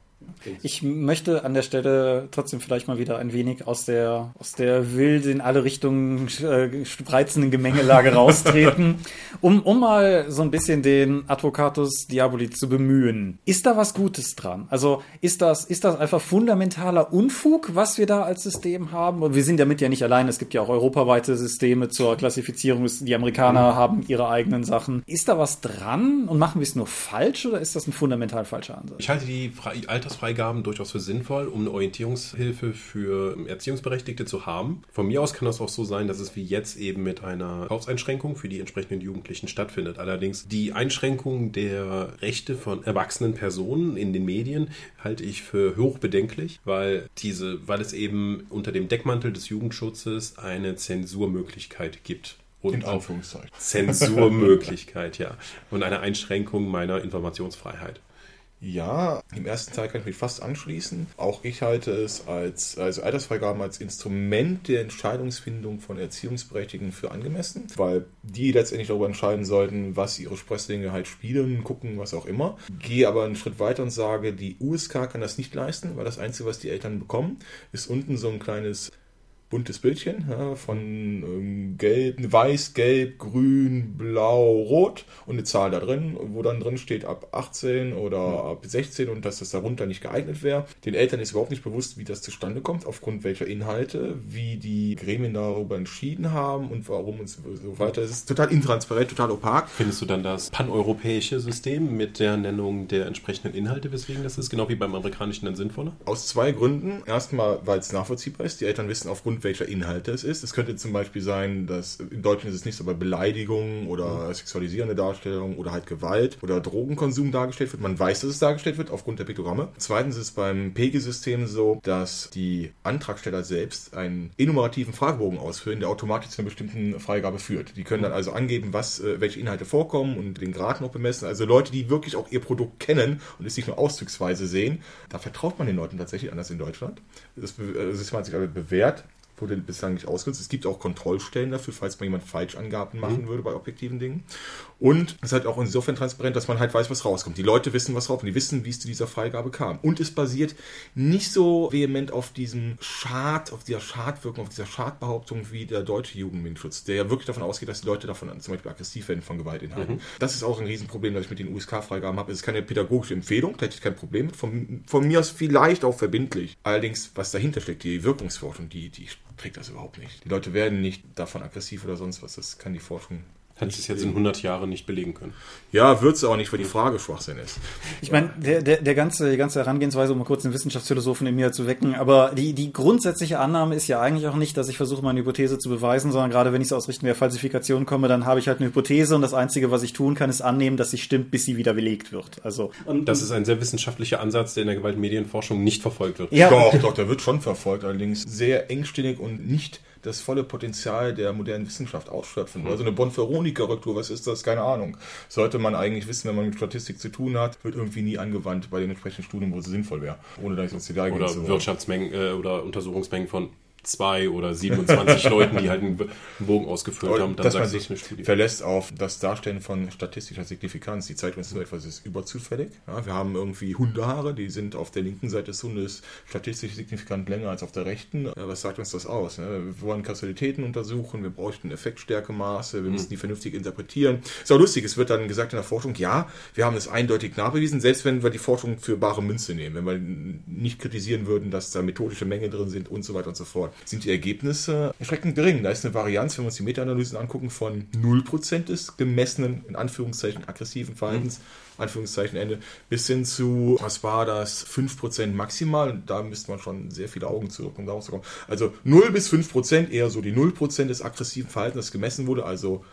Ich möchte an der Stelle trotzdem vielleicht mal wieder ein wenig aus der, aus der wild in alle Richtungen äh, spreizenden Gemengelage raustreten, um, um mal so ein bisschen den Advocatus Diaboli zu bemühen. Ist da was Gutes dran? Also ist das, ist das einfach fundamentaler Unfug, was wir da als System haben? Und wir sind damit ja nicht allein. Es gibt ja auch europaweite Systeme zur Klassifizierung. Die Amerikaner mhm. haben ihre eigenen Sachen. Ist da was dran und machen wir es nur falsch oder ist das ein fundamental falscher Ansatz? Ich halte die Alters Altersfreigaben durchaus für sinnvoll, um eine Orientierungshilfe für Erziehungsberechtigte zu haben. Von mir aus kann das auch so sein, dass es wie jetzt eben mit einer Kaufseinschränkung für die entsprechenden Jugendlichen stattfindet. Allerdings die Einschränkung der Rechte von erwachsenen Personen in den Medien halte ich für hochbedenklich, weil diese, weil es eben unter dem Deckmantel des Jugendschutzes eine Zensurmöglichkeit gibt. Und in Anführungszeichen. Zensurmöglichkeit, ja. Und eine Einschränkung meiner Informationsfreiheit. Ja, im ersten Teil kann ich mich fast anschließen. Auch ich halte es als, also Altersfreigaben als Instrument der Entscheidungsfindung von Erziehungsberechtigten für angemessen, weil die letztendlich darüber entscheiden sollten, was ihre Sprösslinge halt spielen, gucken, was auch immer. Gehe aber einen Schritt weiter und sage, die USK kann das nicht leisten, weil das Einzige, was die Eltern bekommen, ist unten so ein kleines buntes Bildchen ja, von ähm, gelb, weiß, gelb, grün, blau, rot und eine Zahl da drin, wo dann drin steht ab 18 oder ja. ab 16 und dass das darunter nicht geeignet wäre. Den Eltern ist überhaupt nicht bewusst, wie das zustande kommt, aufgrund welcher Inhalte, wie die Gremien darüber entschieden haben und warum und so weiter. Es ist total intransparent, total opak. Findest du dann das paneuropäische System mit der Nennung der entsprechenden Inhalte, weswegen das ist, genau wie beim amerikanischen dann sinnvoller? Aus zwei Gründen. Erstmal, weil es nachvollziehbar ist. Die Eltern wissen aufgrund aufgrund welcher Inhalte es ist. Es könnte zum Beispiel sein, dass in Deutschland ist es nicht so bei Beleidigungen oder mhm. sexualisierende Darstellung oder halt Gewalt oder Drogenkonsum dargestellt wird. Man weiß, dass es dargestellt wird aufgrund der Piktogramme. Zweitens ist es beim PEGI-System so, dass die Antragsteller selbst einen enumerativen Fragebogen ausfüllen, der automatisch zu einer bestimmten Freigabe führt. Die können dann also angeben, was, äh, welche Inhalte vorkommen und den Grad noch bemessen. Also Leute, die wirklich auch ihr Produkt kennen und es nicht nur auszugsweise sehen, da vertraut man den Leuten tatsächlich anders in Deutschland. Das System hat sich aber bewährt wurde bislang nicht ausgenutzt. Es gibt auch Kontrollstellen dafür, falls mal jemand Falschangaben machen mhm. würde bei objektiven Dingen. Und es ist halt auch insofern transparent, dass man halt weiß, was rauskommt. Die Leute wissen, was rauskommt. Die wissen, wie es zu dieser Freigabe kam. Und es basiert nicht so vehement auf diesem Schad, auf dieser Schadwirkung, auf dieser Schadbehauptung wie der deutsche Jugendmedienschutz, der ja wirklich davon ausgeht, dass die Leute davon zum Beispiel aggressiv werden von Gewaltinhalten. Mhm. Das ist auch ein Riesenproblem, das ich mit den USK-Freigaben habe. Es ist keine pädagogische Empfehlung, da hätte ich kein Problem mit. Von, von mir aus vielleicht auch verbindlich. Allerdings, was dahinter steckt, die Wirkungsforschung, die, die trägt das überhaupt nicht. Die Leute werden nicht davon aggressiv oder sonst was. Das kann die Forschung hat es jetzt in 100 Jahren nicht belegen können. Ja, wird es auch nicht, weil die Frage Schwachsinn ist. Ich meine, der, der, der ganze, die ganze Herangehensweise, um mal kurz einen Wissenschaftsphilosophen in mir zu wecken, aber die, die grundsätzliche Annahme ist ja eigentlich auch nicht, dass ich versuche, meine Hypothese zu beweisen, sondern gerade wenn ich es aus Richtung der Falsifikation komme, dann habe ich halt eine Hypothese und das Einzige, was ich tun kann, ist annehmen, dass sie stimmt, bis sie wieder belegt wird. Also, und, das ist ein sehr wissenschaftlicher Ansatz, der in der Gewaltmedienforschung nicht verfolgt wird. Ja. Doch, doch, der wird schon verfolgt, allerdings sehr engstirnig und nicht das volle Potenzial der modernen Wissenschaft ausschöpfen. Mhm. Also eine Bonferroni-Korrektur, was ist das? Keine Ahnung. Sollte man eigentlich wissen, wenn man mit Statistik zu tun hat, wird irgendwie nie angewandt bei den entsprechenden Studien, wo es sinnvoll wäre, ohne dass ich ins Detail Oder Wirtschaftsmengen äh, oder Untersuchungsmengen von zwei oder 27 Leuten, die halt einen Bogen ausgefüllt haben. Dann dass man sich eine Studie. verlässt auf das Darstellen von statistischer Signifikanz. Die zeigt uns nur etwas ist überzufällig. Ja, wir haben irgendwie Hundehaare, die sind auf der linken Seite des Hundes statistisch signifikant länger als auf der rechten. Ja, was sagt uns das aus? Ja, wir wollen Kausalitäten untersuchen, wir bräuchten Effektstärkemaße, wir müssen hm. die vernünftig interpretieren. Ist auch lustig, es wird dann gesagt in der Forschung, ja, wir haben es eindeutig nachbewiesen, selbst wenn wir die Forschung für bare Münze nehmen, wenn wir nicht kritisieren würden, dass da methodische Mängel drin sind und so weiter und so fort sind die Ergebnisse erschreckend gering. Da ist eine Varianz, wenn wir uns die Meta-Analysen angucken, von 0% des gemessenen, in Anführungszeichen, aggressiven Verhaltens, mhm. Anführungszeichen Ende, bis hin zu, was war das, 5% maximal. Und da müsste man schon sehr viele Augen zurück, um daraus zu kommen. Also 0 bis 5%, eher so die 0% des aggressiven Verhaltens, das gemessen wurde, also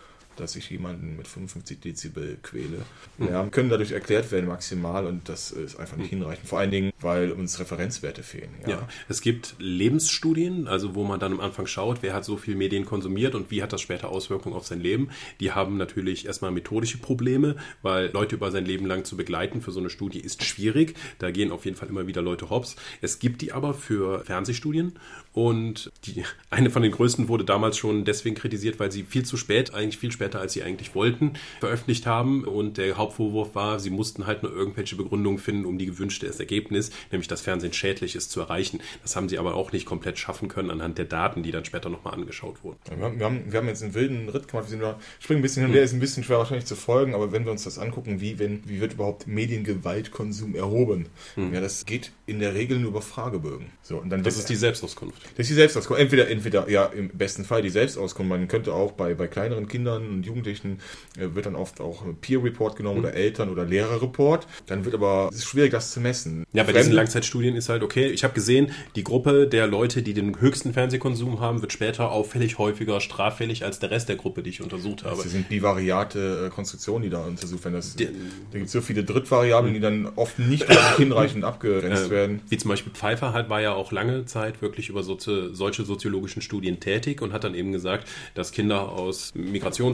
dass ich jemanden mit 55 Dezibel quäle. Mhm. Ja, können dadurch erklärt werden maximal und das ist einfach nicht mhm. hinreichend. Vor allen Dingen, weil uns Referenzwerte fehlen. Ja. ja. es gibt Lebensstudien, also wo man dann am Anfang schaut, wer hat so viel Medien konsumiert und wie hat das später Auswirkungen auf sein Leben. Die haben natürlich erstmal methodische Probleme, weil Leute über sein Leben lang zu begleiten für so eine Studie ist schwierig. Da gehen auf jeden Fall immer wieder Leute hops. Es gibt die aber für Fernsehstudien und die, eine von den größten wurde damals schon deswegen kritisiert, weil sie viel zu spät, eigentlich viel später als sie eigentlich wollten, veröffentlicht haben. Und der Hauptvorwurf war, sie mussten halt nur irgendwelche Begründungen finden, um die gewünschte Ergebnis, nämlich dass Fernsehen schädlich ist, zu erreichen. Das haben sie aber auch nicht komplett schaffen können anhand der Daten, die dann später nochmal angeschaut wurden. Wir, haben, wir, haben, wir haben jetzt einen wilden Ritt gemacht. Wir sind da, springen ein bisschen hin und her, ist ein bisschen schwer wahrscheinlich zu folgen, aber wenn wir uns das angucken, wie, wenn, wie wird überhaupt Mediengewaltkonsum erhoben? Hm. Ja, das geht in der Regel nur über Fragebögen. So, und dann das ist die Selbstauskunft. Das ist die Selbstauskunft. Entweder, entweder, ja, im besten Fall die Selbstauskunft. Man könnte auch bei, bei kleineren Kindern und Jugendlichen äh, wird dann oft auch Peer Report genommen mhm. oder Eltern- oder Lehrerreport. Dann wird aber, es ist schwierig, das zu messen. Ja, bei Fremde, diesen Langzeitstudien ist halt okay. Ich habe gesehen, die Gruppe der Leute, die den höchsten Fernsehkonsum haben, wird später auffällig häufiger straffällig als der Rest der Gruppe, die ich untersucht habe. Das sind bivariate äh, Konstruktionen, die da untersucht werden. Das, die, da gibt es so viele Drittvariablen, die dann oft nicht hinreichend abgegrenzt äh, werden. Wie zum Beispiel Pfeiffer halt war ja auch lange Zeit wirklich über so, solche soziologischen Studien tätig und hat dann eben gesagt, dass Kinder aus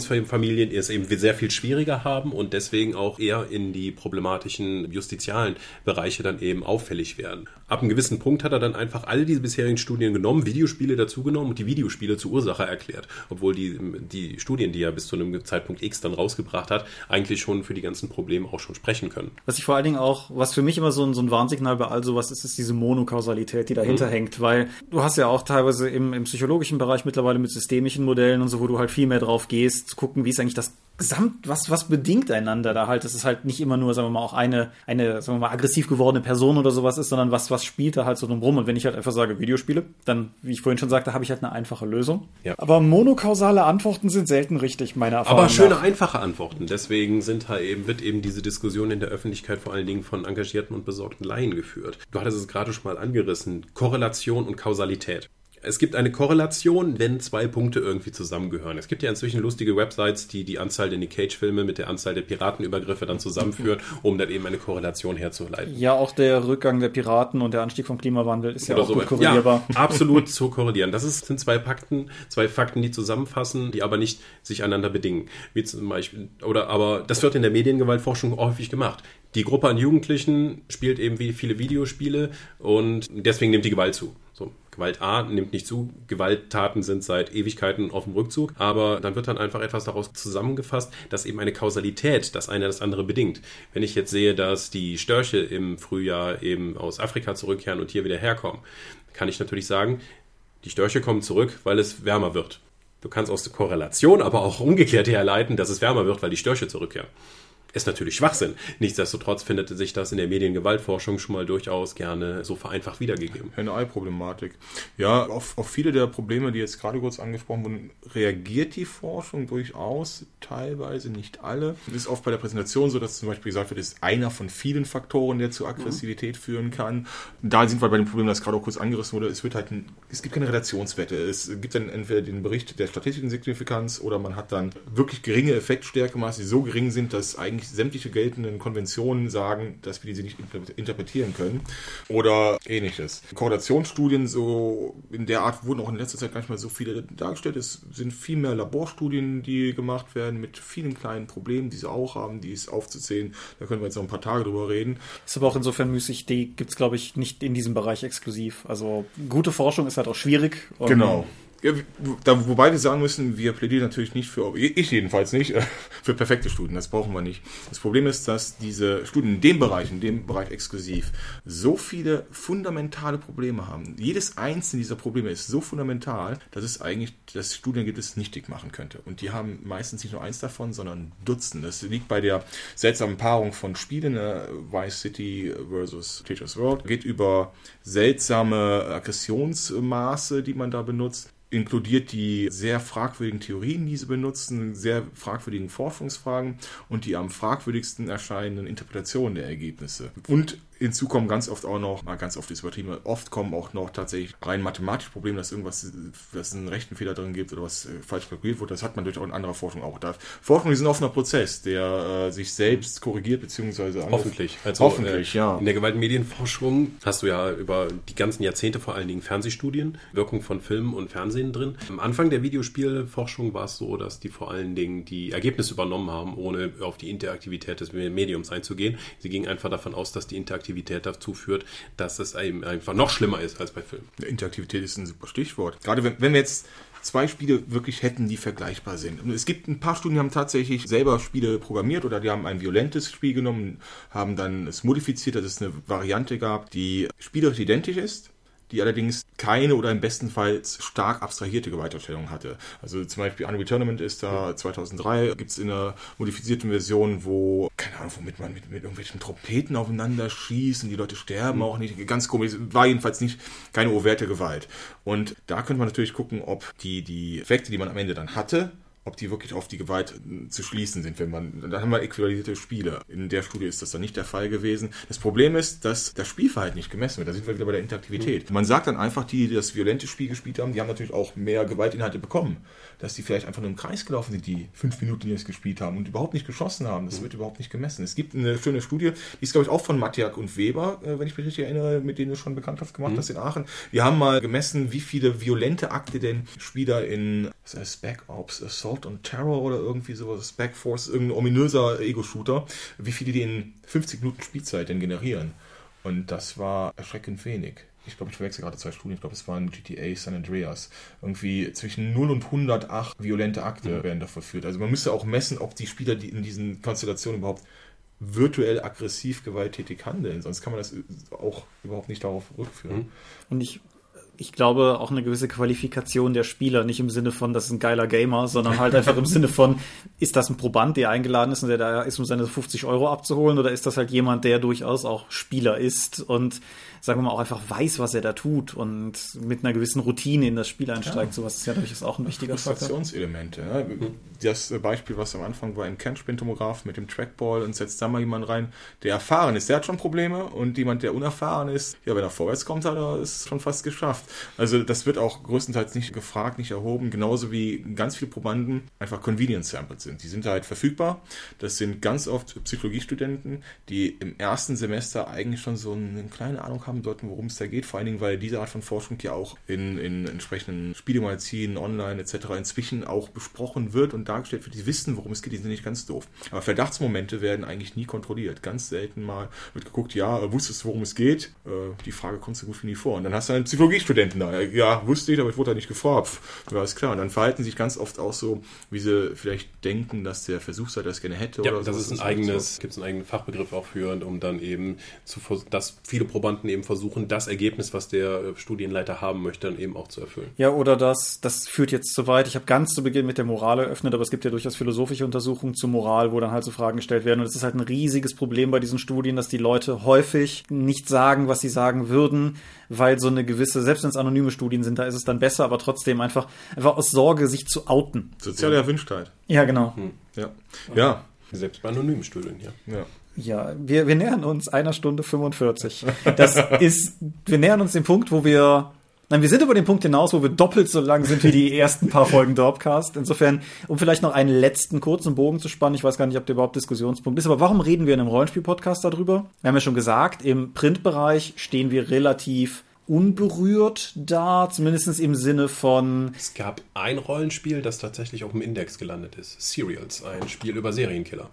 Migrationsfamilien es eben sehr viel schwieriger haben und deswegen auch eher in die problematischen justizialen Bereiche dann eben auffällig werden. Ab einem gewissen Punkt hat er dann einfach all diese bisherigen Studien genommen, Videospiele dazugenommen und die Videospiele zur Ursache erklärt, obwohl die, die Studien, die er bis zu einem Zeitpunkt X dann rausgebracht hat, eigentlich schon für die ganzen Probleme auch schon sprechen können. Was ich vor allen Dingen auch, was für mich immer so ein, so ein Warnsignal bei all sowas ist, ist diese Monokausalität, die dahinter mhm. hängt, weil du hast ja auch teilweise im, im psychologischen Bereich mittlerweile mit systemischen Modellen und so, wo du halt viel mehr drauf gehst, gucken, wie ist eigentlich das Gesamt, was, was bedingt einander da halt? Das ist halt nicht immer nur, sagen wir mal, auch eine, eine, sagen wir mal, aggressiv gewordene Person oder sowas ist, sondern was, was spielt da halt so drum rum? Und wenn ich halt einfach sage Videospiele, dann, wie ich vorhin schon sagte, habe ich halt eine einfache Lösung. Ja. Aber monokausale Antworten sind selten richtig, meine Erfahrung Aber schöne, nach. einfache Antworten. Deswegen sind halt eben, wird eben diese Diskussion in der Öffentlichkeit vor allen Dingen von engagierten und besorgten Laien geführt. Du hattest es gerade schon mal angerissen. Korrelation und Kausalität es gibt eine Korrelation, wenn zwei Punkte irgendwie zusammengehören. Es gibt ja inzwischen lustige Websites, die die Anzahl der Nick Cage-Filme mit der Anzahl der Piratenübergriffe dann zusammenführen, um dann eben eine Korrelation herzuleiten. Ja, auch der Rückgang der Piraten und der Anstieg vom Klimawandel ist ja Oder auch so gut korrelierbar. Ja, absolut zu korrelieren. Das ist, sind zwei Fakten, zwei Fakten, die zusammenfassen, die aber nicht sich einander bedingen. Wie zum Beispiel, oder aber das wird in der Mediengewaltforschung häufig gemacht. Die Gruppe an Jugendlichen spielt eben wie viele Videospiele und deswegen nimmt die Gewalt zu. Gewalt A nimmt nicht zu, Gewalttaten sind seit Ewigkeiten auf dem Rückzug, aber dann wird dann einfach etwas daraus zusammengefasst, dass eben eine Kausalität das eine das andere bedingt. Wenn ich jetzt sehe, dass die Störche im Frühjahr eben aus Afrika zurückkehren und hier wieder herkommen, kann ich natürlich sagen, die Störche kommen zurück, weil es wärmer wird. Du kannst aus der Korrelation aber auch umgekehrt herleiten, dass es wärmer wird, weil die Störche zurückkehren ist natürlich Schwachsinn. Nichtsdestotrotz findet sich das in der Mediengewaltforschung schon mal durchaus gerne so vereinfacht wiedergegeben. Eine Ei-Problematik. Ja, auf, auf viele der Probleme, die jetzt gerade kurz angesprochen wurden, reagiert die Forschung durchaus, teilweise nicht alle. Es ist oft bei der Präsentation so, dass zum Beispiel gesagt wird, es ist einer von vielen Faktoren, der zu Aggressivität mhm. führen kann. Da sind wir bei dem Problem, das gerade auch kurz angerissen wurde. Es wird halt ein, es gibt keine Relationswette. Es gibt dann entweder den Bericht der statistischen Signifikanz oder man hat dann wirklich geringe Effektstärkemaße, die so gering sind, dass eigentlich eigentlich sämtliche geltenden Konventionen sagen, dass wir diese nicht interpretieren können oder ähnliches. Korrelationsstudien so in der Art wurden auch in letzter Zeit gar nicht mal so viele dargestellt. Es sind viel mehr Laborstudien, die gemacht werden mit vielen kleinen Problemen, die sie auch haben, die es aufzuzählen. Da können wir jetzt noch ein paar Tage drüber reden. Ist aber auch insofern müßig, die gibt es, glaube ich, nicht in diesem Bereich exklusiv. Also gute Forschung ist halt auch schwierig. Genau. Wobei wir sagen müssen, wir plädieren natürlich nicht für, ich jedenfalls nicht, für perfekte Studien, das brauchen wir nicht. Das Problem ist, dass diese Studien in dem Bereich, in dem Bereich exklusiv, so viele fundamentale Probleme haben. Jedes einzelne dieser Probleme ist so fundamental, dass es eigentlich das Studienergebnis nichtig machen könnte. Und die haben meistens nicht nur eins davon, sondern Dutzend. Das liegt bei der seltsamen Paarung von Spielen, äh, Vice City versus Teachers World, geht über seltsame Aggressionsmaße, die man da benutzt inkludiert die sehr fragwürdigen Theorien, die sie benutzen, sehr fragwürdigen Forschungsfragen und die am fragwürdigsten erscheinenden Interpretationen der Ergebnisse. Und Hinzu kommen ganz oft auch noch, mal ganz oft ist übertrieben, oft kommen auch noch tatsächlich rein mathematische Probleme, dass irgendwas, dass es einen rechten Fehler drin gibt oder was äh, falsch kalkuliert wurde. Das hat man durch auch in anderer Forschung auch. Da Forschung ist ein offener Prozess, der äh, sich selbst korrigiert, beziehungsweise Hoffentlich. Also, Hoffentlich, äh, ja. In der Gewaltmedienforschung hast du ja über die ganzen Jahrzehnte vor allen Dingen Fernsehstudien, Wirkung von Film und Fernsehen drin. Am Anfang der Videospielforschung war es so, dass die vor allen Dingen die Ergebnisse übernommen haben, ohne auf die Interaktivität des Mediums einzugehen. Sie gingen einfach davon aus, dass die Interaktivität Interaktivität dazu führt, dass es eben einfach noch schlimmer ist als bei Filmen. Interaktivität ist ein super Stichwort. Gerade wenn, wenn wir jetzt zwei Spiele wirklich hätten, die vergleichbar sind. Es gibt ein paar Studien, die haben tatsächlich selber Spiele programmiert oder die haben ein violentes Spiel genommen, haben dann es modifiziert, dass es eine Variante gab, die spielerisch identisch ist, die allerdings keine oder im besten Fall stark abstrahierte Gewalterstellung hatte. Also zum Beispiel Unreal Tournament ist da 2003, gibt es in einer modifizierten Version, wo, keine Ahnung, womit man mit, mit irgendwelchen Trompeten aufeinander schießt und die Leute sterben mhm. auch nicht. Ganz komisch, war jedenfalls nicht keine overte Gewalt. Und da könnte man natürlich gucken, ob die, die Effekte, die man am Ende dann hatte, ob die wirklich auf die Gewalt äh, zu schließen sind, wenn man, dann haben wir äquivalente Spiele. In der Studie ist das dann nicht der Fall gewesen. Das Problem ist, dass das Spielverhalten nicht gemessen wird. Da sind wir wieder bei der Interaktivität. Mhm. Man sagt dann einfach, die, die das violente Spiel gespielt haben, die haben natürlich auch mehr Gewaltinhalte bekommen. Dass die vielleicht einfach nur im Kreis gelaufen sind, die fünf Minuten, die es gespielt haben und überhaupt nicht geschossen haben. Das mhm. wird überhaupt nicht gemessen. Es gibt eine schöne Studie, die ist, glaube ich, auch von Matjak und Weber, äh, wenn ich mich richtig erinnere, mit denen du schon Bekanntschaft gemacht mhm. hast in Aachen. Die haben mal gemessen, wie viele violente Akte denn Spieler in was heißt Spec Ops, Assault on Terror oder irgendwie sowas, Spec Force, irgendein ominöser Ego-Shooter, wie viele die in 50 Minuten Spielzeit denn generieren. Und das war erschreckend wenig. Ich glaube, ich verwechsel gerade zwei Studien. Ich glaube, es waren GTA San Andreas. Irgendwie zwischen 0 und 108 violente Akte ja. werden da verführt. Also man müsste auch messen, ob die Spieler, die in diesen Konstellationen überhaupt virtuell aggressiv gewalttätig handeln. Sonst kann man das auch überhaupt nicht darauf rückführen. Und ich ich glaube, auch eine gewisse Qualifikation der Spieler, nicht im Sinne von, das ist ein geiler Gamer, sondern halt einfach im Sinne von, ist das ein Proband, der eingeladen ist und der da ist, um seine 50 Euro abzuholen, oder ist das halt jemand, der durchaus auch Spieler ist und sagen wir mal, auch einfach weiß, was er da tut und mit einer gewissen Routine in das Spiel einsteigt. Ja. Sowas ist ja durchaus auch ein wichtiger. Ne? Das Beispiel, was am Anfang war im Kernspintomograph mit dem Trackball und setzt da mal jemand rein, der erfahren ist, der hat schon Probleme und jemand, der unerfahren ist, ja, wenn er vorwärts kommt, hat er es schon fast geschafft. Also das wird auch größtenteils nicht gefragt, nicht erhoben, genauso wie ganz viele Probanden einfach Convenience Samples sind. Die sind halt verfügbar. Das sind ganz oft Psychologiestudenten, die im ersten Semester eigentlich schon so eine kleine Ahnung haben sollten, worum es da geht. Vor allen Dingen, weil diese Art von Forschung ja auch in, in entsprechenden Spielemagazinen, online etc. inzwischen auch besprochen wird und dargestellt wird. Die wissen, worum es geht, die sind nicht ganz doof. Aber Verdachtsmomente werden eigentlich nie kontrolliert. Ganz selten mal wird geguckt, ja, wusstest du, worum es geht? Äh, die Frage kommt so gut wie nie vor. Und dann hast du einen Psychologiestudenten Studenten da? Ja, wusste ich, aber ich wurde da nicht gefragt. Ja, ist klar. Und dann verhalten sich ganz oft auch so, wie sie vielleicht denken, dass der Versuchsleiter das gerne hätte. Ja, oder das so. ist ein eigenes, gibt es einen eigenen Fachbegriff auch für, um dann eben zu, dass viele Probanden eben versuchen, das Ergebnis, was der äh, Studienleiter haben möchte, dann eben auch zu erfüllen. Ja, oder das, das führt jetzt zu weit. Ich habe ganz zu Beginn mit der Moral eröffnet, aber es gibt ja durchaus philosophische Untersuchungen zur Moral, wo dann halt so Fragen gestellt werden. Und es ist halt ein riesiges Problem bei diesen Studien, dass die Leute häufig nicht sagen, was sie sagen würden, weil so eine gewisse, selbst wenn es anonyme Studien sind, da ist es dann besser, aber trotzdem einfach, einfach aus Sorge, sich zu outen. Soziale Erwünschtheit. Ja, genau. Ja. Ja. Selbst bei anonymen Studien, ja. Ja. Ja, wir, wir nähern uns einer Stunde 45. Das ist, wir nähern uns dem Punkt, wo wir, nein, wir sind über den Punkt hinaus, wo wir doppelt so lang sind wie die ersten paar Folgen Dorpcast. Insofern, um vielleicht noch einen letzten kurzen Bogen zu spannen, ich weiß gar nicht, ob der überhaupt Diskussionspunkt ist, aber warum reden wir in einem Rollenspiel-Podcast darüber? Wir haben ja schon gesagt, im Printbereich stehen wir relativ unberührt da, zumindest im Sinne von, Es gab ein Rollenspiel, das tatsächlich auf dem Index gelandet ist. Serials, ein Spiel über Serienkiller.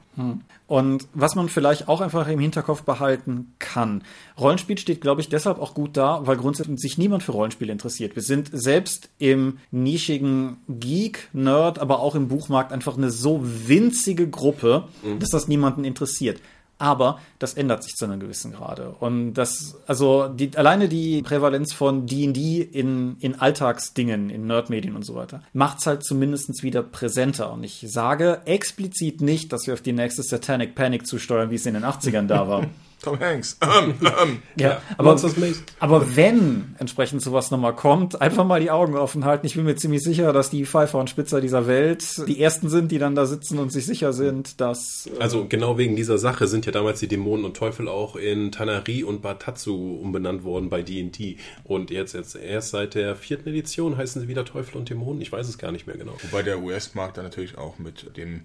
Und was man vielleicht auch einfach im Hinterkopf behalten kann. Rollenspiel steht, glaube ich, deshalb auch gut da, weil grundsätzlich sich niemand für Rollenspiele interessiert. Wir sind selbst im nischigen Geek, Nerd, aber auch im Buchmarkt einfach eine so winzige Gruppe, dass das niemanden interessiert. Aber das ändert sich zu einem gewissen Grade. Und das, also die, alleine die Prävalenz von D&D in, in Alltagsdingen, in Nerdmedien und so weiter, macht's halt zumindest wieder präsenter. Und ich sage explizit nicht, dass wir auf die nächste Satanic Panic zusteuern, wie es in den 80ern da war. Tom Hanks. Ähm, ähm. Ja, aber, Monsters Maze. aber wenn entsprechend sowas nochmal kommt, einfach mal die Augen offen halten. Ich bin mir ziemlich sicher, dass die Pfeifer und Spitzer dieser Welt die ersten sind, die dann da sitzen und sich sicher sind, dass Also genau wegen dieser Sache sind ja damals die Dämonen und Teufel auch in Tanari und Batatsu umbenannt worden bei D&D. Und jetzt, jetzt erst seit der vierten Edition heißen sie wieder Teufel und Dämonen. Ich weiß es gar nicht mehr genau. Wobei der US-Markt dann natürlich auch mit dem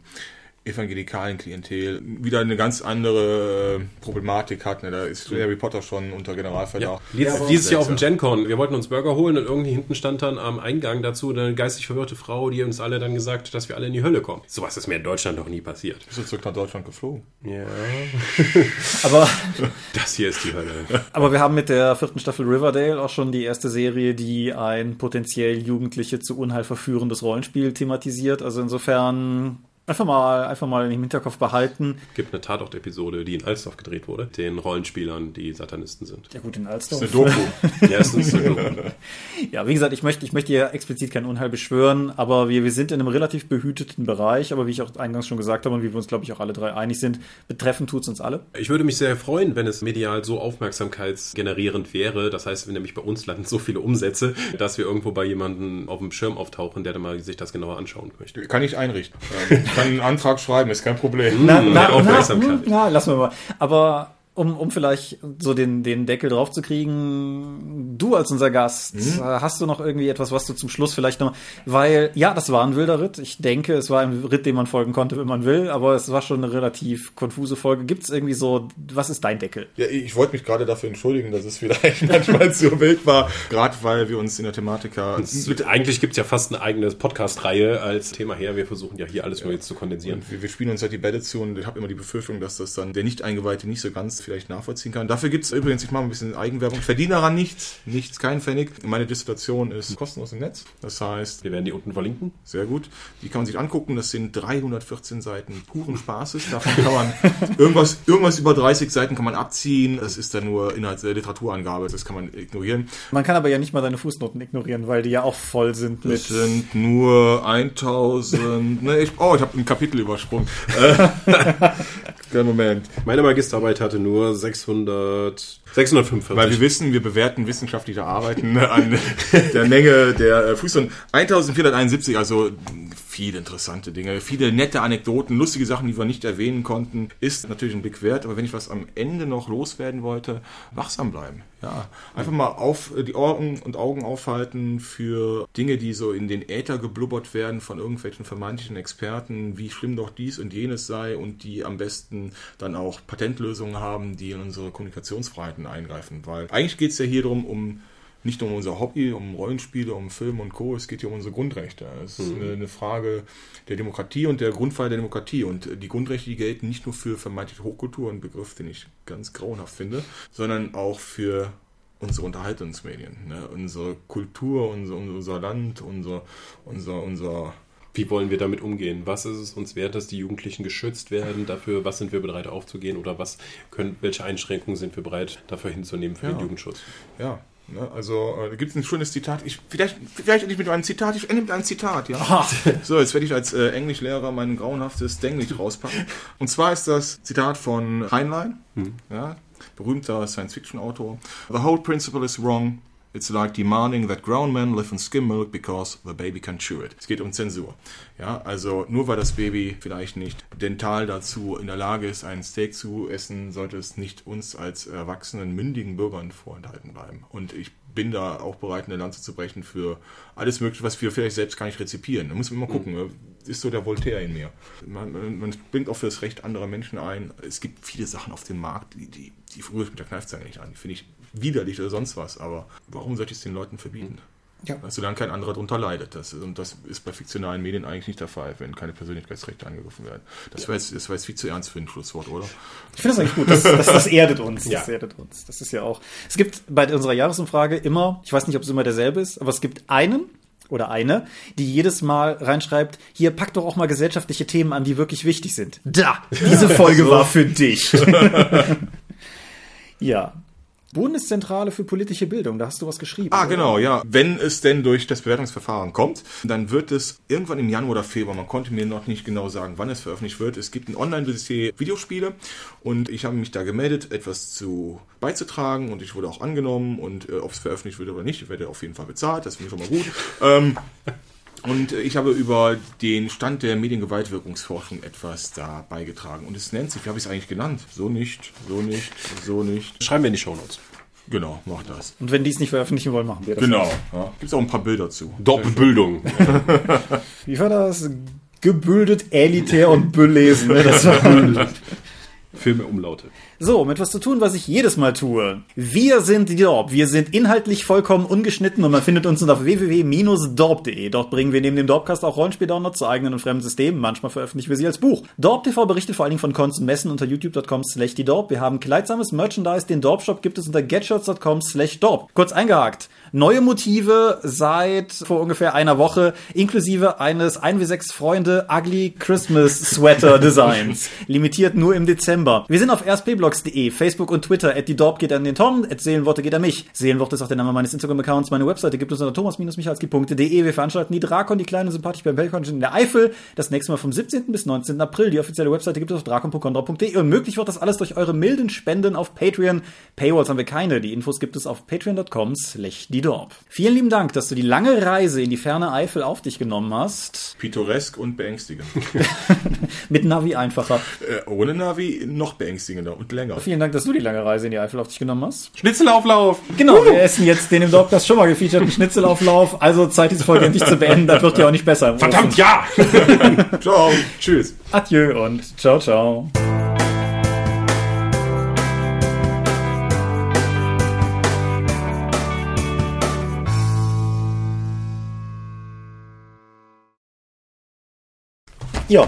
evangelikalen Klientel wieder eine ganz andere äh, Problematik hat. Ne? Da ist Harry Potter schon unter Generalverdacht. Ja, dieses, dieses Jahr auf dem GenCon. Wir wollten uns Burger holen und irgendwie hinten stand dann am Eingang dazu eine geistig verwirrte Frau, die uns alle dann gesagt hat, dass wir alle in die Hölle kommen. Sowas ist mir in Deutschland noch nie passiert. Bist du zurück nach Deutschland geflogen? Ja. aber Das hier ist die Hölle. Aber wir haben mit der vierten Staffel Riverdale auch schon die erste Serie, die ein potenziell Jugendliche zu Unheil verführendes Rollenspiel thematisiert. Also insofern einfach mal, einfach mal im Hinterkopf behalten. gibt eine Tatort-Episode, die in Alsdorf gedreht wurde, den Rollenspielern, die Satanisten sind. Ja gut, in Das ist eine Alsdorf. Doku. Ja, es ist so. Ja, wie gesagt, ich möchte, ich möchte hier explizit kein Unheil beschwören, aber wir, wir sind in einem relativ behüteten Bereich, aber wie ich auch eingangs schon gesagt habe und wie wir uns, glaube ich, auch alle drei einig sind, betreffend tut's uns alle. Ich würde mich sehr freuen, wenn es medial so aufmerksamkeitsgenerierend wäre. Das heißt, wenn nämlich bei uns landen so viele Umsätze, dass wir irgendwo bei jemandem auf dem Schirm auftauchen, der dann mal sich das genauer anschauen möchte. Kann ich einrichten. Ich kann einen Antrag schreiben, ist kein Problem. Na, Hm, na. Na, na, lassen wir mal. Aber um, um vielleicht so den, den Deckel drauf zu kriegen, du als unser Gast, Mhm. äh, hast du noch irgendwie etwas, was du zum Schluss vielleicht noch, weil, ja, das war ein wilder Ritt. Ich denke, es war ein Ritt, dem man folgen konnte, wenn man will, aber es war schon eine relativ konfuse Folge. Gibt es irgendwie so, was ist dein Deckel? Ja, ich wollte mich gerade dafür entschuldigen, dass es vielleicht manchmal zu wild war, gerade weil wir uns in der Thematika Mit, eigentlich gibt es ja fast eine eigene Podcast-Reihe als Thema her. Wir versuchen ja hier alles nur jetzt zu kondensieren. wir, wir spielen uns halt die Bälle zu und ich habe immer die Befürchtung, dass das dann der Nicht-Eingeweihte nicht so ganz vielleicht nachvollziehen kann. Dafür gibt es übrigens, ich mache ein bisschen Eigenwerbung, ich verdiene daran nichts, nichts, kein Pfennig. Meine Dissertation ist kostenlos im Netz, das heißt, Wir werden die unten verlinken. sehr gut, die kann man sich angucken, das sind 314 Seiten puren Spaßes, davon kann man irgendwas, irgendwas über 30 Seiten kann man abziehen, das ist dann nur Inhalts der Literaturangabe, das kann man ignorieren. Man kann aber ja nicht mal deine Fußnoten ignorieren, weil die ja auch voll sind mit. Es sind nur 1000. ne, ich, oh, ich habe ein Kapitel übersprungen. Kleinen Moment. Meine Magisterarbeit hatte nur 600, 645. Weil wir wissen, wir bewerten wissenschaftliche Arbeiten an der Menge der äh, Fußnoten. 1471, also viele interessante Dinge, viele nette Anekdoten, lustige Sachen, die wir nicht erwähnen konnten, ist natürlich ein Blick wert. Aber wenn ich was am Ende noch loswerden wollte, wachsam bleiben. Ja, einfach mal auf äh, die Ohren und Augen aufhalten für Dinge, die so in den Äther geblubbert werden von irgendwelchen vermeintlichen Experten, wie schlimm doch dies und jenes sei und die am besten dann auch Patentlösungen haben, die in unsere Kommunikationsfreiheiten eingreifen. Weil eigentlich geht es ja hier darum, um nicht um unser Hobby, um Rollenspiele, um Film und Co. Es geht hier um unsere Grundrechte. Es ist eine, eine Frage der Demokratie und der Grundfall der Demokratie. Und die Grundrechte, die gelten nicht nur für vermeintliche Hochkultur, ein Begriff, den ich ganz grauenhaft finde, sondern auch für unsere Unterhaltungsmedien, ne? unsere Kultur, unser, unser Land, unser, unser, unser Wie wollen wir damit umgehen? Was ist es uns wert, dass die Jugendlichen geschützt werden? Dafür, was sind wir bereit aufzugehen? Oder was können, welche Einschränkungen sind wir bereit, dafür hinzunehmen für Ja. den Jugendschutz? Ja, also äh, da gibt es ein schönes Zitat. Ich, vielleicht, vielleicht endlich mit einem Zitat. Ich ende mit einem Zitat, ja. So, jetzt werde ich als äh, Englischlehrer mein grauenhaftes Denglisch rauspacken. Und zwar ist das Zitat von Heinlein, ja, berühmter Science-Fiction-Autor. The whole principle is wrong. It's like demanding that grown men live on skim milk because the baby can chew it. Es geht um Zensur. Ja, also nur weil das Baby vielleicht nicht dental dazu in der Lage ist, einen Steak zu essen, sollte es nicht uns als erwachsenen, mündigen Bürgern vorenthalten bleiben. Und ich bin da auch bereit, eine Lanze zu brechen für alles Mögliche, was wir vielleicht selbst gar nicht rezipieren. Da muss man mal gucken. ne? Ist so der Voltaire in mir. Man, man, man springt auch für das Recht anderer Menschen ein. Es gibt viele Sachen auf dem Markt, die, die, die rühre ich mit der Kneifzange nicht an. Die finde ich widerlich oder sonst was. Aber warum sollte ich es den Leuten verbieten? Ja. Solange kein anderer darunter leidet. Das, und das ist bei fiktionalen Medien eigentlich nicht der Fall, wenn keine Persönlichkeitsrechte angegriffen werden. Das war jetzt, das war jetzt viel zu ernst für ein Schlusswort, oder? Ich finde das eigentlich gut. Das, das, das erdet uns. Das Ja. erdet uns. Das ist ja auch. Es gibt bei unserer Jahresumfrage immer, ich weiß nicht, ob es immer derselbe ist, aber es gibt einen oder eine, die jedes Mal reinschreibt, hier pack doch auch mal gesellschaftliche Themen an, die wirklich wichtig sind. Da, diese Folge war für dich. ja. Bundeszentrale für politische Bildung, da hast du was geschrieben. Ah, oder? genau, ja. Wenn es denn durch das Bewertungsverfahren kommt, dann wird es irgendwann im Januar oder Februar, man konnte mir noch nicht genau sagen, wann es veröffentlicht wird. Es gibt ein Online-Dossier Videospiele und ich habe mich da gemeldet, etwas zu beizutragen und ich wurde auch angenommen und äh, ob es veröffentlicht wird oder nicht, ich werde auf jeden Fall bezahlt, das finde ich schon mal gut. ähm, und äh, ich habe über den Stand der Mediengewaltwirkungsforschung etwas da beigetragen. Und es nennt sich, wie habe ich es eigentlich genannt? So nicht, so nicht, so nicht. Schreiben wir in die Shownotes. Genau, mach das. Und wenn die es nicht veröffentlichen wollen, machen wir das. Genau. Ja. Gibt es auch ein paar Bilder zu. Doppelbildung. Wie war das? Gebildet, elitär und belesen. Ne? Das war Filme Umlaute. So, um etwas zu tun, was ich jedes Mal tue. Wir sind die Dorp. Wir sind inhaltlich vollkommen ungeschnitten und man findet uns unter www.dorp.de. Dort bringen wir neben dem Dorpcast auch Rollenspiel-Downloads zu eigenen und fremden Systemen. Manchmal veröffentlichen wir sie als Buch. Dorp TV berichtet vor allen Dingen von Cons und Messen unter youtube.com slash die Dorp. Wir haben kleidsames Merchandise. Den Dorp-Shop gibt es unter getshirts.com slash Dorp. Kurz eingehakt. Neue Motive seit vor ungefähr einer Woche, inklusive eines 1W6 Freunde Ugly Christmas Sweater Designs. Limitiert nur im Dezember. Wir sind auf rspblogs.de, Facebook und Twitter. At die Dorp geht an den Tom, at Seelenworte geht an mich. Seelenworte ist auch der Name meines Instagram-Accounts. Meine Webseite gibt es unter thomas-michalski.de. Wir veranstalten die Drakon, die kleine sympathisch beim Belkon in der Eifel. Das nächste Mal vom 17. bis 19. April. Die offizielle Webseite gibt es auf drakon.condra.de. Und möglich wird das alles durch eure milden Spenden auf Patreon. Paywalls haben wir keine. Die Infos gibt es auf patreon.com slash die Dorp. Vielen lieben Dank, dass du die lange Reise in die ferne Eifel auf dich genommen hast. Pittoresk und beängstigend. Mit Navi einfacher. äh, ohne Navi noch beängstigender und länger. Vielen Dank, dass du die lange Reise in die Eifel auf dich genommen hast. Schnitzelauflauf! Genau, wir essen jetzt den im Dorpcast schon mal gefeaturten Schnitzelauflauf. Also Zeit, diese Folge endlich zu beenden. Das wird ja auch nicht besser. Verdammt, ja! Ciao, tschüss. Adieu und ciao, ciao. Ja.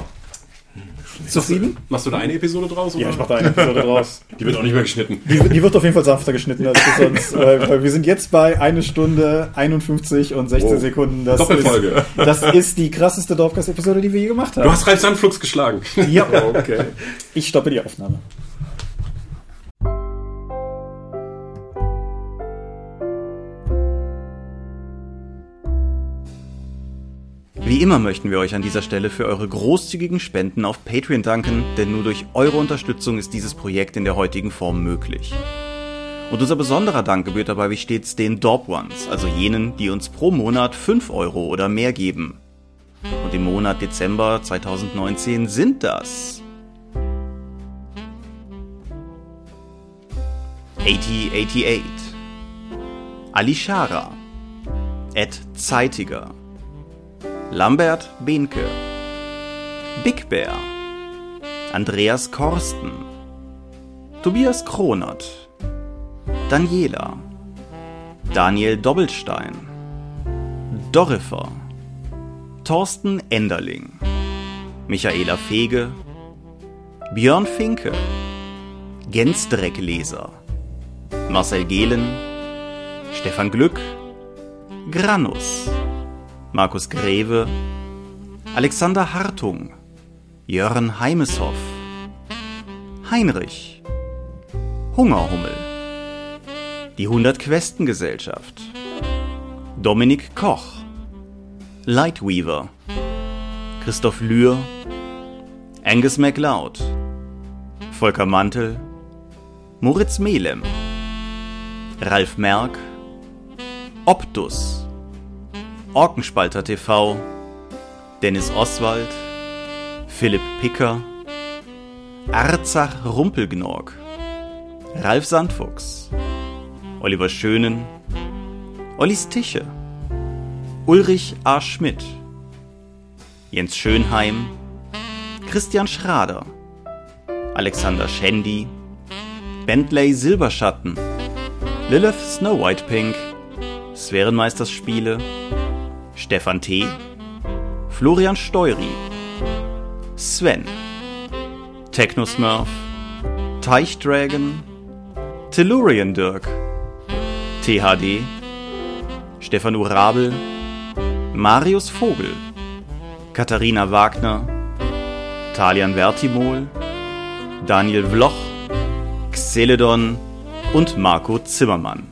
Zufrieden? Machst du da eine Episode draus? Ja, oder? ich mach da eine Episode draus. Die wird auch nicht mehr geschnitten. Die, die wird auf jeden Fall sanfter geschnitten als sonst. Weil, wir sind jetzt bei eine Stunde 51 und 16 Wow. Sekunden. Das Doppelfolge. Ist, das ist die krasseste Dorfcast-Episode, die wir je gemacht haben. Du hast Ralf Sandflux geschlagen. ja, Okay. ich stoppe die Aufnahme. Immer möchten wir euch an dieser Stelle für eure großzügigen Spenden auf Patreon danken, denn nur durch eure Unterstützung ist dieses Projekt in der heutigen Form möglich. Und unser besonderer Dank gebührt dabei wie stets den Dorp Ones, also jenen, die uns pro Monat 5 Euro oder mehr geben. Und im Monat Dezember 2019 sind das 8088 Alishara Ed Zeitiger Lambert Behnke. Big Bear. Andreas Korsten. Tobias Kronert. Daniela. Daniel Doppelstein. Dorifer Thorsten Enderling. Michaela Fege. Björn Finke. Gensdreckleser Marcel Gehlen. Stefan Glück, Granus, Markus Greve, Alexander Hartung, Jörn Heimeshoff, Heinrich, Hungerhummel, die 100 Questen Gesellschaft, Dominik Koch, Lightweaver, Christoph Lühr, Angus MacLeod, Volker Mantel, Moritz Melem, Ralf Merck, Optus, Orkenspalter TV, Dennis Oswald, Philipp Picker, Arzach Rumpelgnorg, Ralf Sandfuchs, Oliver Schönen, Ollis Tische, Ulrich A. Schmidt, Jens Schönheim, Christian Schrader, Alexander Schendi, Bentley Silberschatten, Lilith Snow White Pink, Sphärenmeisterspiele, Stefan T., Florian Steury, Sven, Technosmurf, Teichdragon, Tellurian Dirk, THD, Stefan Urabel, Marius Vogel, Katharina Wagner, Talian Vertimol, Daniel Vloch, Xeledon und Marco Zimmermann.